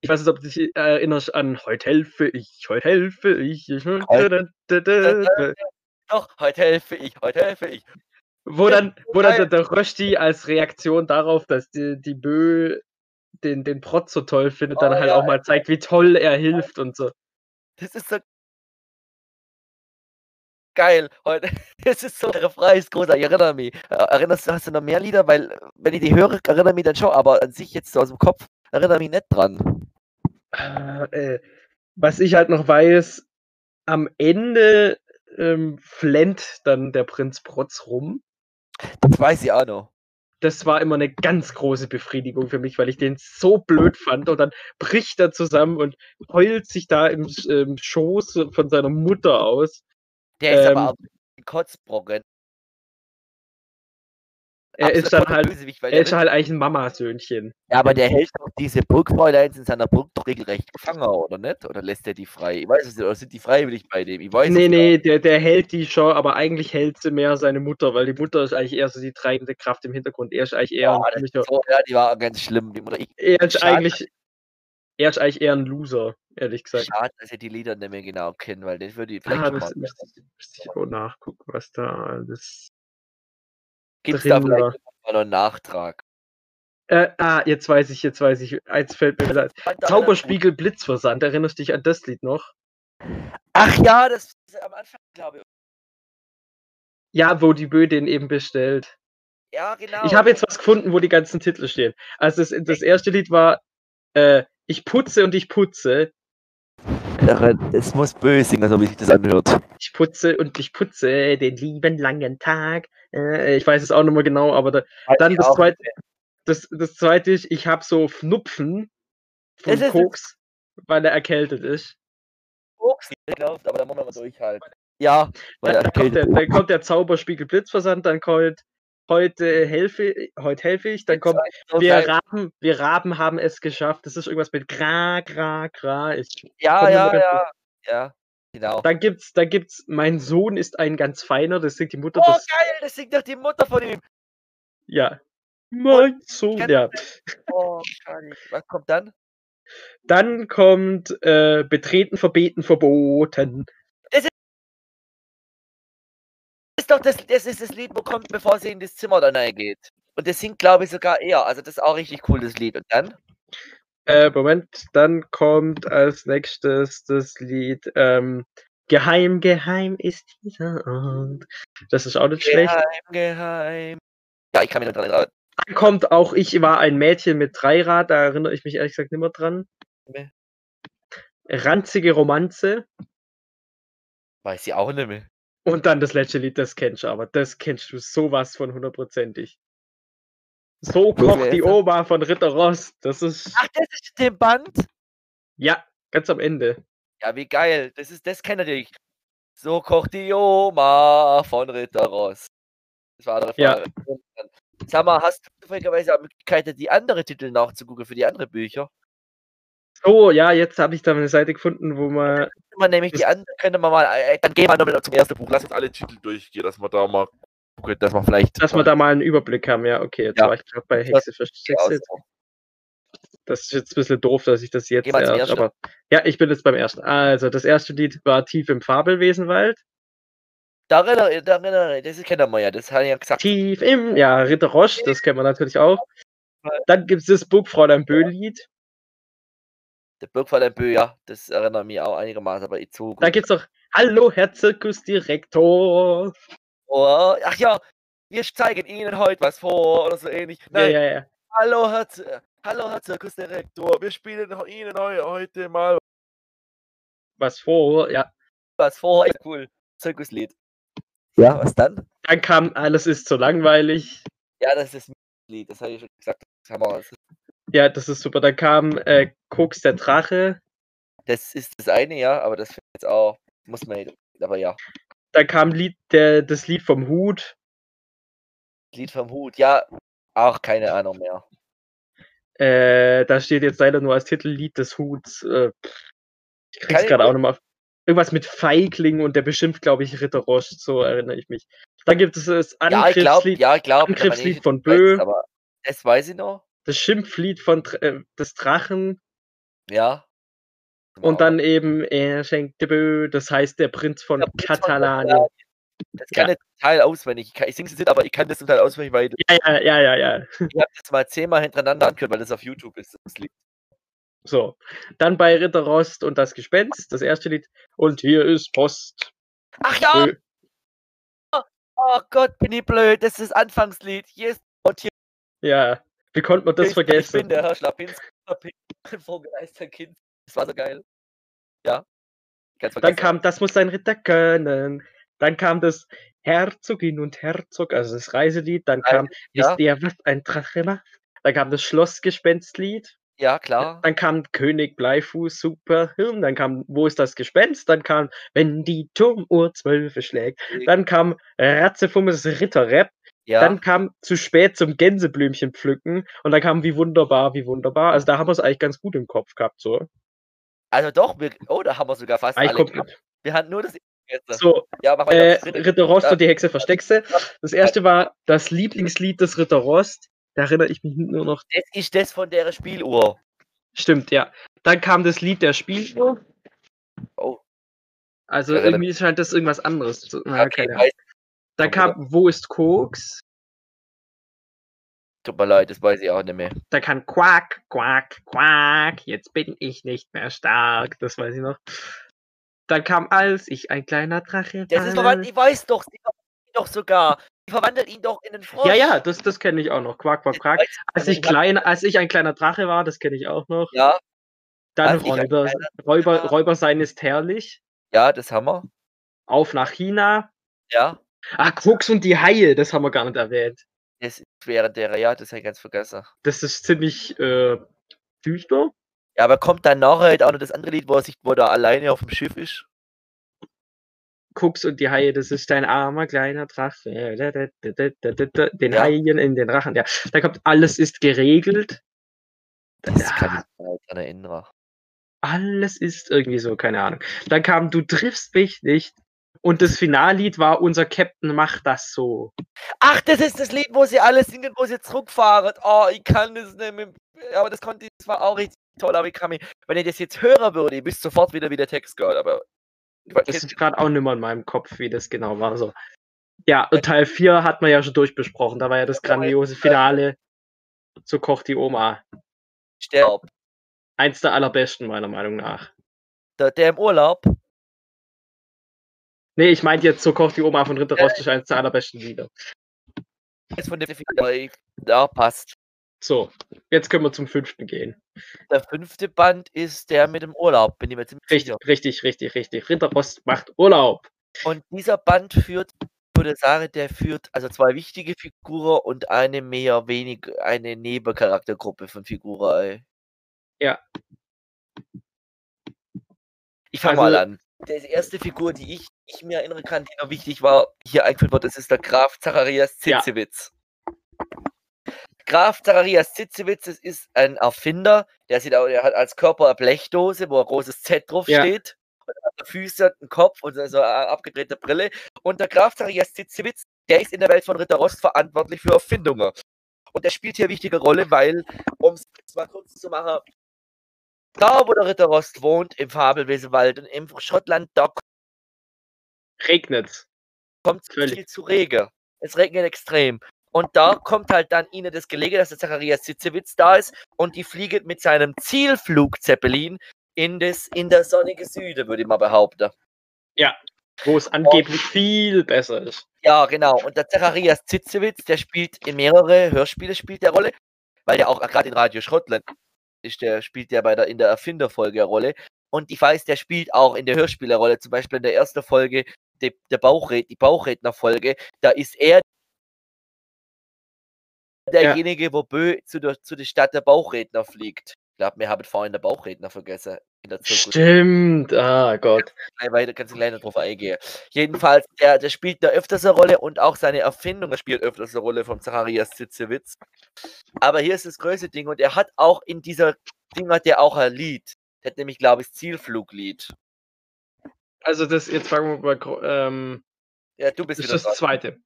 Ich weiß nicht, ob du dich erinnerst an Heute helfe ich, heute helfe ich. ich Doch, heute helfe ich, heute helfe ich. Wo dann, wo dann der, Rösti als Reaktion darauf, dass die, die Bö den, den Protz so toll findet, dann Oh, halt ja, auch mal zeigt, wie toll er hilft und so. Das ist so geil. Heute, das ist so der Refrain ist großartig. Ich erinnere mich. Äh, Erinnerst du, hast du noch mehr Lieder? Weil, äh, wenn ich die höre, erinnere ich mich dann schon, aber an sich jetzt so aus dem Kopf erinnere ich mich nicht dran. Ah, äh, was ich halt noch weiß, am Ende ähm, flennt dann der Prinz Protz rum. Das weiß ich auch noch. Das war immer eine ganz große Befriedigung für mich, weil ich den so blöd fand. Und dann bricht er zusammen und heult sich da im, im Schoß von seiner Mutter aus. Der ist Ähm, aber auch ein Kotzbrocken. Er ist dann halt, Bösewicht, weil er ist halt eigentlich ein Mamasöhnchen. Ja, aber der hält doch diese Burgfräuleins in seiner Burg doch regelrecht gefangen, oder nicht? Oder lässt er die frei? Ich weiß es nicht, oder sind die freiwillig bei dem? Ich weiß Nee, es nee, der, der hält die schon, aber eigentlich hält sie mehr seine Mutter, weil die Mutter ist eigentlich eher so die treibende Kraft im Hintergrund. Er ist eigentlich eher, Ja, ein so, ja, die war ganz schlimm. Die Mutter. Ich, er ist schade, eigentlich, er ist eigentlich eher ein Loser, ehrlich gesagt. schade, dass ihr die Lieder nicht mehr genau kennt, weil das würde ich vielleicht Ah, das mal. müsste ich, müsste ich auch nachgucken, was da alles Gibt es da vielleicht noch einen Nachtrag? Äh, ah, jetzt weiß ich, jetzt weiß ich. Eins fällt mir wieder einer Zauberspiegel Blitzversand. Erinnerst du dich an das Lied noch? Ach ja, das ist am Anfang, glaube ich. Ja, wo die Bö den eben bestellt. Ja, genau. Ich habe jetzt was gefunden, wo die ganzen Titel stehen. Also das, das erste Lied war äh, ich putze und ich putze. Es muss böse singen, so wie sich das anhört. Ich putze und ich putze den lieben langen Tag. Äh, ich weiß es auch nicht mehr genau, aber da, dann das zweite, das, das zweite ist, ich habe so Fnupfen von ist- Koks, weil er erkältet ist. Koks, glaubt, aber da muss man mal durchhalten. Ja, weil Dann, er kommt der, dann kommt der Zauberspiegel Blitzversand, dann kommt heute helfe, heute helfe ich, dann kommt wir Raben, wir Raben haben es geschafft. Das ist irgendwas mit Gra, Gra, Gra. Ich, Ja, ja, ja. Ja, genau. Dann gibt's, dann gibt's, mein Sohn ist ein ganz feiner, das singt die Mutter. Oh, Das, geil, das singt doch die Mutter von ihm. ja. Mein Sohn, kennt ja. Oh, schade. Was kommt dann? Dann kommt äh, Betreten, Verbeten, Verboten. Ist doch das, das ist das Lied, wo kommt, bevor sie in das Zimmer dann reingeht. Und das singt, glaube ich, sogar er. Also das ist auch richtig cool, das Lied. Und dann? Äh, Moment, dann kommt als nächstes das Lied ähm, Geheim, geheim ist dieser Ort. Das ist auch nicht schlecht. Geheim, geheim. Ja, ich kann mich noch dran erinnern. Dann kommt auch Ich war ein Mädchen mit Dreirad, da erinnere ich mich ehrlich gesagt nicht mehr dran. Nee. Ranzige Romanze. Weiß ich auch nicht mehr. Und dann das letzte Lied, das kennst du aber. Das kennst du sowas von hundertprozentig. So kocht die? Oma von Ritter Rost. Das ist, Ach, das ist dem Band? ja, ganz am Ende. Ja, wie geil. Das ist, das kennt natürlich. So kocht die Oma von Ritter Ross. Das war andere Ja. Frage. Sag mal, hast du zufälligerweise auch Möglichkeit, die andere Titel nachzugucken für die anderen Bücher? Oh, ja, jetzt habe ich da eine Seite gefunden, wo man. Man nämlich die anderen, könnte man mal, äh, dann gehen wir nochmal zum ersten Buch. Lass uns alle Titel durchgehen, dass wir da mal gucken, dass wir vielleicht. Dass wir da mal einen Überblick haben, ja, okay. Jetzt Ja. war ich gerade bei Hexe für Hexe. Das ist jetzt ein bisschen doof, dass ich das jetzt Geh mal erst, aber ja, ich bin jetzt beim ersten. Also, das erste Lied war Tief im Fabelwesenwald. Da erinnere, da erinnere, das kennen wir ja, das habe ich ja gesagt. Tief im, ja, Ritter Roche, das kennen wir natürlich auch. Dann gibt es das Burgfräulein Böhl-Lied. Der Burgfall Bö, ja, das erinnert mich auch einigermaßen, aber ich zu. Da gibt es noch Hallo, Herr Zirkusdirektor. Oh, ach ja, wir zeigen Ihnen heute was vor oder so ähnlich. Ja, Nein, ja, ja. hallo, Herr, Z- hallo, Herr Zirkusdirektor, wir spielen Ihnen heu- heute mal Was vor, ja. was vor. Ja, cool, Zirkuslied. Ja, was dann? Dann kam Alles ist so langweilig. Ja, das ist ein Lied, das habe ich schon gesagt. Das, Ja, das ist super. Dann kam äh, Koks der Drache. das ist das eine, ja, aber das finde ich jetzt auch, muss man nicht, aber ja. Dann kam Lied, der, das Lied vom Hut. Lied vom Hut, ja, auch keine Ahnung mehr. Äh, da steht jetzt leider nur als Titel Lied des Huts. Äh, ich krieg's gerade auch nochmal. Irgendwas mit Feigling und der beschimpft, glaube ich, Ritter Roche, so erinnere ich mich. Dann gibt es das Ja, Angriffslied, ja, ich glaube, Angriffslied von Bö. aber das weiß ich noch, das Schimpflied von äh, des Drachen ja. und dann eben Er schenkte Bö, das heißt der Prinz von Katalanien. Das kann ich zum Teil auswendig. Ich, kann, ich singe es nicht, aber ich kann das Teil auswendig, weil Ja, ja, ja, ja, ja. ich habe das mal zehnmal hintereinander angehört, weil das auf YouTube ist. Das Lied. So. Dann bei Ritter Rost und das Gespenst, das erste Lied. Und hier ist Post. Ach ja! Bö. Oh Gott, bin ich blöd. Das ist das Anfangslied. Hier ist hier Ja, wie konnte man das ich, Ich bin vergessen? der Herr Schlapinski, ein Vogeleisterkind. Das war so geil. Ja. Dann vergessen. kam Das muss ein Ritter können. Dann kam das Herzogin und Herzog, also das Reiselied. Dann kam ja. Wisst ihr, was ein Drache macht? Dann kam das Schlossgespenstlied. Ja, klar. Dann kam König Bleifuß, super Hirn. Dann kam Wo ist das Gespenst? Dann kam Wenn die Turmuhr zwölfe schlägt. Dann kam Ratzefummes Ritterrap. Ja. Dann kam zu spät zum Gänseblümchen pflücken und dann kam wie wunderbar, wie wunderbar. Also da haben wir es eigentlich ganz gut im Kopf gehabt, so. also doch, wir, oh, da haben wir sogar fast Eigentlich alle. gehabt. Wir hatten nur das erste. so, Ja, mach äh. Ritter Rost Ja. und die Hexe Versteckse. Das erste war das Lieblingslied des Ritter Rost. Da erinnere ich mich nur noch. Das ist das von der Spieluhr. Stimmt, ja. Dann kam das Lied der Spieluhr. Oh, Also irgendwie scheint das irgendwas anderes zu okay, keine Ahnung. weiß, Dann kam Wo ist Koks? tut mir leid, das weiß ich auch nicht mehr. Da kam Quack, Quack, Quack. Jetzt bin ich nicht mehr stark. Das weiß ich noch. Dann kam Als ich ein kleiner Drache Das ist doch ich weiß doch, sie weiß doch sogar. verwandelt ihn doch in einen Frosch. Ja, ja, das, das kenne ich auch noch. Quack, quack, quack. Als ich, klein, als ich ein kleiner Drache war, das kenne ich auch noch. Ja, Dann Räuber, Räuber. Räuber sein ist herrlich. ja, das haben wir. Auf nach China. Ja, Ah, Krux und die Haie, das haben wir gar nicht erwähnt. das ist während der, ja, das habe ich ganz vergessen. Das ist ziemlich äh, düster. Ja, aber kommt dann nachher halt auch noch das andere Lied, wo er sich, wo er alleine auf dem Schiff ist? Krux und die Haie, das ist dein armer kleiner Drache. Den Ja. Haien in den Rachen. Ja, da kommt alles ist geregelt. Das Ja. kann ich mich daran erinnern. Alles ist irgendwie so, keine Ahnung. Dann kam Du triffst mich nicht. Und das Finallied war Unser Captain macht das so. Ach, das ist das Lied, wo sie alle singen, wo sie zurückfahren. Oh, ich kann das nicht mehr. Aber das konnte ich, das war auch richtig toll, aber ich kann mich, wenn ich das jetzt hören würde, ich wüsste sofort wieder, wie der Text geht, aber. Das ist gerade auch nicht mehr in meinem Kopf, wie das genau war. So. Ja, und Teil 4 hat man ja schon durchbesprochen. Da war ja das grandiose Finale. So kocht die Oma. Sterb. Eins der allerbesten, meiner Meinung nach. Der, der im Urlaub. Nee, ich meinte jetzt, so kocht die Oma von Ritter ist eins der allerbesten Lieder. Ist von der Figur. Ja, passt. So, jetzt können wir zum fünften gehen. Der fünfte Band ist der mit dem Urlaub, bin ich mir ziemlich Richtig, sicher. richtig, richtig, richtig. Ritter Rost macht Urlaub. Und dieser Band führt, ich würde sagen, der führt also zwei wichtige Figuren und eine mehr wenig, eine Nebencharaktergruppe von Figuren. Ey. Ja. Ich fange Also- mal an. Die erste Figur, die ich, ich mir erinnern kann, die noch wichtig war, hier eingeführt wird, das ist der Graf Zacharias Ja. Zitzewitz. Graf Zacharias Zitzewitz, das ist ein Erfinder, der, sieht auch, der hat als Körper eine Blechdose, wo ein großes Z drauf Ja. steht. Und hat Füße, einen Kopf und so so eine abgedrehte Brille. Und der Graf Zacharias Zitzewitz, der ist in der Welt von Ritter Rost verantwortlich für Erfindungen. Und der spielt hier eine wichtige Rolle, weil, um es mal kurz zu machen, da wo der Ritter Rost wohnt, im Fabelwesenwald und im Schottland, da Regnet's. kommt es Völlig. viel zu Regen. Es regnet extrem. Und da kommt halt dann ihnen das Gelege, dass der Zacharias Sitzewitz da ist und die fliegen mit seinem Zielflugzeppelin in, das, in der sonnige Süde, würde ich mal behaupten. Wo es angeblich viel besser ist. Ja, genau. Und der Zacharias Zitzewitz, der spielt in mehrere Hörspiele spielt der Rolle, weil der auch gerade in Radio Schrottland ist, der spielt ja bei der in der Erfinderfolge eine Rolle. Und ich weiß, der spielt auch in der Hörspielerrolle, zum Beispiel in der ersten Folge, die, der Bauchred, die Bauchrednerfolge, da ist er derjenige, wo Bö zu der, zu der Stadt der Bauchredner fliegt. Ich glaube, wir haben vorhin der Bauchredner vergessen. In der Zirkus. Stimmt. Ah Gott. weiter, ganz kleiner drauf eingehen. Jedenfalls, der, der spielt da öfters eine Rolle und auch seine Erfindung spielt öfters eine Rolle vom Zacharias Zitzewitz. Aber hier ist das größte Ding und er hat auch in dieser Ding hat er auch ein Lied. Der hat nämlich, glaube ich, das Zielfluglied. Also das, jetzt fangen wir mal, ähm, Ja, du bist das das dran. zweite.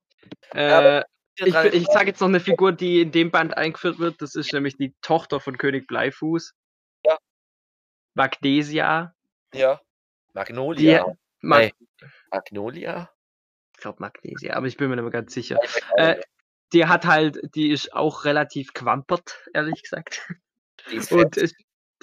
Äh, ich ich sage jetzt noch eine Figur, die in dem Band eingeführt wird. Das ist nämlich die Tochter von König Bleifuß. Ja. Magnesia. ja. Magnolia. Mag Nee. Magnolia? Ich glaube Magnesia, aber ich bin mir nicht mehr ganz sicher. Äh, die hat halt, die ist auch relativ quampert, ehrlich gesagt. Die ist Und ist,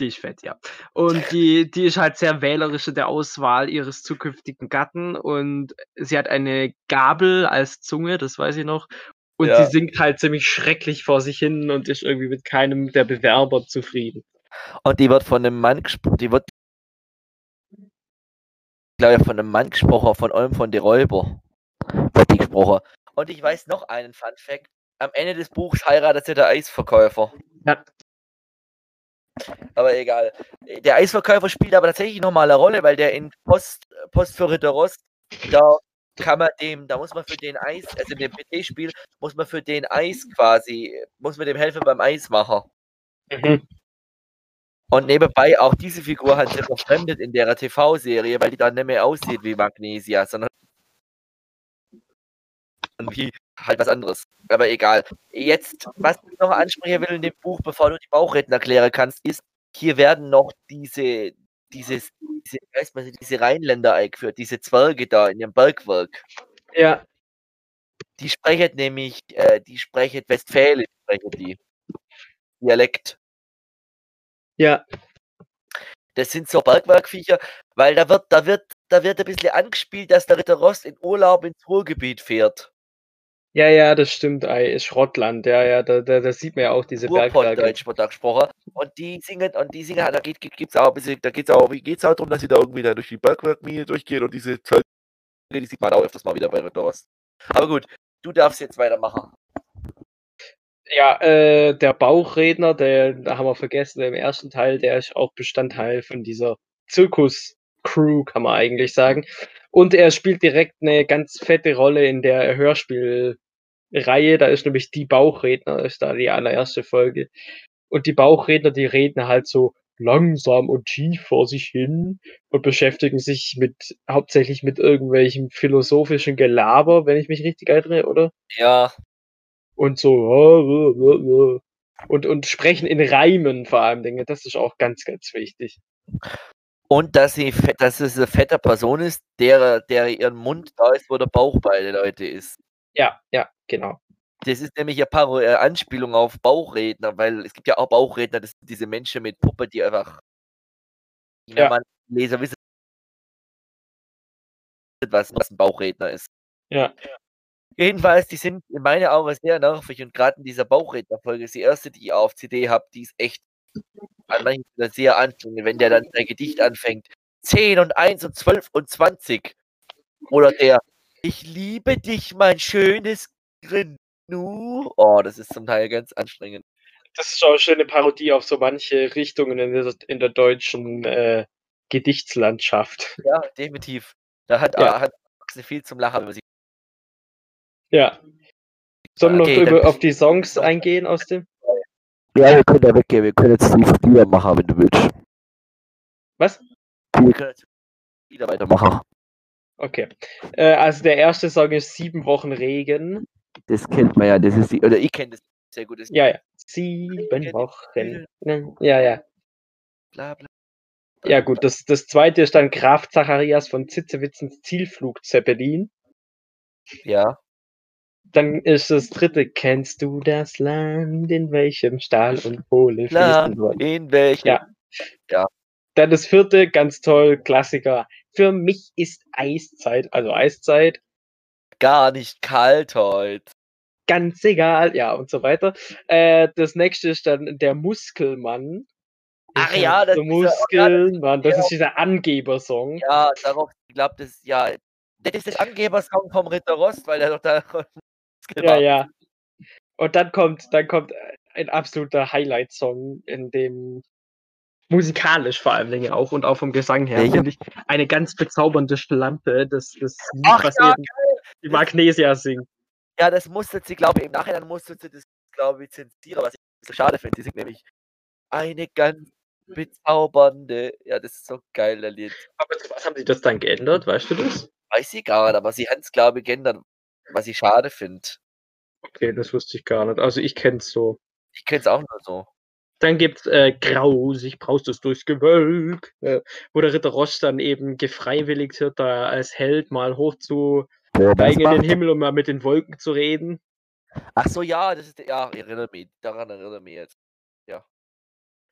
die ist fett, ja. Und die, die ist halt sehr wählerisch in der Auswahl ihres zukünftigen Gatten und sie hat eine Gabel als Zunge, das weiß ich noch. Und Ja. sie singt halt ziemlich schrecklich vor sich hin und ist irgendwie mit keinem der Bewerber zufrieden. Und die wird von einem Mann gesprochen. Die wird, glaube ich, von einem Mann gesprochen, von einem von den Räuber. Wird die gesprochen. Und ich weiß noch einen Fun Fact. Am Ende des Buchs heiratet sie der Eisverkäufer. Ja, Aber egal. Der Eisverkäufer spielt aber tatsächlich nochmal eine Rolle, weil der in Post, Post für Ritter Rost, da kann man dem, da muss man für den Eis, also in dem PT-Spiel, muss man für den Eis quasi, muss man dem helfen beim Eis machen. mhm. Und nebenbei auch diese Figur hat sich verfremdet in der TV-Serie, weil die dann nicht mehr aussieht wie Magnesia, sondern wie halt was anderes. Aber egal. Jetzt, was ich noch ansprechen will in dem Buch, bevor du die Bauchredner erklären kannst, ist, hier werden noch diese, dieses, diese, man, diese Rheinländer eingeführt, diese Zwerge da in ihrem Bergwerk. ja, Die sprechen nämlich, äh, die sprechen Westfälisch, sprechen die. Dialekt. ja, Das sind so Bergwerkviecher, weil da wird, da wird, da wird ein bisschen angespielt, dass der Ritter Rost in Urlaub ins Ruhrgebiet fährt. Ja, ja, das stimmt, ei, Schrottland, ja, ja, da, da, da sieht man ja auch diese Bergwerke. Ruhrpott-Deutsch wird da gesprochen. Und die singen, und die singen, da geht, gibt's auch ein bisschen, da geht's auch, wie geht's auch darum, dass sie da irgendwie da durch die Bergwerkmine durchgehen und diese Zöl die sieht man auch öfters mal wieder bei Rost. Aber gut, du darfst jetzt weitermachen. Ja, äh, der Bauchredner, der, da haben wir vergessen, im ersten Teil, der ist auch Bestandteil von dieser Zirkus-Crew, kann man eigentlich sagen. Und er spielt direkt eine ganz fette Rolle in der Hörspielreihe. Da ist nämlich die Bauchredner, ist da die allererste Folge. Und die Bauchredner, die reden halt so langsam und tief vor sich hin und beschäftigen sich mit hauptsächlich mit irgendwelchem philosophischen Gelaber, wenn ich mich richtig erinnere, oder? Ja. Und so und, und sprechen in Reimen vor allem Dinge. Das ist auch ganz, ganz wichtig. Und dass sie dass es eine fette Person ist, der, der ihren Mund da ist, wo der Bauch bei den Leute ist. Ja, ja, genau. Das ist nämlich eine Paro äh, Anspielung auf Bauchredner, weil es gibt ja auch Bauchredner, das sind diese Menschen mit Puppe, die einfach, wenn Ja. man Leser wissen, was, was ein Bauchredner ist. Ja. Jedenfalls, die sind in meinen Augen sehr nervig und gerade in dieser Bauchrednerfolge ist die erste, die ich auf CD habe, die ist echt an manchen Stellen sehr anstrengend, wenn der dann sein Gedicht anfängt. 10 und 1 und 12 und 20. Oder der Ich liebe dich, mein schönes Grinnu. Oh, das ist zum Teil ganz anstrengend. Das ist auch eine schöne Parodie auf so manche Richtungen in der, in der deutschen äh, Gedichtslandschaft. Ja, definitiv. Da hat, Ja. äh, hat Axel viel zum Lachen. man sich- Ja. Sollen wir noch Okay, dann über, auf die Songs eingehen aus dem? Ja, wir können da weggehen. Wir können jetzt die Lieder machen, wenn du willst. Was? Wir können jetzt wieder weitermachen. Okay. Äh, also der erste Song ist Sieben Wochen Regen. Das kennt man ja. Das ist die, oder ich kenne das sehr gut. Das Ja, ja. Sieben Wochen. Ja, ja. bla, bla. Ja, gut. Das, das zweite ist dann Graf Zacharias von Zitzewitzens Zielflug Zeppelin. Ja. Dann ist das dritte, kennst du das Land, in welchem Stahl und Kohle fließen wollen? in welchem. Ja. Dann das vierte, ganz toll, Klassiker. Für mich ist Eiszeit, also Eiszeit, Gar nicht kalt heute. ganz egal, ja, und so weiter. Äh, das nächste ist dann der Muskelmann. Ach ja, das ist ja- ja, das- Muskelmann, das ja. ist dieser Angebersong. Ja, darauf, ich glaube, das, ja. Das ist das Angebersong vom Ritter Rost, weil er doch da. Ja, ja. Und dann kommt, dann kommt ein absoluter Highlight-Song, in dem musikalisch vor allen Dingen auch und auch vom Gesang her, finde ich, eine ganz bezaubernde Schlampe, das, das Lied, Ach was ja, eben die Magnesia singt. Ja, das musste sie, glaube ich, im Nachhinein musste sie das, glaube ich, zensieren, was ich so schade finde. Sie singt nämlich eine ganz bezaubernde. Ja, das ist so geil, der Lied. Aber zu was haben sie das dann geändert, weißt du das? Weiß ich gar nicht, aber sie haben es, glaube ich, geändert, was ich schade finde. Okay, das wusste ich gar nicht. Also ich kenn's so. Ich kenne es auch nur so. Dann gibt's äh, Grausig braust es durchs Gewölk, äh, wo der Ritter Ross dann eben gefreiwilligt wird, da als Held mal hoch zu steigen in den Himmel, um mal mit den Wolken zu reden. Ach so, ja, das ist, ja, ich erinnere mich, daran erinnere ich mich jetzt.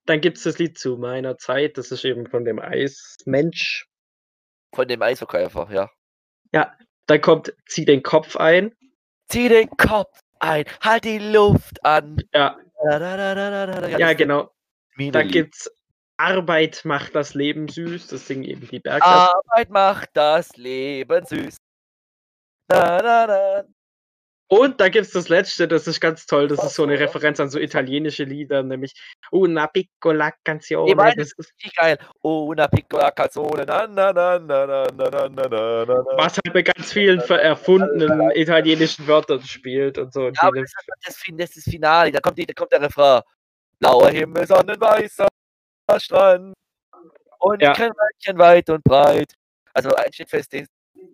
Dann gibt's das Lied zu meiner Zeit, das ist eben von dem Eismensch. Von dem Eisverkäufer, ja. Dann kommt Zieh den Kopf ein. Zieh den Kopf ein, halt die Luft an. Ja, Da, da, da, da, da, da, da. ja, genau. Dann Lied. gibt's Arbeit macht das Leben süß, das singen eben die Bergler. Arbeit macht das Leben süß. Da, da, da. Und da gibt's das letzte, das ist ganz toll, das ist so eine Oh. Referenz an so italienische Lieder, nämlich Una piccola canzone. Ich weiß, das ist, Richtig geil. Oh, una piccola canzone. Na, na, na, na, na, na, na, na, na, was halt mit ganz vielen erfundenen italienischen Wörtern spielt und so. Und Ja, aber das, ist das, Fin- das ist das Finale. Da kommt, die, da kommt der Refrain. Blauer Himmel, sonnenweißer Strand. Und Ja. kein Weilchen weit und breit. Also eins steht fest, das,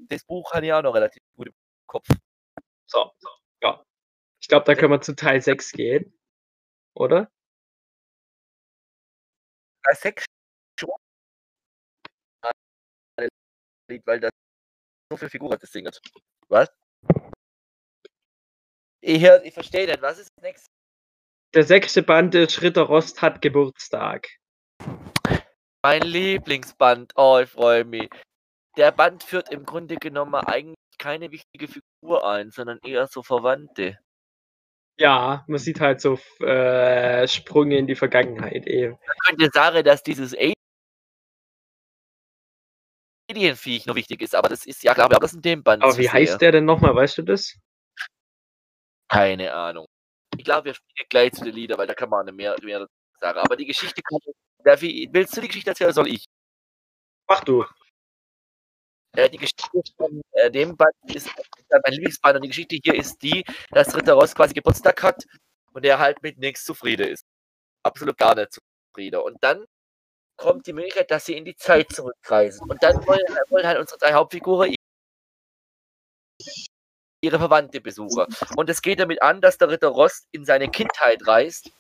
das Buch habe ich auch noch relativ gut im Kopf. So, ja. Ich glaube, da können wir zu Teil 6 gehen. Oder? Bei Sex schon. Lied, weil das so viele Figuren das singt. Was? Ich, ich verstehe nicht. Was ist das nächste? Der sechste Band ist Ritter Rost hat Geburtstag. Mein Lieblingsband. Oh, ich freue mich. Der Band führt im Grunde genommen eigentlich keine wichtige Figur ein, sondern eher so Verwandte. Ja, man sieht halt so äh, Sprünge in die Vergangenheit eben. Man könnte sagen, dass dieses Alienviech noch wichtig ist, aber das ist ja, glaube ich, das in dem Band. Aber wie heißt der denn nochmal, weißt du das? Keine Ahnung. Ich glaube, wir spielen gleich zu den Liedern, weil da kann man mehr, mehr sagen. Aber die Geschichte kann. Willst du die Geschichte erzählen oder soll ich? Mach du. Äh, die Geschichte von äh, dem Band ist äh, mein Lieblingsband und die Geschichte hier ist die, dass Ritter Ross quasi Geburtstag hat und er halt mit nichts zufrieden ist. Absolut gar nicht zufrieden. Und dann kommt die Möglichkeit, dass sie in die Zeit zurückreisen. Und dann wollen, wollen halt unsere drei Hauptfiguren ihre Verwandte besuchen. Und es geht damit an, dass der Ritter Rost in seine Kindheit reist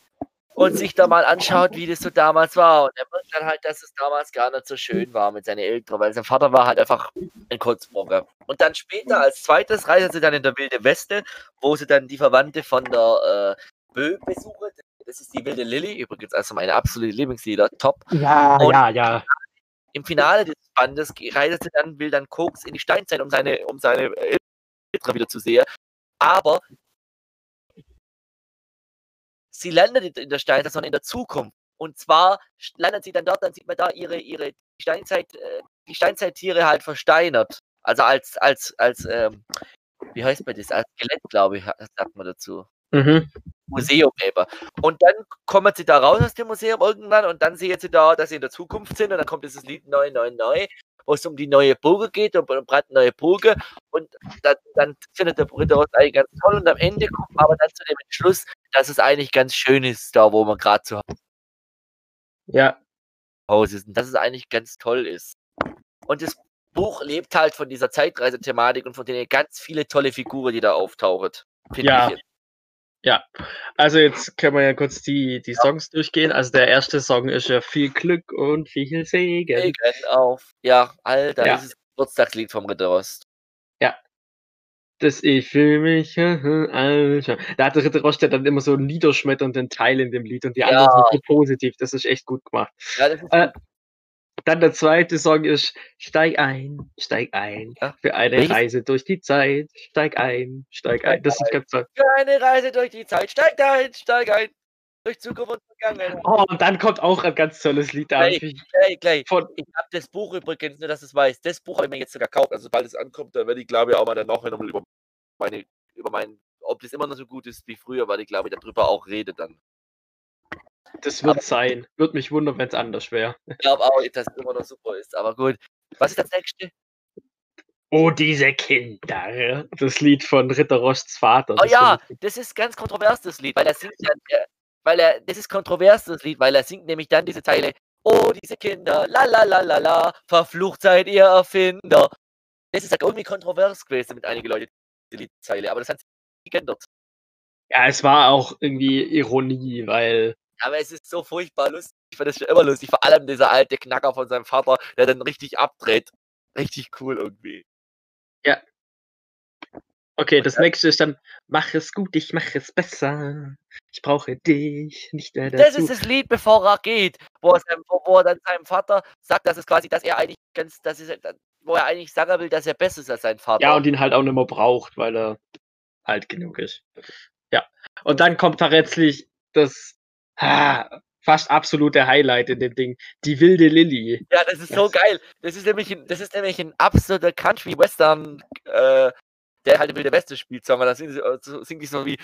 und sich da mal anschaut, wie das so damals war. Und er merkt dann halt, dass es damals gar nicht so schön war mit seinen Eltern, weil sein Vater war halt einfach ein Kurzbrocker. Und dann später als zweites reisen sie dann in der Wilde Weste, wo sie dann die Verwandte von der äh, Bö besuchen. Das ist die Wilde Lilly, übrigens also meine absolute Lieblingslieder, top. Ja, Und ja, ja. Im Finale des Bandes reist sie dann, will dann Koks in die Steinzeit, um seine, um seine Eltern wieder zu sehen. Aber sie landet in der Steinzeit, sondern in der Zukunft. Und zwar landet sie dann dort, dann sieht man da ihre, ihre Steinzeit, äh, die Steinzeittiere halt versteinert. Also als, als, als, ähm, wie heißt man das? Als Skelett, glaube ich, sagt man dazu. Mhm. Museum eben. Und dann kommen sie da raus aus dem Museum irgendwann und dann sehen sie da, dass sie in der Zukunft sind und dann kommt dieses Lied 999, wo es um die neue Burge geht, um eine brandneue Burge und dann, dann findet der Ritter Ross eigentlich ganz toll und am Ende kommt man aber dann zu dem Entschluss, dass es eigentlich ganz schön ist, da wo man gerade zu Ja. Hause ist und dass es eigentlich ganz toll ist. Und das Buch lebt halt von dieser Zeitreise-Thematik und von den ganz viele tolle Figuren, die da auftauchen. Ja. ich jetzt. Ja, also jetzt können wir ja kurz die, die Songs durchgehen. Also der erste Song ist ja viel Glück und viel Segen. Regen auf. Ja, Alter, Ja. das ist das Geburtstagslied vom Ritter Rost. Das Ich fühle mich, Alter. Da hat der Ritter Rost ja dann immer so einen niederschmetternden Teil in dem Lied und die Ja. anderen sind so positiv. Das ist echt gut gemacht. Ja, das ist Äh, gut. Dann der zweite Song ist Steig ein, steig ein für eine Welches? Reise durch die Zeit. Steig ein, steig ein. Das ist ganz toll. Für eine Reise durch die Zeit. Steig ein, steig ein. Durch Zukunft und Vergangenheit. Oh, und dann kommt auch ein ganz tolles Lied da. Gleich, gleich, gleich. Von, Ich habe das Buch übrigens, nur dass es weißt. Das Buch habe ich mir jetzt sogar gekauft. Also, sobald es ankommt, dann werde ich, glaube ich, auch mal dann nachher nochmal über meine, über mein, ob das immer noch so gut ist wie früher, weil ich glaube, ich darüber auch rede dann. Das wird sein. Würde mich wundern, wenn es anders wäre. Ich glaube auch, dass es immer noch super ist. Aber gut. Was ist das nächste? Oh, diese Kinder. Das Lied von Ritter Rosts Vater. Oh das ja, das ist ganz kontrovers, das Lied, weil er singt ja, äh, weil er, das ist kontrovers, das Lied, weil er singt nämlich dann diese Zeile, oh, diese Kinder, la la la la la, verflucht seid ihr Erfinder. Das ist halt irgendwie kontrovers gewesen mit einigen Leuten, diese Liedzeile, aber das hat sich geändert. Ja, es war auch irgendwie Ironie, weil Aber es ist so furchtbar lustig, ich fand das schon immer lustig, vor allem dieser alte Knacker von seinem Vater, der dann richtig abdreht. Richtig cool irgendwie. Okay, das nächste ist dann, mach es gut, ich mach es besser. Ich brauche dich, nicht mehr Das dazu. ist das Lied, bevor er geht, wo er, seinem, wo er dann seinem Vater sagt, dass es quasi, dass er eigentlich ganz, dass es, wo er eigentlich sagen will, dass er besser ist als sein Vater. ja, und ihn halt auch nicht mehr braucht, weil er alt genug ist. Ja. Und dann kommt tatsächlich das ah, fast absolute Highlight in dem Ding. Die wilde Lilly. Ja, das ist so geil. Das ist nämlich ein, das ist nämlich ein absoluter Country-Western, äh, der halt im Wilde Weste spielt, sagen wir. Da singt, sie- äh, so- singt die so wie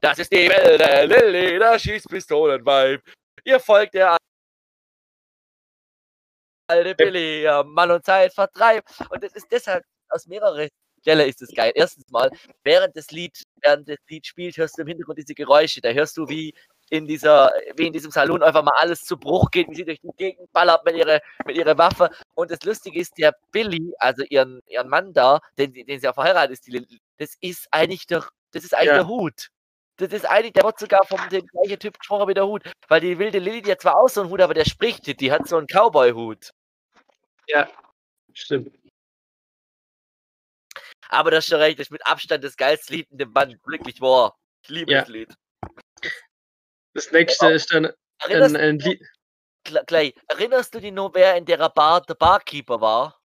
Das ist die wilde Lilly, da schießt Pistolenweib. Ihr folgt der alte Billy, ihr Mann und Zeit vertreibt. Und das ist deshalb aus mehreren Stellen ist es geil. Erstens mal, während das Lied, während das Lied spielt, hörst du im Hintergrund diese Geräusche. Da hörst du, wie in dieser, wie in diesem Salon einfach mal alles zu Bruch geht, wie sie durch die Gegend ballert mit ihrer, mit ihrer Waffe. Und das Lustige ist, der Billy, also ihren, ihren Mann da, den, den sie ja verheiratet ist, die, das ist eigentlich der, das ist eigentlich Ja. der Hut. Das ist eigentlich, der wird sogar vom dem gleichen Typ gesprochen wie der Hut. Weil die wilde Lilly, die hat zwar auch so einen Hut, aber der spricht nicht. Die hat so einen Cowboy-Hut. Ja, stimmt. Aber das ist schon recht, das ist mit Abstand das geilste Lied in dem Band. Wirklich wahr. Ich liebe Ja. das Lied. Das nächste ist dann ein, ein Lied. Gleich, erinnerst du dich noch, wer in der Bar der Barkeeper war?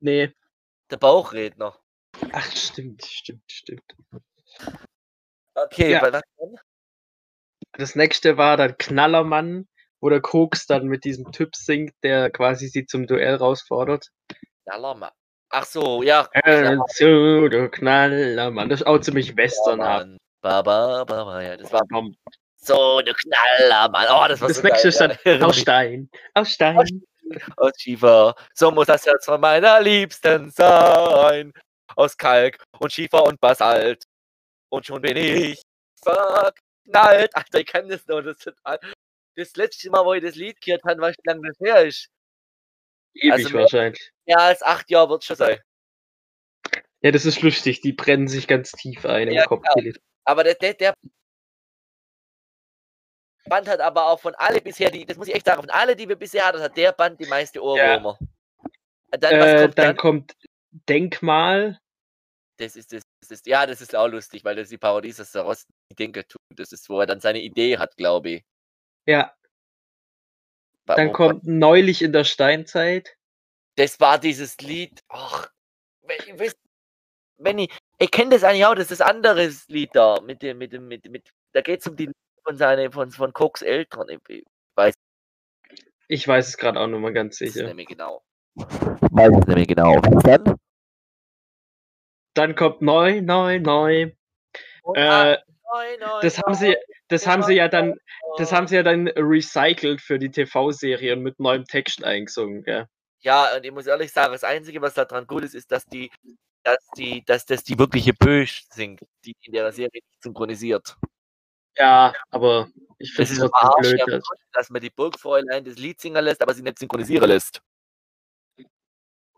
Nee. Der Bauchredner. Ach, stimmt, stimmt, stimmt. Okay, Ja. was denn? Das nächste war dann Knallermann, wo der Koks dann mit diesem Typ singt, der quasi sie zum Duell rausfordert. Knallermann. Ach so, ja. Äh, so, du Knallermann. Das ist auch ziemlich westernhaft. Ba, ba, ba, ba, ja, das war Komm, so, du Knallermann. Oh, das war Das so nächste geil. ja. aus Stein. Aus Stein. aus Schiefer. So muss das Herz von meiner Liebsten sein. Aus Kalk und Schiefer und Basalt. Und schon bin ich verknallt. Alter, ich kann das noch. Das, das letzte Mal, wo ich das Lied gehört habe, was wie lange das her ist. Ewig also wahrscheinlich. Mehr als acht Jahre wird schon sein. Ja, das ist lustig. Die brennen sich ganz tief ein im Ja, Kopf. genau. Aber der, der, der Band hat aber auch von alle bisher, die, das muss ich echt sagen, von alle, die wir bisher hatten, hat der Band die meiste Ohrwürmer. Dann, was Äh, kommt dann dann? kommt Denkmal. Das ist, das, das ist, ja, das ist auch lustig, weil das ist die Parodie, dass der Rost die Denker tut. Das ist, wo er dann seine Idee hat, glaube ich. Ja, Wa- dann kommt neulich in der Steinzeit. Das war dieses Lied. Ach, wenn, wenn ich, ich kenne das eigentlich auch, das ist das andere Lied da, mit dem, mit dem, mit, mit, da geht es um die Liebe von seine, von, von Cooks Eltern. Ich ich weiß Ich weiß es gerade auch noch mal ganz sicher. nämlich genau. Weiß es nämlich genau. Dann? Dann kommt neu, neu, neu. Äh, das haben sie, das haben sie ja dann, das haben sie ja dann recycelt für die TV-Serie und mit neuem Text eingesungen. Gell? Ja, und ich muss ehrlich sagen, das Einzige, was daran gut ist, ist, dass die, dass die, dass das die wirkliche Bösch singt, die in der Serie nicht synchronisiert. Ja, aber ich finde es ist trotzdem blöd. dass- dass man die Burgfräulein das Lied singen lässt, aber sie nicht synchronisieren lässt.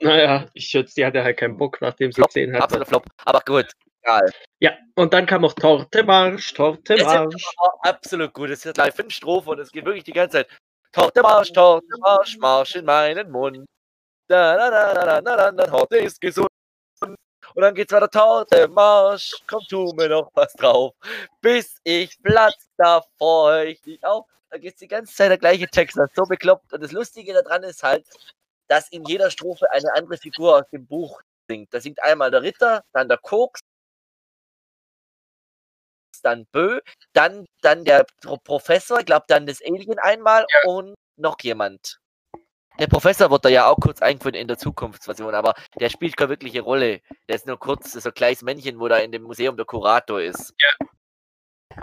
Naja, ich schätze, die hatte halt keinen Bock, nachdem sie Flop, gesehen hat. absoluter Flop. Aber gut, egal. Ja, und dann kam noch Torte Marsch, Torte Das ist Marsch. aber absolut gut. Es sind gleich fünf Strophen und es geht wirklich die ganze Zeit. Torte Marsch, Torte Marsch, Marsch in meinen Mund. Da, da, da, da, da, da, da, da, Torte ist gesund. Und dann geht's weiter, Torte Marsch, komm, tu mir noch was drauf. Bis ich platz, da freu ich dich auf. Da geht's die ganze Zeit der gleiche Text, das ist so bekloppt. Und das Lustige daran ist halt, dass in jeder Strophe eine andere Figur aus dem Buch singt. Da singt einmal der Ritter, dann der Koks, dann Bö, dann, dann der Pro Professor, ich glaube dann das Alien einmal und noch jemand. Der Professor wird da ja auch kurz eingeführt in der Zukunftsversion, aber der spielt keine wirkliche Rolle. Der ist nur kurz, das ist so ein kleines Männchen, wo da in dem Museum der Kurator ist.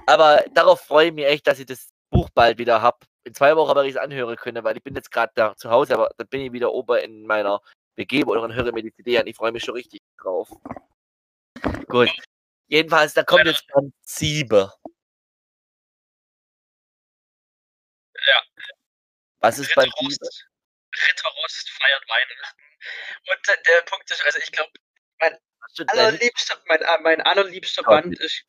Aber darauf freue ich mich echt, dass ich das Buch bald wieder habe. In zwei Wochen werde ich es anhören können, weil ich bin jetzt gerade da zu Hause, aber dann bin ich wieder oben in meiner WG oder und höre mir die CD an. Ich freue mich schon richtig drauf. Gut. Jedenfalls, da kommt jetzt Band 7. Ja. Was ist Band 7? Ritterrost, feiert Weihnachten. Und äh, der Punkt ist, also ich glaube, allerliebster, mein, äh, mein allerliebster Gott. Band ist,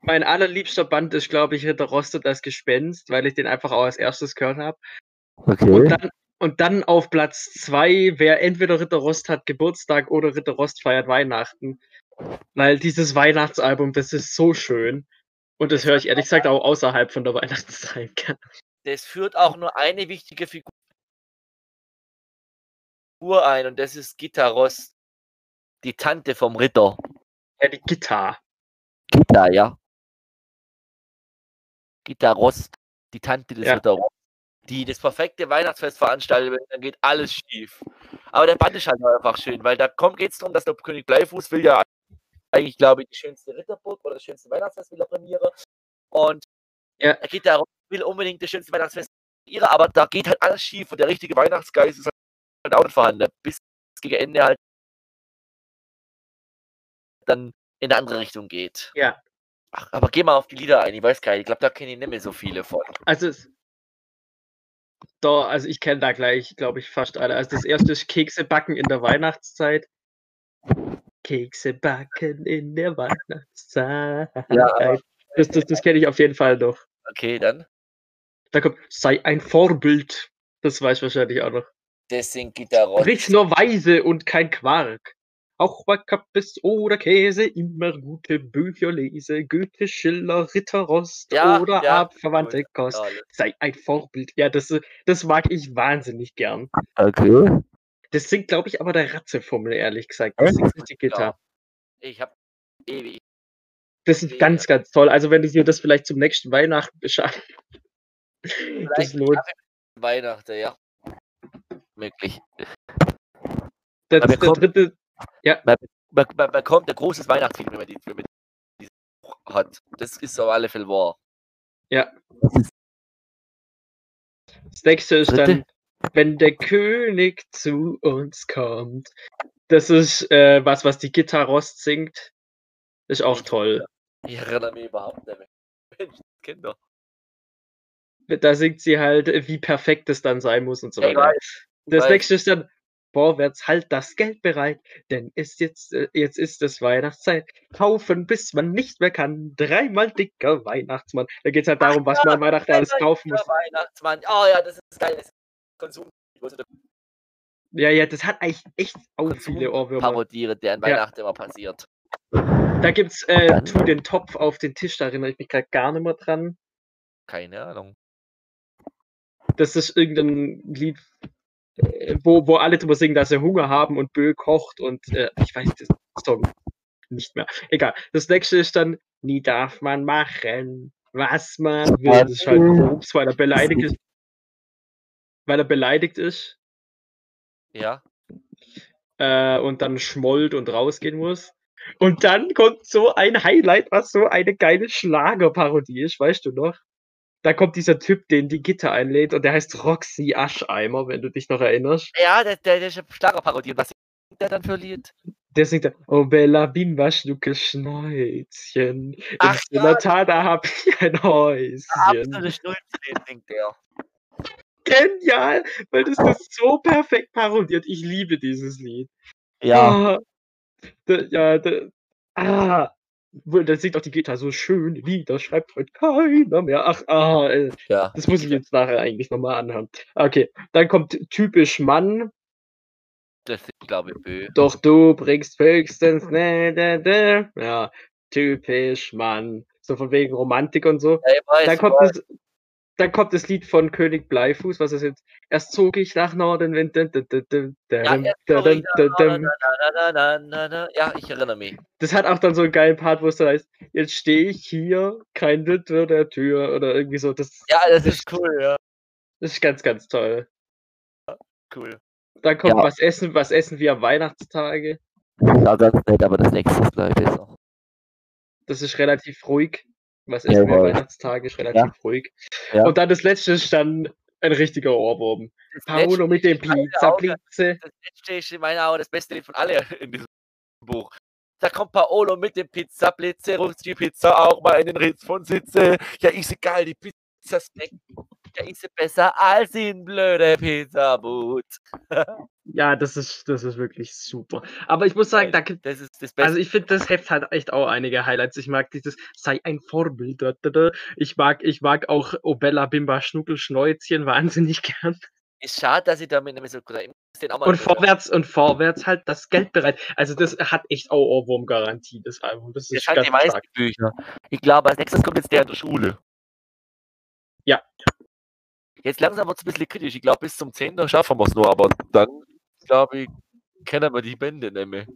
mein allerliebster Band ist, glaube ich, Ritter Rost und das Gespenst, weil ich den einfach auch als erstes gehört habe. Okay. Und dann, und dann auf Platz zwei, wer entweder Ritter Rost hat Geburtstag oder Ritter Rost feiert Weihnachten. Weil dieses Weihnachtsalbum, das ist so schön. Und das höre ich ehrlich gesagt auch außerhalb von der Weihnachtszeit. das führt auch nur eine wichtige Figur ein und das ist Gitta Rost, die Tante vom Ritter. Ja, die Gitarre. Gitta, ja. Gitta Rost, die Tante des Ja. Ritter Rost, die das perfekte Weihnachtsfest veranstaltet, wenn- dann geht alles schief. Aber der Band ist halt einfach schön, weil da kommt geht's darum, dass der König Bleifuß will ja eigentlich, glaube ich, die schönste Ritterburg oder das schönste Weihnachtsfest will er prämieren. Und Ja. er geht darum, will unbedingt das schönste Weihnachtsfest ihre, aber da geht halt alles schief und der richtige Weihnachtsgeist ist halt auch nicht vorhanden. Bis gegen Ende halt dann in eine andere Richtung geht. Ja. Ach, aber geh mal auf die Lieder ein, ich weiß gar nicht, ich glaube, da kenne ich nicht mehr so viele von. Also, da, also ich kenne da gleich, glaube ich, fast alle. Also das erste ist Kekse backen in der Weihnachtszeit. Kekse backen in der Weihnachtszeit. Ja, das das, das kenne ich auf jeden Fall noch. Okay, dann. Da kommt, sei ein Vorbild. Das weiß ich wahrscheinlich auch noch. Das sind Gitarre. Sprich nur Weise und kein Quark. Auch bei Kappes oder Käse immer gute Bücher lese. Goethe, Schiller, Ritter Rost Ja, oder ja, abverwandte gut, Kost. Alles. Sei ein Vorbild. Ja, das, das mag ich wahnsinnig gern. Okay. Das singt, glaube ich, aber der Ratzefummel, ehrlich gesagt. Das singt nicht die Gitter. Ja. Ich habe ewig. Das ist ganz, ganz toll. Also, wenn du dir das vielleicht zum nächsten Weihnachten beschaffst. Das lohnt. Weihnachten, ja. Möglich. Das Aber ist der kommt- dritte. Man, man, man bekommt ein großes Weihnachtsfilm, wenn man, die, wenn man dieses Buch hat. Das ist auf alle Fälle wahr. Ja. Das nächste ist Dritte? dann, wenn der König zu uns kommt. Das ist äh, was, was die Gitter Rost singt. Ist auch toll. Ich erinnere mich überhaupt nicht mehr. Mensch, Kinder. Da singt sie halt, wie perfekt es dann sein muss und so Ja, ich weiter. weiß. Das weiß. nächste ist dann, vorwärts, halt das Geld bereit, denn ist jetzt, äh, jetzt ist es Weihnachtszeit. Kaufen, bis man nicht mehr kann. Dreimal dicker Weihnachtsmann. Da geht es halt darum, was man an Weihnachten alles kaufen muss. Weihnachtsmann. Oh ja, das ist geil. Das ist Konsum. Ja, ja, das hat eigentlich echt auch viele Ohrwürmer. Parodiere, der an Ja. Weihnachten immer passiert. Da gibt's äh, Tu den Topf auf den Tisch, da erinnere ich mich gerade gar nicht mehr dran. Keine Ahnung. Das ist irgendein Lied, wo, wo alle drüber singen, dass sie Hunger haben und Bö kocht und äh, ich weiß das Song nicht mehr. Egal. Das nächste ist dann, nie darf man machen, was man will. Das ist halt Obst, weil er beleidigt ist. Weil er beleidigt ist Ja. äh, und dann schmollt und rausgehen muss. Und dann kommt so ein Highlight, was so eine geile Schlagerparodie ist, weißt du noch? Da kommt dieser Typ, den die Gitter einlädt und der heißt Roxy Ascheimer, wenn du dich noch erinnerst. Ja, der, der, der Schlagerparodie. Was singt der dann für Lied? Der singt dann, Oh Bella Bimba Schnucke Schnäuzchen, in Ach ja, Selatada hab ich ein Häuschen. Absolute Schnulzen singt der. Genial, weil das ist so perfekt parodiert. Ich liebe dieses Lied. Ja. Ah, da, ja, da, ah, wo- da singt auch die Gitarre so schön Lieder, schreibt heute keiner mehr. Ach, ah, äh, ja. das muss ich jetzt nachher eigentlich nochmal anhören. Okay, dann kommt typisch Mann, Das ist, glaube ich, Bö. doch du bringst höchstens, ne, ne, ne. Ja, typisch Mann. So von wegen Romantik und so. Ja, weiß, Dann kommt, das, dann kommt das Lied von König Bleifuß, was ist jetzt? Erst zog ich nach Norden, wenn. Ja, ich erinnere mich. Das hat auch dann so einen geilen Part, wo es dann heißt, jetzt stehe ich hier, kein Lied vor der Tür oder irgendwie so. Das, Ja, das das, ist cool, ja. das ist ganz, ganz toll. Cool. Dann kommt Ja. was essen, was essen wir am Weihnachtstage. Ja, ganz nett, aber das nächste ist, ich, besser. Das ist relativ ruhig. Was Ja, essen wir am jawohl. Weihnachtstage ist relativ ruhig. Ja. Und dann das letzte ist dann ein richtiger Ohrwurm. Das Paolo mit dem Pizza Blitze. Das letzte ist in meinen Augen das beste Lied von allen in diesem Buch. Da kommt Paolo mit dem Pizzablitze, ruft die Pizza auch mal in den Ritz von Sitze. Ja, ist egal, die Pizza schmeckt. Ja, ist sie besser als in blöde Pizzabut. Ja, das ist, das ist wirklich super. Aber ich muss sagen, da gibt Das ist das Beste. Also ich finde, das Heft hat echt auch einige Highlights. Ich mag dieses sei ein Vorbild. Ich mag, ich mag auch Obella Bimba Schnuckel Schnäuzchen wahnsinnig gern. ist schade, dass ich damit nicht so gut Und vorwärts und vorwärts halt das Geld bereit. Also das hat echt auch Ohrwurm-Garantie, das Album. Das Das ist scheint ganz die meisten stark. Bücher. Ich glaube, als nächstes kommt jetzt der in der Schule. Ja. Jetzt langsam wird es ein bisschen kritisch. Ich glaube, bis zum 10. schaffen wir es nur, aber dann, glaube ich, kennen wir die Bände nicht mehr.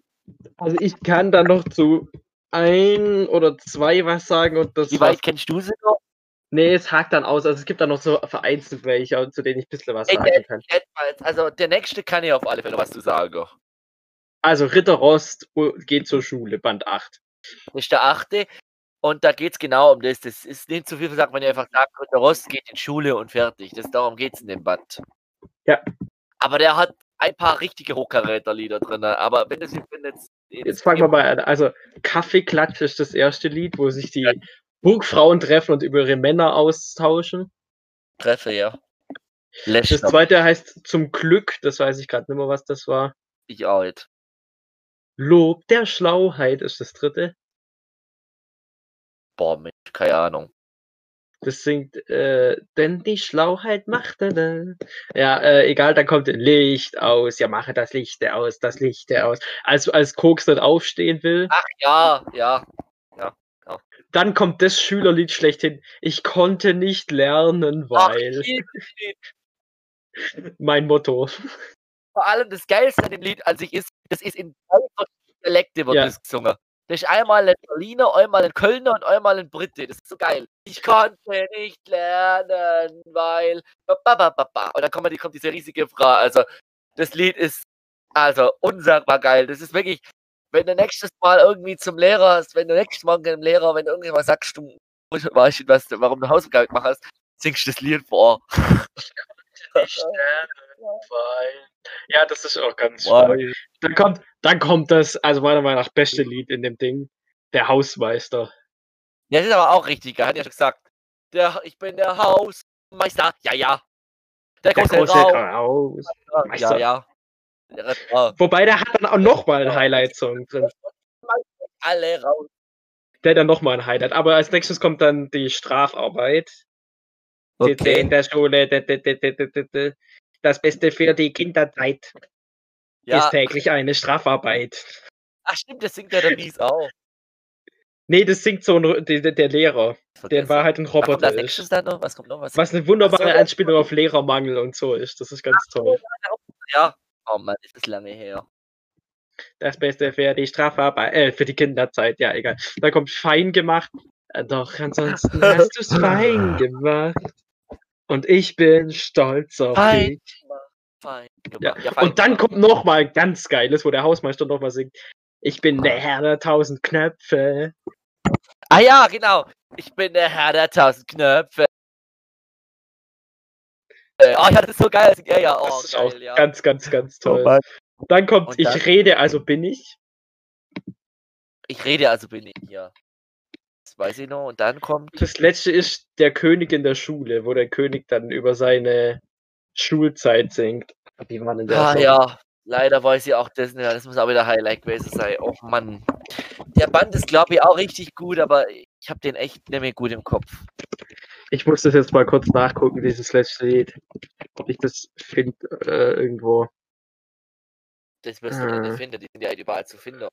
Also ich kann da noch zu ein oder zwei was sagen und das Wie weit kennst du sie noch? Nee, es hakt dann aus. Also es gibt da noch so vereinzelt welche, zu denen ich ein bisschen was sagen kann. Also der nächste kann ich auf alle Fälle was zu sagen. Also Ritter Rost geht zur Schule, Band 8. Das ist der achte. Und da geht es genau um das. Das ist nicht zu viel versagt, wenn ihr einfach sagt, der Rost geht in Schule und fertig. Das, darum geht es in dem Band. Ja. Aber der hat ein paar richtige Hochkaräterlieder drin. Aber wenn das wenn jetzt. Jetzt fangen wir mal an. Also Kaffeeklatsch ist das erste Lied, wo sich die Burgfrauen treffen und über ihre Männer austauschen. Treffe, ja. Das Lässt zweite heißt Zum Glück, das weiß ich gerade nicht mehr, was das war. ich auch nicht. Lob der Schlauheit ist das dritte. Boah, Mensch, keine Ahnung. Das singt, äh, denn die Schlauheit macht. Da, da. Ja, äh, egal, dann kommt ein Licht aus. Ja, mache das Licht aus, das Licht aus. Als, als Koks nicht aufstehen will. Ach ja, ja. Dann kommt das Schülerlied schlechthin. Ich konnte nicht lernen, Ach, weil ihn. mein Motto. vor allem das Geilste an dem Lied an sich ist, das ist in drei Dialekte wird Ja. das gesungen. Das ist einmal ein Berliner, einmal ein Kölner und einmal ein Brite. Das ist so geil. Ich konnte nicht lernen, weil. Und dann kommt, kommt diese riesige Frage. Also, das Lied ist also unsagbar geil. Das ist wirklich, wenn du nächstes Mal irgendwie zum Lehrer hast, wenn du nächstes Mal dem Lehrer, wenn du irgendjemand sagst, du weißt nicht, was, warum du Hausaufgaben gemacht hast, singst du das Lied vor. Weil- Ja, das ist auch ganz Wow. Dann kommt, dann kommt das, also meiner Meinung nach, beste Lied in dem Ding. Der Hausmeister. Ja, das ist aber auch richtig geil, hat ja schon gesagt. Der, ich bin der Hausmeister. Ja, ja. Der Der große, große. Ja, ja. Der. Wobei, der hat dann auch nochmal einen Highlight-Song drin. Alle raus. Der hat dann nochmal ein Highlight. Aber als nächstes kommt dann die Strafarbeit. Sitze in Okay. der Schule. Das Beste für die Kinderzeit Ja. ist täglich eine Strafarbeit. Ach stimmt, das singt ja der Mies auch. Nee, das singt so ein, der, der Lehrer. Der war halt ein kommt Roboter. Ist. nächstes dann noch? Was kommt noch? Was? Was eine wunderbare Ach so. Anspielung auf Lehrermangel und so ist. Das ist ganz toll. Ja. Oh Mann, ist das lange her. Das Beste für die Strafarbeit, äh, für die Kinderzeit, ja, egal. Da kommt fein gemacht. Doch, ansonsten hast du's fein gemacht. Und ich bin stolz auf Fein dich. Fein. Ja. Ja, fein Und dann kommt noch mal ein ganz geiles, wo der Hausmeister noch mal singt. Ich bin der Herr der tausend Knöpfe. Ah ja, genau. Ich bin der Herr der tausend Knöpfe. Oh, ja, das ist so geil. Ja, ja, oh, Das ist geil, auch ja. ganz, ganz, ganz Oh toll. Mann. dann kommt Und Ich dann? rede, also bin ich. Ich rede also bin ich hier. Das weiß ich noch. Und dann kommt. Das letzte ist der König in der Schule, wo der König dann über seine Schulzeit singt. Wie war denn der Ah Song? ja, leider weiß ich auch das nicht. Das muss auch wieder Highlight gewesen sein. Oh Mann. Der Band ist, glaube ich, auch richtig gut, aber ich habe den echt nicht mehr gut im Kopf. Ich muss das jetzt mal kurz nachgucken, dieses letzte Lied. Ob ich das finde äh, irgendwo. Das wirst du nicht Ah. finden. Die sind ja überall zu finden.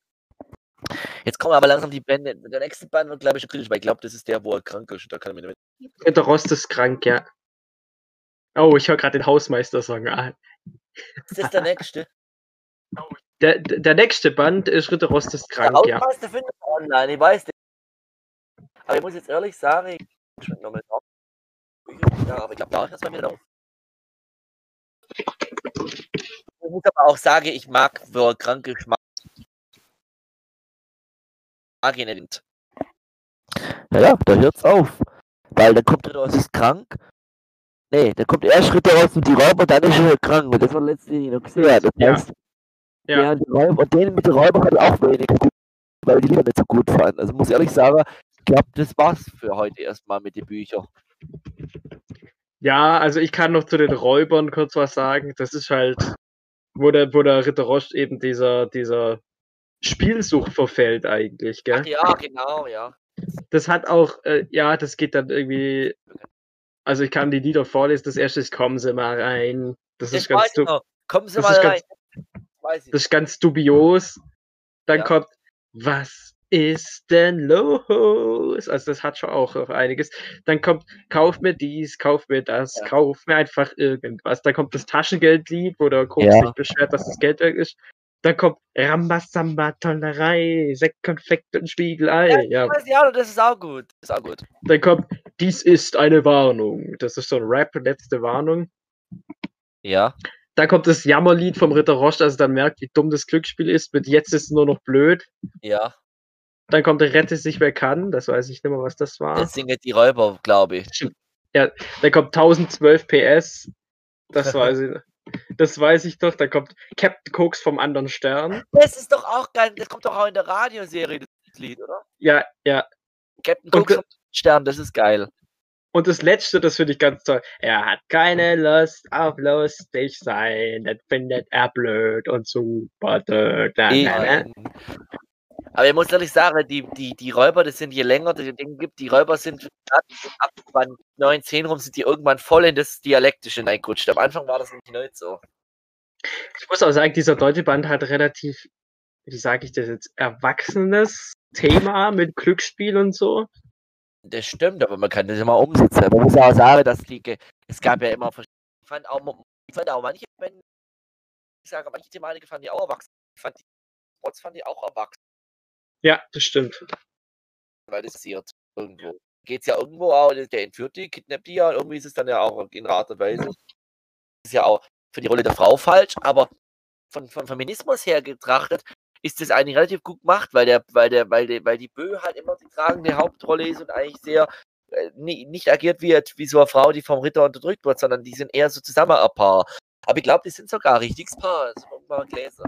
Jetzt kommen aber langsam die Bände. Der nächste Band wird, glaube ich, schon kritisch, weil ich glaube, das ist der, wo er krank ist. Da kann ich mir nicht Der Rost ist krank, ja. Oh, ich höre gerade den Hausmeister-Song. Ah, Ist das der nächste? Der, der der nächste Band ist Ritter Rost ist Der krank, ja. Hausmeister findet online, ich weiß nicht. Aber ich muss jetzt ehrlich sagen, ich schmeckt noch mal drauf. Ja, aber ich glaube, da ist es bei mir drauf. Ich muss aber auch sagen, ich mag für kranke Schmack. Mag ich nicht. Ja, ja, da hört's auf. Weil dann kommt Ritter aus ist krank. Nee, dann kommt erst Ritter aus und die Räuber, dann ist er krank. Und das war letztens noch gesehen. Das Ja. heißt, Ja. ja. die Räuber, und den mit den Räubern hat auch weniger gut, weil die Lieder nicht so gut fanden. Also muss ich ehrlich sagen, ich glaube, das war's für heute erstmal mit den Büchern. Ja, also ich kann noch zu den Räubern kurz was sagen. Das ist halt, wo der, wo der Ritter Rost eben dieser, dieser Spielsucht verfällt eigentlich, gell? Ach ja, genau, ja. Das hat auch, äh, ja, das geht dann irgendwie. Also ich kann die Lieder vorlesen. Das erste ist Kommen Sie mal rein. Das, Das ist ganz, weiß ich du noch. Kommen Sie das mal ist rein. ganz- weiß ich. das ist ganz dubios. Dann Ja. kommt, was ist denn los? Also das hat schon auch noch einiges. Dann kommt, kauf mir dies, kauf mir das, Ja. kauf mir einfach irgendwas. Dann kommt das Taschengeldlied, wo der Koks Ja. sich beschwert, dass das Geld weg ist. Dann kommt Rambazamba, Tollerei, Sektkonfekt und Spiegelei. Ja, Weiß ich auch noch, das ist auch gut. Das ist auch gut. Dann kommt, dies ist eine Warnung. Das ist so ein Rap, letzte Warnung. Ja. Dann kommt das Jammerlied vom Ritter Rost, also dann merkt, wie dumm das Glücksspiel ist. Mit jetzt ist es nur noch blöd. Ja. Dann kommt der Rette sich wer kann. Das weiß ich nicht mehr, was das war. Das singen die Räuber, glaube ich. Dann kommt 1012 PS. Das weiß ich. Das weiß ich doch. Dann kommt Captain Koks vom anderen Stern. Das ist doch auch geil. Das kommt doch auch in der Radioserie, das Lied, oder? Ja, ja. Captain Und Cook ge- vom Stern, das ist geil. Und das letzte, das finde ich ganz toll. Er hat keine Lust auf lustig sein. Das findet er blöd und super. dö, da, Eh, da, da. Aber ich muss ehrlich sagen, die, die, die Räuber, das sind je länger das Ding gibt, die Räuber sind ab, ab wann 9, 10 rum sind die irgendwann voll in das Dialektische reingerutscht. Am Anfang war das nämlich nicht so. Ich muss auch sagen, dieser deutsche Band hat relativ, wie sage ich das jetzt, erwachsenes Thema mit Glücksspiel und so. Das stimmt, aber man kann das immer umsetzen. Man muss auch sagen, dass die, es gab ja immer verschiedene, ich fand auch, ich fand auch manche Bände ich sage, manche Thematiken fand ich auch erwachsen. Ich fand die, trotz fand ich auch erwachsen, Ja, das stimmt. weil das passiert irgendwo. Geht es ja irgendwo auch, der entführt die, kidnappt die ja, und irgendwie ist es dann ja auch in einer Art und Weise. ist ja auch für die Rolle der Frau falsch, aber von, von Feminismus her betrachtet ist das eigentlich relativ gut gemacht, weil der, weil der, weil der, weil die Bö halt immer die tragende Hauptrolle ist und eigentlich sehr äh, nicht agiert wie, wie so eine Frau, die vom Ritter unterdrückt wird, sondern die sind eher so zusammen ein Paar. Aber ich glaube, die sind sogar ein richtiges Paar. Das man mal lesen.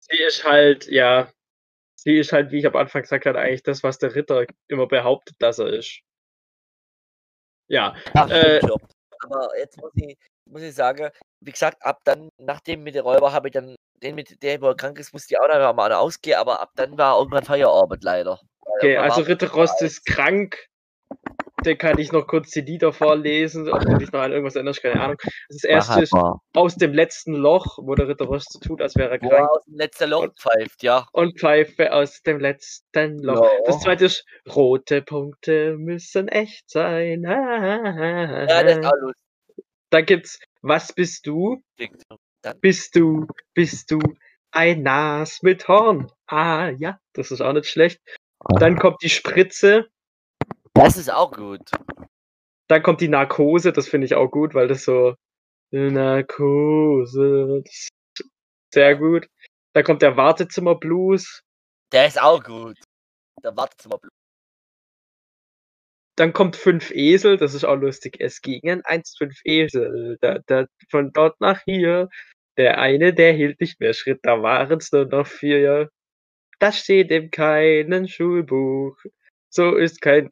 Sie ist halt, ja, sie ist halt, wie ich am Anfang gesagt habe, eigentlich das, was der Ritter immer behauptet, dass er ist. Ja, Ach, Äh. Aber jetzt muss ich, muss ich sagen, wie gesagt, ab dann, nach dem mit den Räuber habe ich dann den mit der, wo er krank ist, musste ich auch noch mal ausgehen, aber ab dann war irgendwann Feierabend leider. Okay, also Ritter Rost ist krank. Den kann ich noch kurz die Lieder vorlesen, ob du dich noch an irgendwas erinnerst, keine Ahnung. Das erste ist aus dem letzten Loch, wo der Ritter Rost so tut, als wäre er krank. er aus dem letzten Loch pfeift, ja. Und Pfeife aus dem letzten Loch. Ja. Das zweite ist, rote Punkte müssen echt sein. Ja, das ist auch lustig. Dann gibt's, was bist du? Dann, Bist du, bist du ein Nas mit Horn? Ah, ja, das ist auch nicht schlecht. Dann kommt die Spritze, das ist auch gut. dann kommt die Narkose, das finde ich auch gut, weil das so Narkose, das ist sehr gut. Dann kommt der Wartezimmer-Blues, Der ist auch gut. Der Wartezimmer. dann kommt fünf Esel, das ist auch lustig. Es gingen eins, fünf Esel, da, da, von dort nach hier. Der eine, der hielt nicht mehr Schritt, da waren es nur noch vier. Das steht in keinem Schulbuch. So ist kein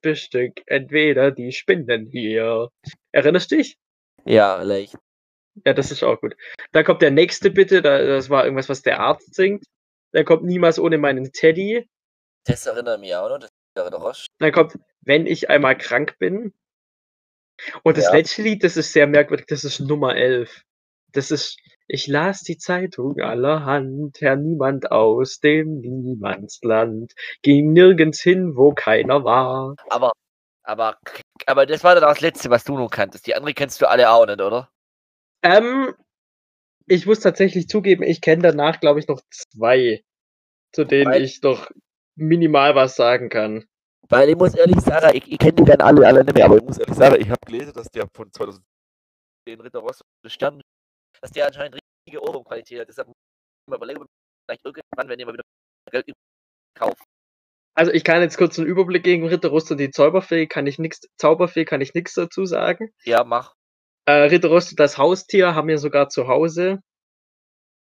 Bestück, entweder die spinnen hier. Erinnerst dich? Ja, leicht. Ja, das ist auch gut. Dann kommt der nächste bitte, da, das war irgendwas, was der Arzt singt. Dann kommt niemals ohne meinen Teddy. Das erinnert mich auch noch. Das wäre der Rosch. Dann kommt, wenn ich einmal krank bin. Und das Ja. letzte Lied, das ist sehr merkwürdig, das ist Nummer 11. Das ist, ich las die Zeitung allerhand, Herr Niemand aus dem Niemandsland, ging nirgends hin, wo keiner war. Aber, aber, aber das war dann auch das Letzte, was du noch kanntest. Die andere kennst du alle auch nicht, oder? Ähm, ich muss tatsächlich zugeben, ich kenne danach, glaube ich, noch zwei, zu denen Weil- ich doch minimal was sagen kann. Weil ich muss ehrlich sagen, ich, ich kenne die dann alle, alle nicht mehr, aber ich muss ehrlich sagen, ich habe gelesen, dass der von 2010 Ritter Ross Stern, dass der anscheinend richtige Ohrwurmqualität hat. Deshalb muss ich mir überlegen, ob ich vielleicht irgendwann, wenn ihr mal wieder Geld kauft. Also ich kann jetzt kurz einen Überblick gegen Ritter Rust und die Zauberfee, kann ich nix, Zauberfee kann ich nichts dazu sagen. Ja, mach. Äh, Ritter Rust und das Haustier haben wir sogar zu Hause.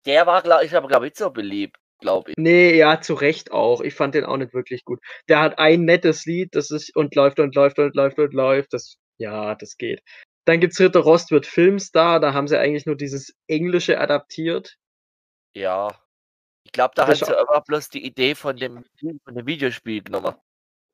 Der war, glaube ich, aber glaube ich, so beliebt, glaube ich. Nee, ja, zu Recht auch. Ich fand den auch nicht wirklich gut. Der hat ein nettes Lied, das ist und läuft und läuft und läuft und läuft. Das, ja, das geht. Dann gibt's Ritter Rost wird Filmstar, da haben sie eigentlich nur dieses Englische adaptiert. Ja. Ich glaube, da hat sie aber bloß die Idee von dem, von dem Videospiel genommen.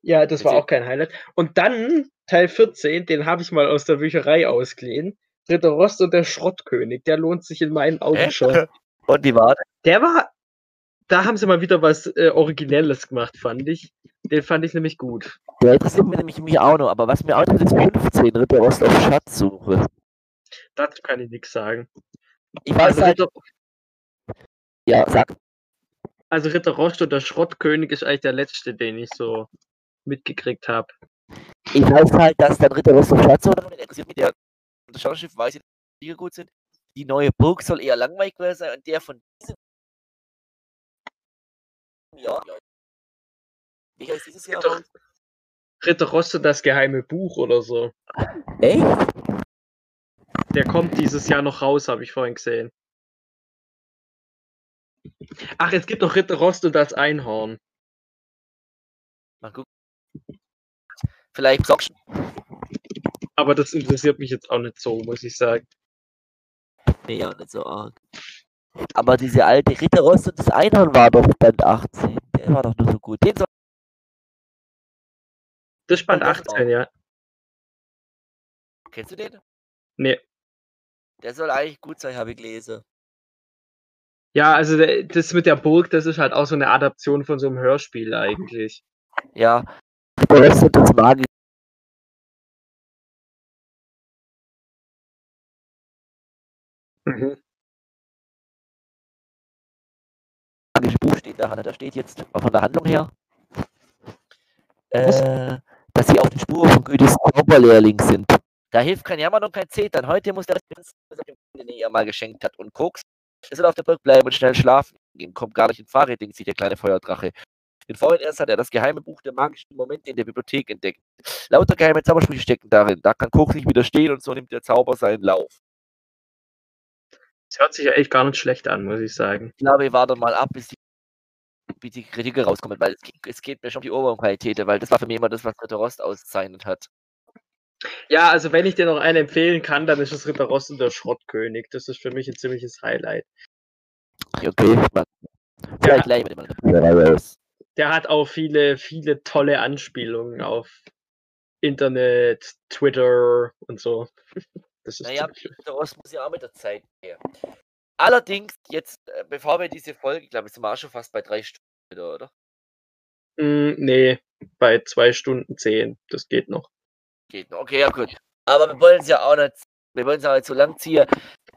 Ja, das war auch kein Highlight. Und dann Teil 14, den habe ich mal aus der Bücherei ausgeliehen. Ritter Rost und der Schrottkönig, der lohnt sich in meinen Augen Hä? schon. Und wie war? Der war, da haben sie mal wieder was äh, Originelles gemacht, fand ich. Den fand ich nämlich gut. Der interessiert mich nämlich mich auch noch, aber was mir auch interessiert ist 15 Ritter Rost auf Schatzsuche. Dazu kann ich nichts sagen. Ich weiß Also halt, Ritter, ja, sag. also Ritter Rost und der Schrottkönig ist eigentlich der letzte, den ich so mitgekriegt habe. Ich weiß halt, dass dann Ritter Rost auf Schatzsuche interessiert mich der das Schauspiel weiß ich, dass die gut sind. Die neue Burg soll eher langweilig sein und der von diesem ja. Wie heißt dieses Jahr? Ritter, Ritter Rost und das geheime Buch oder so. Echt? Der kommt dieses Jahr noch raus, habe ich vorhin gesehen. Ach, es gibt noch Ritter Rost und das Einhorn. Mal gucken. Vielleicht sagst Aber das interessiert mich jetzt auch nicht so, muss ich sagen. Nee, auch nicht so arg. Aber diese alte Ritter Rost und das Einhorn war doch Band 18. Der war doch nur so gut. Den soll das ist Band 18, ja. Kennst du den? Nee. Der soll eigentlich gut sein, habe ich gelesen. Ja, also das mit der Burg, das ist halt auch so eine Adaption von so einem Hörspiel eigentlich. Ja. Der Rest hat das Magie. Mhm. Buch steht da, da steht jetzt von der Handlung her. Äh, sie auf den Spuren von Goethes Zauberlehrling sind. Da hilft kein Jammern und kein Zetern. Heute muss der Rest den er mal geschenkt hat. Und Koks, er soll auf der Burg bleiben und schnell schlafen gehen. Kommt gar nicht in Fahrräding, sieht der kleine Feuerdrache. Den vorhin erst hat er das geheime Buch der magischen Momente in der Bibliothek entdeckt. Lauter geheime Zaubersprüche stecken darin. Da kann Koks nicht widerstehen und so nimmt der Zauber seinen Lauf. Das hört sich ja echt gar nicht schlecht an, muss ich sagen. Ich glaube, ich warte mal ab, bis die, bis die Kritik rauskommt, weil es, es geht mir schon um die Oberqualität, weil das war für mich immer das, was Ritter Rost auszeichnet hat. Ja, also wenn ich dir noch einen empfehlen kann, dann ist es Ritter Rost und der Schrottkönig. Das ist für mich ein ziemliches Highlight. Okay, vielleicht gleich mit dem Der hat auch viele, viele tolle Anspielungen auf Internet, Twitter und so. Das ist naja, Ritter Rost muss ja auch mit der Zeit her. Allerdings, jetzt, äh, bevor wir diese Folge, ich glaube, sind wir auch schon fast bei drei Stunden oder? Mm, nee, bei zwei Stunden zehn. Das geht noch. Geht noch. Okay, ja gut. Aber wir wollen es ja auch nicht, wir wollen es auch nicht so lang ziehen.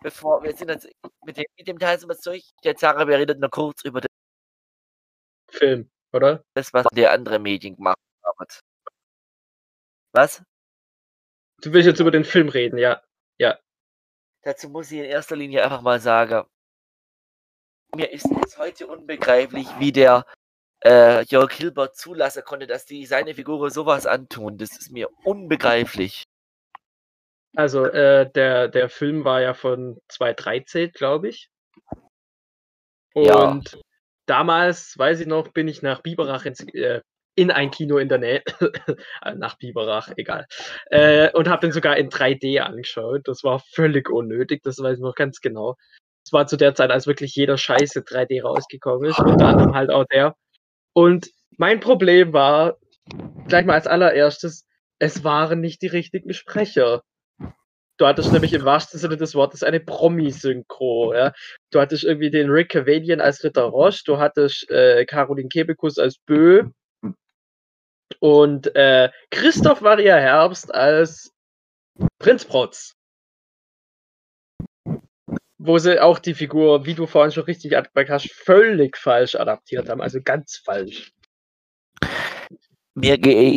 Bevor wir sind jetzt mit dem, mit dem Teil sind wir durch. Jetzt sagen wir reden noch kurz über den Film, oder? Das, was der andere Medien gemacht hat. Was? Du willst jetzt über den Film reden, ja. Ja. Dazu muss ich in erster Linie einfach mal sagen, mir ist es heute unbegreiflich, wie der äh, Jörg Hilbert zulassen konnte, dass die seine Figur sowas antun. Das ist mir unbegreiflich. Also, äh, der, der Film war ja von 2013, glaube ich. Und ja. damals, weiß ich noch, bin ich nach Biberach ins, äh, in ein Kino in der Nähe, nach Biberach, egal, äh, und habe den sogar in 3D angeschaut. Das war völlig unnötig, das weiß ich noch ganz genau. Das war zu der Zeit, als wirklich jeder Scheiße 3D rausgekommen ist, unter anderem halt auch der. Und mein Problem war, gleich mal als allererstes, es waren nicht die richtigen Sprecher. Du hattest nämlich im wahrsten Sinne des Wortes eine Promi-Synchro. Ja? Du hattest irgendwie den Rick Cavanian als Ritter Roche, du hattest äh, Caroline Kebekus als Bö und äh, Christoph Maria Herbst als Prinz Protz wo sie auch die Figur, wie du vorhin schon richtig adaptiert hast, völlig falsch adaptiert haben, also ganz falsch. Mir,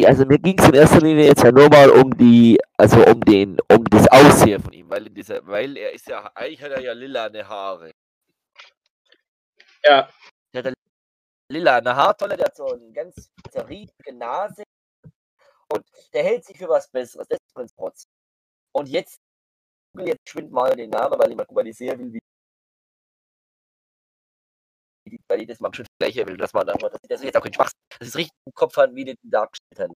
also mir ging es in erster Linie jetzt ja nur mal um die, also um den, um das Aussehen von ihm, weil, dieser, weil er ist ja, eigentlich hat er ja lilane Haare. Ja. Der hat lilane Haartolle, der hat so eine ganz zerriebige Nase und der hält sich für was Besseres, das ist Prinz Protz. Und jetzt jetzt schwind mal den Namen, weil ich mal gucken, sehr will, wie weil ich das mal schon gleiche will, dass man dann, dass das jetzt auch kein Spaß, dass es richtig im Kopf hat, wie die den dargestellt haben.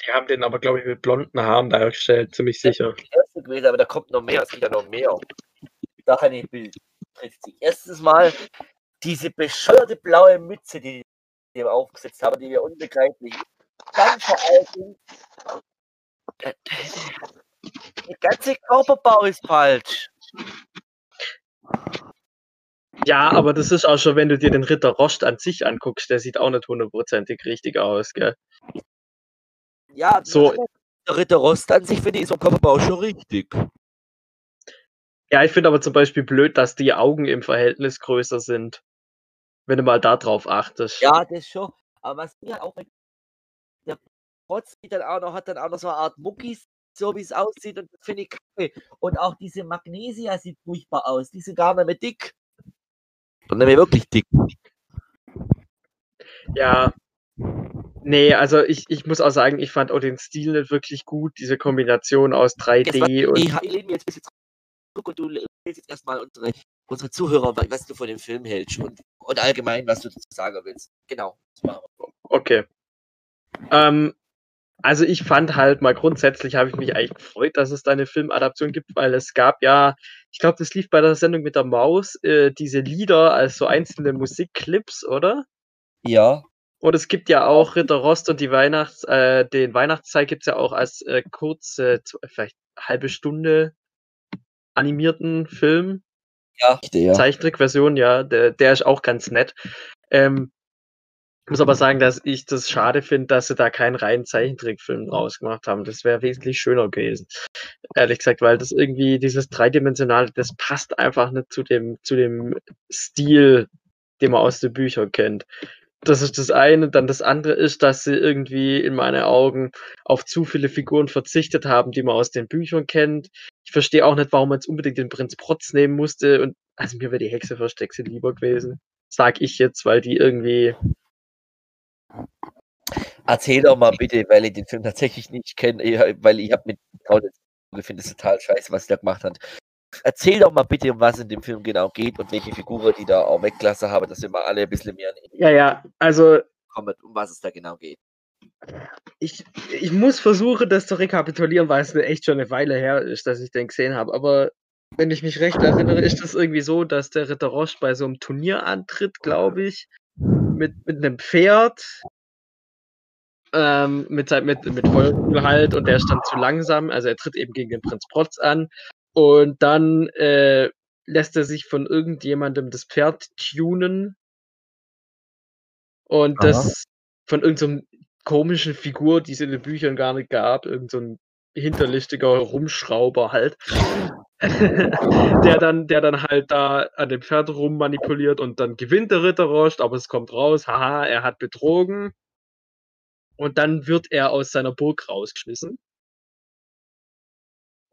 Die haben den aber, glaube ich, mit blonden Haaren dargestellt, ziemlich sicher. Das ist der erste gewesen, aber da kommt noch mehr, es gibt ja noch mehr. Da kann ich Bild. Erstens mal diese bescheuerte blaue Mütze, die die aufgesetzt haben, die wir unbegreiflich. Dann vor allen Dingen der ganze Körperbau ist falsch. Ja, aber das ist auch schon, wenn du dir den Ritter Rost an sich anguckst, der sieht auch nicht hundertprozentig richtig aus, gell? Ja, so. der Ritter Rost an sich finde ich so Körperbau schon richtig. Ja, ich finde aber zum Beispiel blöd, dass die Augen im Verhältnis größer sind. Wenn du mal darauf achtest. Ja, das schon. Aber was mir auch der Protz dann auch noch hat dann auch noch so eine Art Muckis so wie es aussieht und das finde ich kacke. Und auch diese Magnesia sieht furchtbar aus. Die sind gar nicht mehr dick. Und nicht mehr wirklich dick. Ja. Nee, also ich, ich muss auch sagen, ich fand auch den Stil nicht wirklich gut, diese Kombination aus 3D war, und. Ich, ich lehne jetzt ein bisschen zurück und du willst jetzt erstmal unsere, unsere Zuhörer, was du von dem Film hältst und, und allgemein, was du dazu sagen willst. Genau. Okay. Ähm, also ich fand halt mal grundsätzlich habe ich mich eigentlich gefreut, dass es da eine Filmadaption gibt, weil es gab ja, ich glaube, das lief bei der Sendung mit der Maus, äh, diese Lieder als so einzelne Musikclips, oder? Ja. Und es gibt ja auch Ritter Rost und die Weihnachts, äh, den Weihnachtszeit gibt es ja auch als äh, kurze, vielleicht halbe Stunde animierten Film. Ja, ja. Zeichentrickversion, ja, der, der ist auch ganz nett. Ähm, muss aber sagen, dass ich das schade finde, dass sie da keinen reinen Zeichentrickfilm rausgemacht haben. Das wäre wesentlich schöner gewesen. Ehrlich gesagt, weil das irgendwie, dieses dreidimensionale, das passt einfach nicht zu dem, zu dem Stil, den man aus den Büchern kennt. Das ist das eine. Dann das andere ist, dass sie irgendwie in meinen Augen auf zu viele Figuren verzichtet haben, die man aus den Büchern kennt. Ich verstehe auch nicht, warum man jetzt unbedingt den Prinz Protz nehmen musste. Und also mir wäre die Hexe Versteckse lieber gewesen. Sag ich jetzt, weil die irgendwie. Erzähl doch mal bitte, weil ich den Film tatsächlich nicht kenne, weil ich habe mit ich finde es total scheiße, was der gemacht hat. Erzähl doch mal bitte, um was in dem Film genau geht und welche Figuren die da auch wegklasse haben, dass wir mal alle ein bisschen mehr Ja, ja, also. Kommen, um was es da genau geht. Ich, ich muss versuchen, das zu rekapitulieren, weil es echt schon eine Weile her ist, dass ich den gesehen habe. Aber wenn ich mich recht erinnere, ist es irgendwie so, dass der Ritter Roche bei so einem Turnier antritt, glaube ich, mit, mit einem Pferd, ähm, mit, mit, mit Feuerkugel halt, und der ist dann zu langsam. Also er tritt eben gegen den Prinz Protz an und dann äh, lässt er sich von irgendjemandem das Pferd tunen. Und Aha. das von irgendeiner so komischen Figur, die es in den Büchern gar nicht gab, irgendein so hinterlistiger Rumschrauber halt, der dann, der dann halt da an dem Pferd rummanipuliert und dann gewinnt der Ritter Rost, aber es kommt raus, haha, er hat betrogen. Und dann wird er aus seiner Burg rausgeschmissen.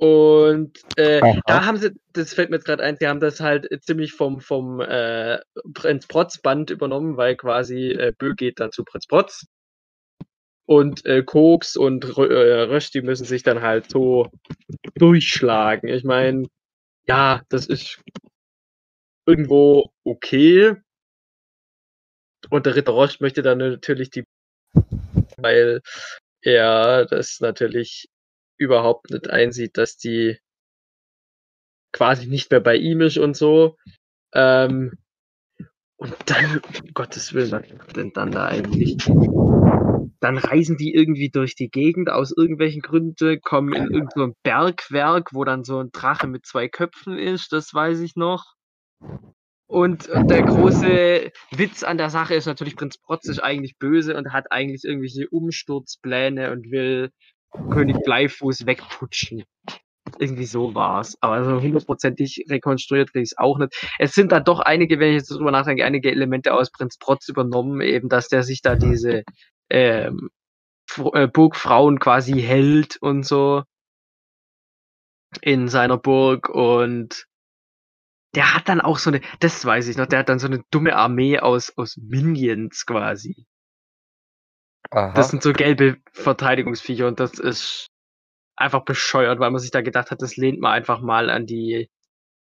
Und äh, da haben sie, das fällt mir jetzt gerade ein, sie haben das halt ziemlich vom, vom äh, Prinz Protz Band übernommen, weil quasi äh, Bö geht dann zu Prinz Protz. Und äh, Koks und äh, Rösch, die müssen sich dann halt so durchschlagen. Ich meine, ja, das ist irgendwo okay. Und der Ritter Roche möchte dann natürlich die, weil er das natürlich überhaupt nicht einsieht, dass die quasi nicht mehr bei ihm ist und so. Ähm, und dann, um Gottes Willen, was denn dann da eigentlich? Dann reisen die irgendwie durch die Gegend aus irgendwelchen Gründen, kommen in irgendein so Bergwerk, wo dann so ein Drache mit zwei Köpfen ist, das weiß ich noch. Und, und der große Witz an der Sache ist natürlich, Prinz Protz ist eigentlich böse und hat eigentlich irgendwelche Umsturzpläne und will König Bleifuß wegputschen. Irgendwie so war's. Aber so hundertprozentig rekonstruiert kriege ich es auch nicht. Es sind da doch einige, wenn ich jetzt drüber nachdenke, einige Elemente aus Prinz Protz übernommen, eben, dass der sich da diese ähm, äh, Burgfrauen quasi hält und so in seiner Burg und der hat dann auch so eine, das weiß ich noch, der hat dann so eine dumme Armee aus, aus Minions quasi. Aha. Das sind so gelbe Verteidigungsviecher und das ist einfach bescheuert, weil man sich da gedacht hat, das lehnt man einfach mal an die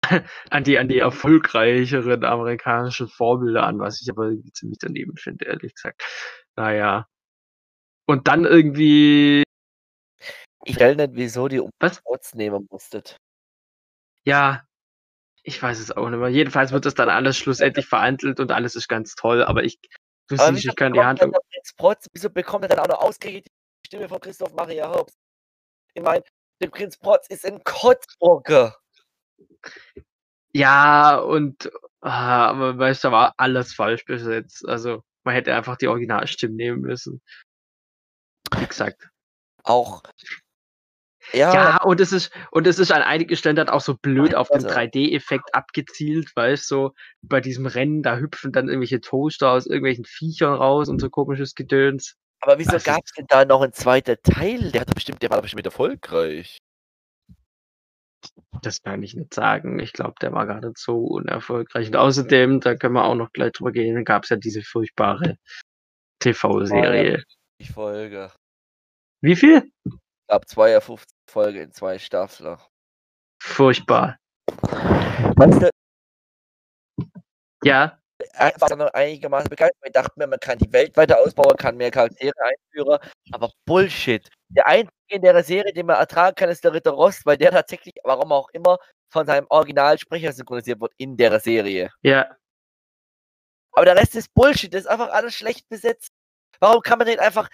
an die an die erfolgreicheren amerikanischen Vorbilder an, was ich aber ziemlich daneben finde, ehrlich gesagt. Naja. Und dann irgendwie. Ich weiß nicht, wieso die Umweltschutz nehmen musstet. Ja, ich weiß es auch nicht mehr. Jedenfalls wird das dann alles schlussendlich verhandelt und alles ist ganz toll, aber ich Du aber siehst, ich kann die Handlung. Protz, wieso bekommt er dann auch noch ausgerechnet die Stimme von Christoph Maria Herbst? Ich meine, der Prinz Protz ist ein Kotzbrocker. Ja, und ah, aber weißt du, da war alles falsch besetzt. Also man hätte einfach die Originalstimmen nehmen müssen. Wie gesagt. Auch ja. ja, und es ist, und es ist an einigen Stellen dann auch so blöd auf den 3D-Effekt abgezielt, weißt du, so bei diesem Rennen, da hüpfen dann irgendwelche Toaster aus irgendwelchen Viechern raus und so komisches Gedöns. Aber wieso also, gab es denn da noch einen zweiten Teil? Der hat bestimmt, der war bestimmt erfolgreich. Das kann ich nicht sagen. Ich glaube, der war nicht so unerfolgreich. Und außerdem, da können wir auch noch gleich drüber gehen, gab es ja diese furchtbare TV-Serie. Die Folge. Wie viel? Ich glaube 52 Folge in zwei Staffeln. Furchtbar. Weißt du? Ja. Einfach noch einigermaßen bekannt. Ich dachte mir, man kann die Welt weiter ausbauen, kann mehr Charaktere einführen, aber Bullshit. Der einzige in der Serie, den man ertragen kann, ist der Ritter Rost, weil der tatsächlich, warum auch immer, von seinem Originalsprecher synchronisiert wird in der Serie. Ja. Aber der Rest ist Bullshit, das ist einfach alles schlecht besetzt. Warum kann man den einfach,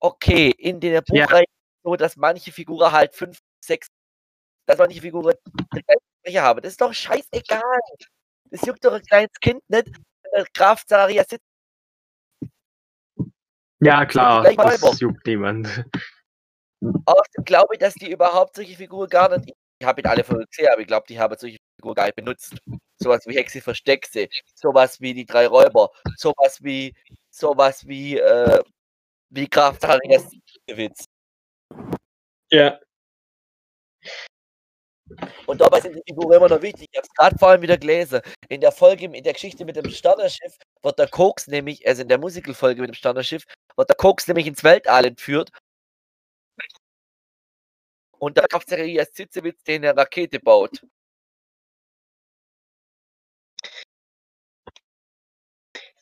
okay, in der Buchreihe so, dass manche Figuren halt fünf, sechs, dass manche Figuren Sprecher haben. Das ist doch scheißegal. Das juckt doch ein kleines Kind nicht, Graf Zararia sitzt. Ja, klar, das, das juckt niemand. Außerdem glaube ich, dass die überhaupt solche Figuren gar nicht. Ich habe ihn alle Folgen gesehen, aber ich glaube, die haben solche Figuren gar nicht benutzt. sowas wie Hexe Versteckse, sowas wie die drei Räuber, sowas wie, sowas wie, äh, wie Krafthaariger Witz. Ja. Und dabei sind die Figuren immer noch wichtig. Ich habe es gerade vorhin wieder gelesen. In der Folge, in der Geschichte mit dem Sternenschiff, wird der Koks nämlich, also in der Musical-Folge mit dem Sternenschiff, wird der Koks nämlich ins Weltall entführt. Und da kauft sich als Zitzewitz, den eine Rakete baut.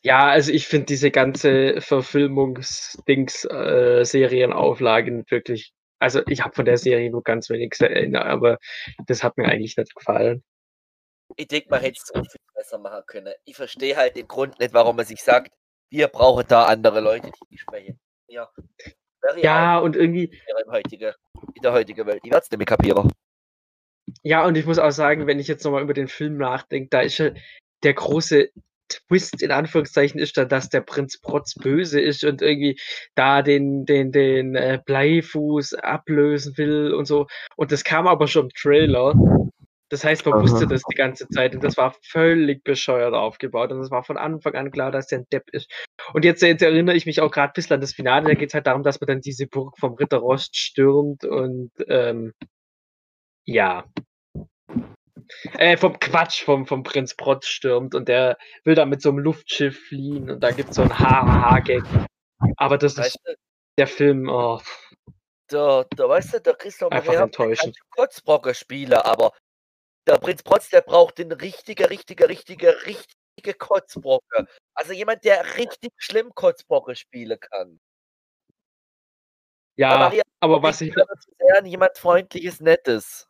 Ja, also ich finde diese ganze Verfilmungs-Dings, äh, wirklich. Also ich habe von der Serie nur ganz wenig erinnert, aber das hat mir eigentlich nicht gefallen. Ich denke, man hätte es so viel besser machen können. Ich verstehe halt den Grund nicht, warum man sich sagt, wir brauchen da andere Leute, die sprechen. Ja, ja und irgendwie. In, heutige, in der heutigen Welt. Ich werde es nämlich kapieren. Ja, und ich muss auch sagen, wenn ich jetzt nochmal über den Film nachdenke, da ist ja der große Twist in Anführungszeichen ist dann, dass der Prinz Protz böse ist und irgendwie da den, den, den äh, Bleifuß ablösen will und so. Und das kam aber schon im Trailer. Das heißt, man Aha. wusste das die ganze Zeit und das war völlig bescheuert aufgebaut und es war von Anfang an klar, dass der ein Depp ist. Und jetzt, jetzt erinnere ich mich auch gerade ein bisschen an das Finale, da geht es halt darum, dass man dann diese Burg vom Ritter Rost stürmt und ähm, ja, äh, vom Quatsch vom, vom Prinz Protz stürmt und der will dann mit so einem Luftschiff fliehen und da gibt es so ein Ha-Ha-Gag. Aber das weißt ist du, der Film, oh. Da, da weißt du, da kriegst du auch einfach enttäuschend. Kotzbrocker Spiele, aber der Prinz Protz, der braucht den richtige, richtige, richtige, richtige Kotzbrocke. Also jemand, der richtig schlimm Kotzbrocke spielen kann. Ja, aber was ich. Jemand freundliches, nettes.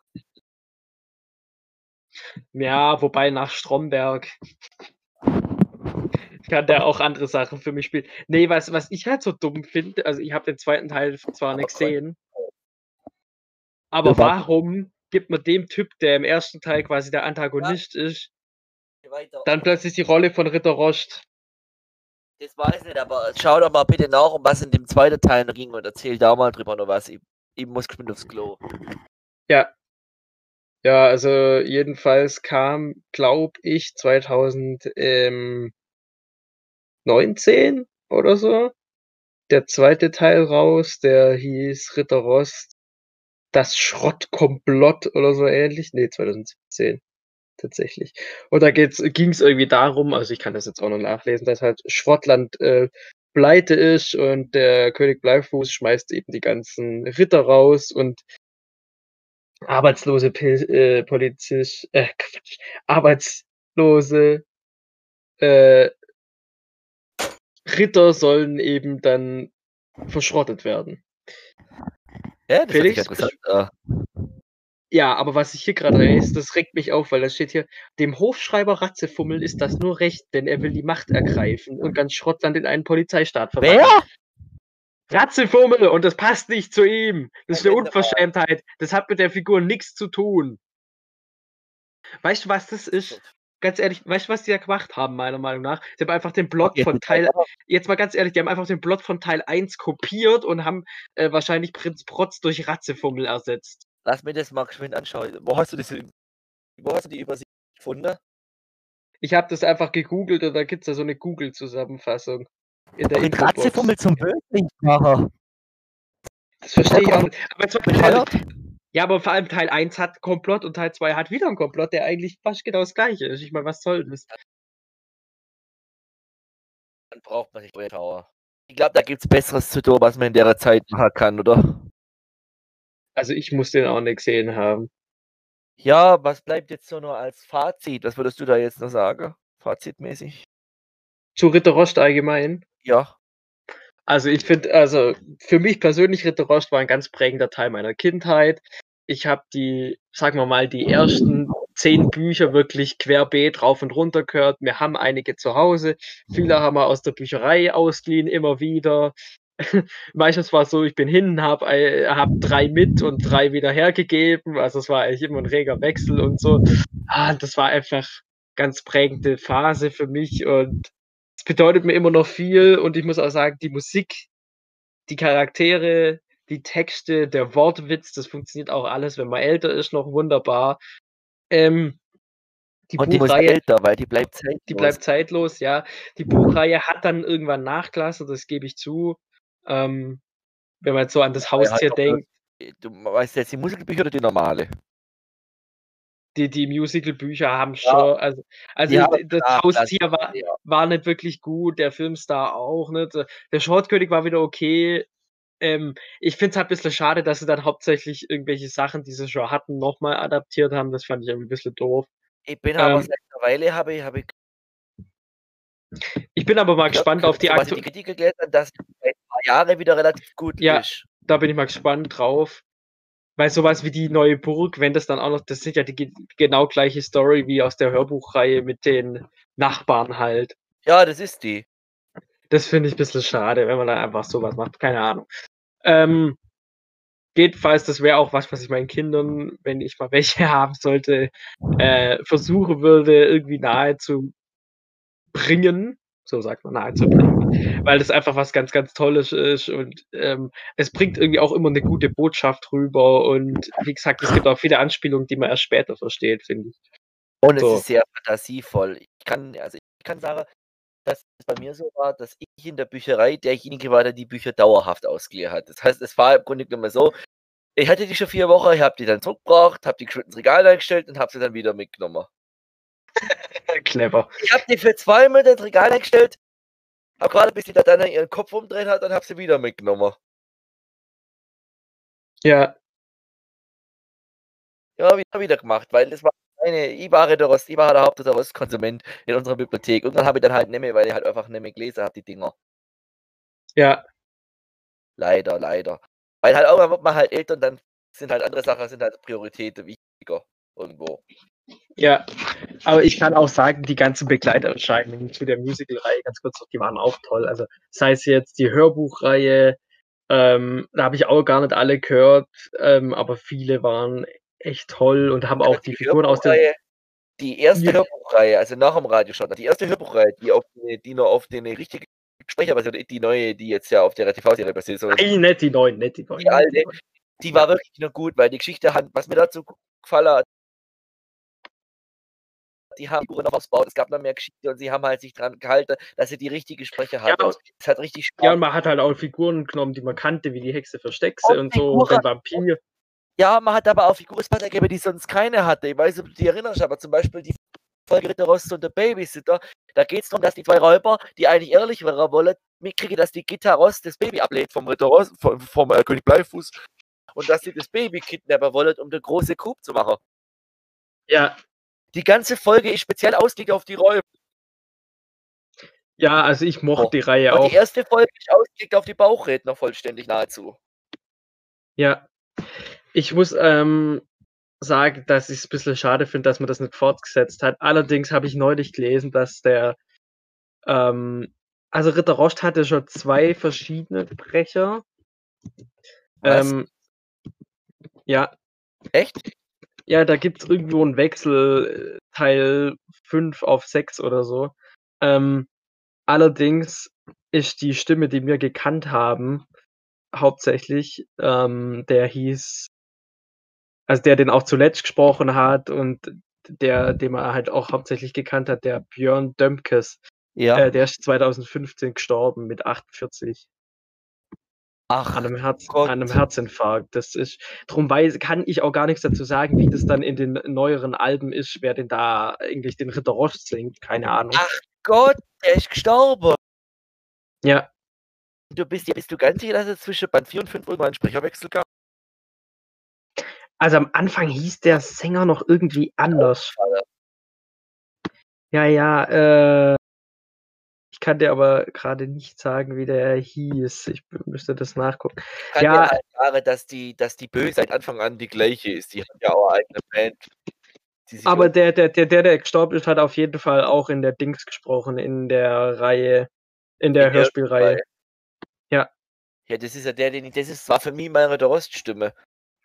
Ja, wobei nach Stromberg kann der auch andere Sachen für mich spielen. Nee, was, was ich halt so dumm finde, also ich habe den zweiten Teil zwar nicht gesehen, aber warum gibt man dem Typ, der im ersten Teil quasi der Antagonist ja. ist, dann plötzlich die Rolle von Ritter Rost? Das weiß ich nicht, aber schau doch mal bitte nach, um was in dem zweiten Teil ging und erzähl da mal drüber noch was. Ich, ich muss geschwind aufs Klo. Ja, ja, also jedenfalls kam, glaube ich, 2019 oder so der zweite Teil raus, der hieß Ritter Rost, das Schrottkomplott oder so ähnlich. Nee, 2017 tatsächlich. Und da ging es irgendwie darum, also ich kann das jetzt auch noch nachlesen, dass halt Schrottland äh, pleite ist und der König Bleifuß schmeißt eben die ganzen Ritter raus und arbeitslose Pil äh, Polizist, äh, Quatsch, arbeitslose äh, Ritter sollen eben dann verschrottet werden. Ja, das Felix, interessant. Ja, aber was ich hier gerade lese, das regt mich auf, weil da steht hier, dem Hofschreiber Ratzefummel ist das nur recht, denn er will die Macht ergreifen und ganz Schrottland in einen Polizeistaat verwandeln. Wer? Ratzefummel und das passt nicht zu ihm. Das ist eine Unverschämtheit. Das hat mit der Figur nichts zu tun. Weißt du, was das ist? Ganz ehrlich, weißt du, was die da gemacht haben, meiner Meinung nach? Sie haben einfach den Plot von Teil. Jetzt mal ganz ehrlich, die haben einfach den Plot von Teil 1 kopiert und haben äh, wahrscheinlich Prinz Protz durch Ratzefummel ersetzt. Lass mir das mal geschwind anschauen. Wo hast du diese, wo hast du die Übersicht gefunden? Ich habe das einfach gegoogelt und da gibt es da so eine Google-Zusammenfassung. In der den Ratzefummel zum Bösewichtmacher. Das verstehe ich auch nicht. Aber jetzt ja, aber vor allem Teil 1 hat Komplott und Teil 2 hat wieder einen Komplott, der eigentlich fast genau das gleiche ist. Ich meine, was soll das? Dann braucht man nicht Tower. Ich glaube, da gibt es Besseres zu tun, was man in der Zeit machen kann, oder? Also ich muss den auch nicht gesehen haben. Ja, was bleibt jetzt so nur als Fazit? Was würdest du da jetzt noch sagen? Fazitmäßig? Zu Ritter Rost allgemein? Ja. Also ich finde, also für mich persönlich Ritter Rost war ein ganz prägender Teil meiner Kindheit. Ich habe die, sagen wir mal, die ersten zehn Bücher wirklich querbeet rauf und runter gehört. Wir haben einige zu Hause. Viele haben wir aus der Bücherei ausgeliehen, immer wieder. Meistens war es so, ich bin hin, habe hab drei mit und drei wieder hergegeben. Also es war eigentlich immer ein reger Wechsel und so. Ah, das war einfach ganz prägende Phase für mich und es bedeutet mir immer noch viel und ich muss auch sagen, die Musik, die Charaktere, die Texte, der Wortwitz, das funktioniert auch alles, wenn man älter ist, noch wunderbar. Ähm, die Und die muss Buchreihe, älter, weil die bleibt zeitlos. die bleibt zeitlos, ja. Die Buchreihe hat dann irgendwann nachgelassen, das gebe ich zu. Ähm, wenn man jetzt so an das Ja, halt Haustier auch bloß- denkt, Du weißt jetzt die Musikalbücher oder die normale? Die, die Musical-Bücher haben Ja. schon, also, also Die ich- das nachgelassen, Haustier war, ja. war nicht wirklich gut, der Filmstar auch nicht. Der Shortkönig war wieder okay. Ähm, ich finde es halt ein bisschen schade, dass sie dann hauptsächlich irgendwelche Sachen, die sie schon hatten, nochmal adaptiert haben. Das fand ich irgendwie ein bisschen doof. Ich bin aber Ähm, seit einer Weile habe ich, habe ich Ich bin aber mal gespannt auf die aktuelle. die Kritik gelesen habe, dass es seit ein paar Jahren wieder relativ gut Ja. ist. Da bin ich mal gespannt drauf. Weil sowas wie die neue Burg, wenn das dann auch noch, das sind ja die ge- genau gleiche Story wie aus der Hörbuchreihe mit den Nachbarn halt. Ja, das ist die. Das finde ich ein bisschen schade, wenn man dann einfach sowas macht. Keine Ahnung. Ähm, jedenfalls, das wäre auch was, was ich meinen Kindern, wenn ich mal welche haben sollte, äh, versuchen würde, irgendwie nahe zu bringen. So sagt man, nahe zu bringen. Weil das einfach was ganz, ganz Tolles ist und ähm, es bringt irgendwie auch immer eine gute Botschaft rüber und wie gesagt, es gibt auch viele Anspielungen, die man erst später versteht, finde ich. Und es So. ist sehr fantasievoll. Ich kann, also ich kann sagen, dass es bei mir so war, dass ich in der Bücherei derjenige war, der die Bücher dauerhaft ausgeliehen hat. Das heißt, es war im Grunde genommen so, ich hatte die schon vier Wochen, ich habe die dann zurückgebracht, habe die ins Regal eingestellt und habe sie dann wieder mitgenommen. Clever. Ich habe die für zwei Monate ins Regal eingestellt, habe gerade bis die da dann ihren Kopf umdreht hat, dann habe sie wieder mitgenommen. Ja, Ja, wieder, wieder gemacht, weil das war eine, ich war der Rost, ich war der Haupt- der Rostkonsument in unserer Bibliothek. Und dann habe ich dann halt nicht mehr, weil ich halt einfach nicht mehr gelesen habe, die Dinger. ja, Leider, leider. Weil halt irgendwann wird man halt älter und dann sind halt andere Sachen, sind halt Prioritäten wichtiger irgendwo. Ja, aber ich kann auch sagen, die ganzen Begleiterscheinungen zu der Musical-Reihe, ganz kurz noch, die waren auch toll. Also sei es jetzt die Hörbuchreihe, ähm, da habe ich auch gar nicht alle gehört, ähm, aber viele waren echt toll und haben auch die Figuren aus der. Die erste Ja. Hörbuchreihe, also nach dem Radiostandard, die erste Hörbuchreihe, die auf die, die nur auf den richtigen Sprecher basiert, die neue, die jetzt ja auf der TV-Serie basiert, Nein, nicht die neuen, nicht die neuen. Die alte. die war wirklich noch gut, weil die Geschichte hat, was mir dazu gefallen hat, die haben Figuren noch ausgebaut, es gab noch mehr Geschichte und sie haben halt sich dran gehalten, dass sie die richtige Sprecher hatten. und- es hat richtig Spaß. Ja, und man hat halt auch Figuren genommen, die man kannte, wie die Hexe Versteckse Und und so, und den Vampir. Ja, man hat aber auch Figuren gegeben, die sonst keine hatte. Ich weiß nicht, ob du dich erinnerst, aber zum Beispiel die Folge Ritter Rost und der Babysitter, da geht es darum, dass die zwei Räuber, die eigentlich ehrlich wären wollen, mitkriegen, dass die Gitta Rost das Baby ablehnt vom Ritter Rost, vom, vom äh, König Bleifuß und dass sie das Baby kidnappen wollen, um den große Coup zu machen. Ja, Die ganze Folge ist speziell ausgelegt auf die Räuber. ja, also ich mochte Oh. die Reihe Und auch. die erste Folge ist ausgelegt auf die Bauchredner vollständig nahezu. Ja, ich muss ähm, sagen, dass ich es ein bisschen schade finde, dass man das nicht fortgesetzt hat. Allerdings habe ich neulich gelesen, dass der, ähm, also Ritter Rost hatte schon zwei verschiedene Brecher. Was? Ähm, ja, Echt? Ja, da gibt es irgendwo einen Wechsel, Teil 5 auf 6 oder so. Ähm, allerdings ist die Stimme, die wir gekannt haben, hauptsächlich, ähm, der hieß, also der den auch zuletzt gesprochen hat und der, den man halt auch hauptsächlich gekannt hat, der Björn Dömkes, Ja. äh, der ist 2015 gestorben mit 48 Ach, an einem, Herz, Gott. an einem Herzinfarkt. Das ist, drum weiß, kann ich auch gar nichts dazu sagen, wie das dann in den neueren Alben ist, wer denn da eigentlich den Ritter Rost singt, keine Ahnung. Ach Gott, der ist gestorben. Ja, Du bist, bist du ganz sicher, dass es zwischen Band 4 und 5 irgendwann einen Sprecherwechsel gab? also am Anfang hieß der Sänger noch irgendwie anders. Ja, ja, äh, kann dir aber gerade nicht sagen, wie der hieß. Ich müsste das nachgucken. Kann Ja. ja halt sagen, dass die, dass die Böse seit Anfang an die gleiche ist. Die hat ja auch eine eigene Band. Aber der, der, der, der, der gestorben ist, hat auf jeden Fall auch in der Dings gesprochen, in der Reihe, in der In der Hörspielreihe. Ja, das ist ja der, den ich, das ist, war für mich meine der Roststimme.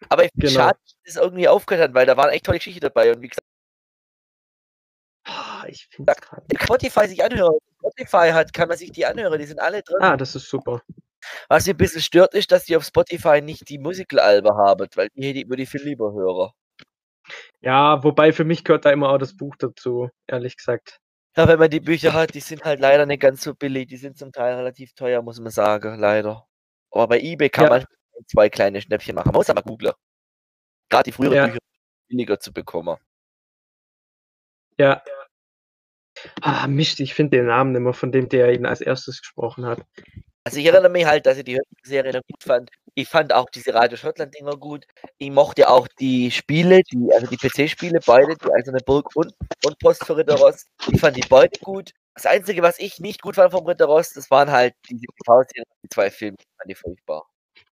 Aber ich finde Genau. schade, dass es irgendwie aufgehört hat, weil da waren echt tolle Geschichten dabei. Und wie gesagt, Ah, Ich finde gerade. Spotify sich anhört, Spotify hat, kann man sich die anhören, die sind alle drin. Ah, das ist super. Was mich ein bisschen stört, ist, dass die auf Spotify nicht die Musical-Alben haben, weil die, die würde ich viel lieber hören. Ja, wobei für mich gehört da immer auch das Buch dazu, ehrlich gesagt. Ja, wenn man die Bücher hat, die sind halt leider nicht ganz so billig. Die sind zum Teil relativ teuer, muss man sagen, leider. Aber bei eBay kann Ja. man zwei kleine Schnäppchen machen. Man muss aber googeln. Gerade die früheren Ja. Bücher billiger zu bekommen. Ja. Ah, Mist, ich finde den Namen immer von dem, der ihn als erstes gesprochen hat. Also ich erinnere mich halt, dass ich die Serie noch gut fand. Ich fand auch diese Radio Schottland-Dinger gut. Ich mochte auch die Spiele, die, also die PC-Spiele, beide, die Eiserne Burg und, und Post für Ritter Rost. Ich fand die beide gut. Das Einzige, was ich nicht gut fand vom Ritter Rost, das waren halt diese TV-Serien, die zwei Filme, die fand ich furchtbar.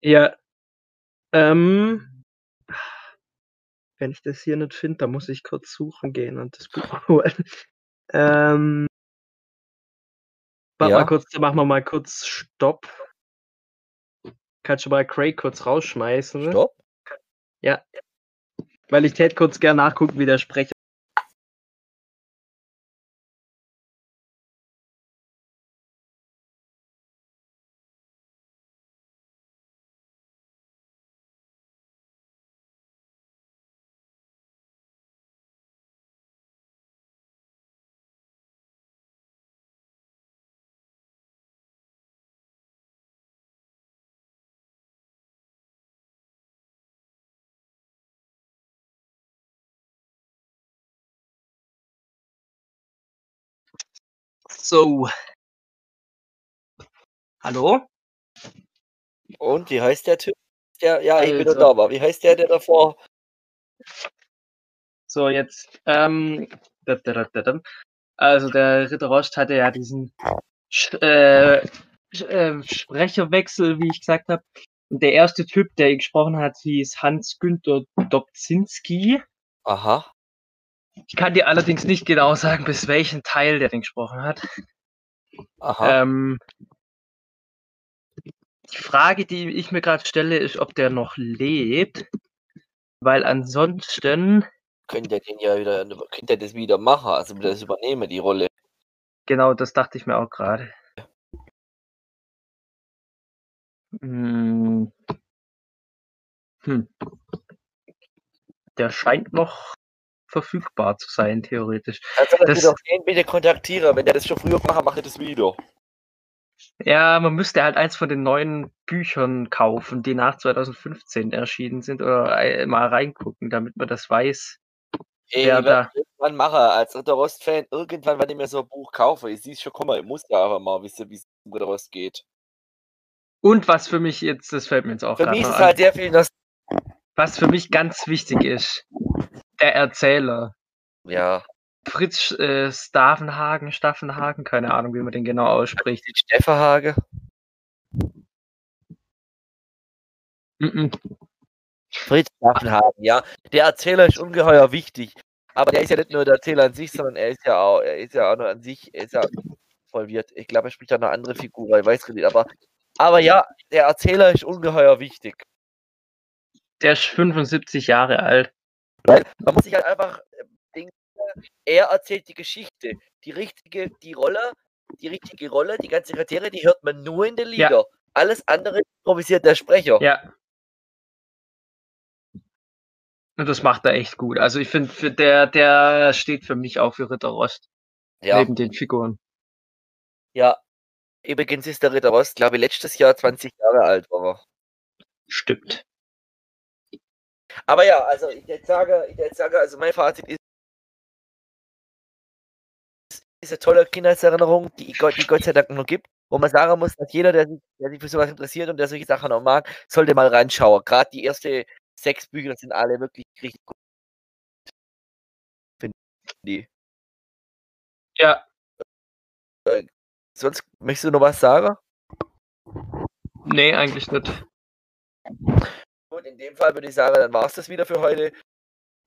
Ja. Ähm, wenn ich das hier nicht finde, dann muss ich kurz suchen gehen und das Buch holen. Ähm, warte Ja. mal kurz, machen wir mal kurz Stopp. Kannst du mal Craig kurz rausschmeißen? ne? Stopp. Ja. Weil ich tät kurz gern nachgucken, wie der Sprecher. So. Hallo? Und wie heißt der Typ? Der, ja, ich bin Also. nur da, aber wie heißt der, der davor? So, jetzt. Ähm, also der Ritter Rost hatte ja diesen äh, Sch äh, Sprecherwechsel, wie ich gesagt habe. Und der erste Typ, der gesprochen hat, hieß Hans-Günther Dobzinski. Aha. Ich kann dir allerdings nicht genau sagen, bis welchen Teil der den gesprochen hat. Aha. Ähm, die Frage, die ich mir gerade stelle, ist, ob der noch lebt. Weil ansonsten, Könnt ihr den ja wieder, könnt ihr das wieder machen, also das übernehmen, die Rolle. genau das dachte ich mir auch gerade. Hm. Hm. Der scheint noch verfügbar zu sein, theoretisch. Also das, Das- auf den bitte kontaktieren. Wenn der das schon früher macht, macht er das wieder. Ja, man müsste halt eins von den neuen Büchern kaufen, die nach 2015 erschienen sind, oder ei- mal reingucken, damit man das weiß. Ey, Wer da? irgendwann machen, als Ritter Rost-Fan, irgendwann, wenn ich mir so ein Buch kaufe, ich sieh's schon kommen, ich muss ja einfach mal wissen, wie es um Ritter Rost geht. Und was für mich jetzt, das fällt mir jetzt auch Für mich ist es an, halt sehr viel was für mich ganz wichtig ist, der Erzähler. Ja, Fritz äh, Stavenhagen, Staffenhagen, keine Ahnung, wie man den genau ausspricht. Steffenhage. Mhm. Fritz Staffenhagen, ja. Der Erzähler ist ungeheuer wichtig. Aber der ist ja nicht nur der Erzähler an sich, sondern er ist ja auch, er ist ja auch nur an sich, er ist ja involviert. Ich glaube, er spricht auch eine andere Figur, ich weiß gar nicht. Aber, aber ja, der Erzähler ist ungeheuer wichtig. Der ist 75 Jahre alt. Man muss sich halt einfach äh, denken, er erzählt die Geschichte. Die richtige, die Rolle, die richtige Rolle, die ganze Charaktere, die hört man nur in den Ja. Lieder. Alles andere improvisiert der Sprecher. Ja. Und das macht er echt gut. Also ich finde, der, der steht für mich auch für Ritter Rost. Ja, Neben den Figuren. ja. Übrigens ist der Ritter Rost, glaube ich, letztes Jahr 20 Jahre alt war er. Stimmt. Aber ja, also ich jetzt sage, ich jetzt sage, also mein Fazit ist, ist eine tolle Kindheitserinnerung, die Gott, die Gott sei Dank noch gibt, wo man sagen muss, dass jeder, der sich, der sich für sowas interessiert und der solche Sachen auch mag, sollte mal reinschauen. Gerade die ersten sechs Bücher sind alle wirklich richtig gut. Finde. Ja, Sonst möchtest du noch was sagen? nee, eigentlich nicht. Gut, in dem Fall würde ich sagen, dann war es das wieder für heute.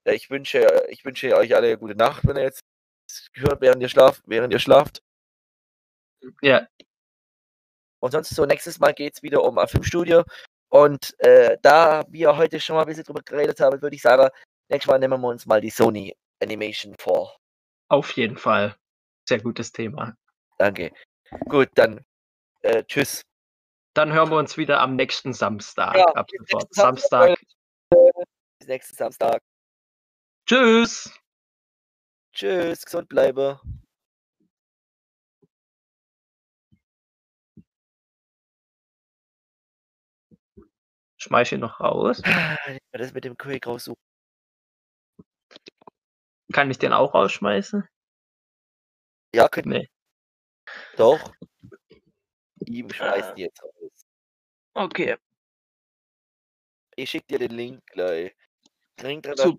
Ich wünsche, ich wünsche euch alle eine gute Nacht, wenn ihr jetzt gehört, während ihr schlaft, während ihr schlaft. Ja, Und sonst so nächstes Mal geht es wieder um A5-Studio. Und äh, da wir heute schon mal ein bisschen drüber geredet haben, würde ich sagen, nächstes Mal nehmen wir uns mal die Sony Animation vor. auf jeden Fall. Sehr gutes Thema. Danke. Gut, dann äh, tschüss. Dann hören wir uns wieder am nächsten Samstag. Ja, ab sofort. Samstag, Samstag. Bis nächsten Samstag. Tschüss. Tschüss, gesund bleibe. Schmeiß ihn noch raus. Ah, das mit dem Quake raussuchen. Kann ich den auch rausschmeißen? Ja, könnt Nee. doch. Ihm schmeißt Ah. die jetzt raus. Okay, Ich schick dir den Link gleich. Super.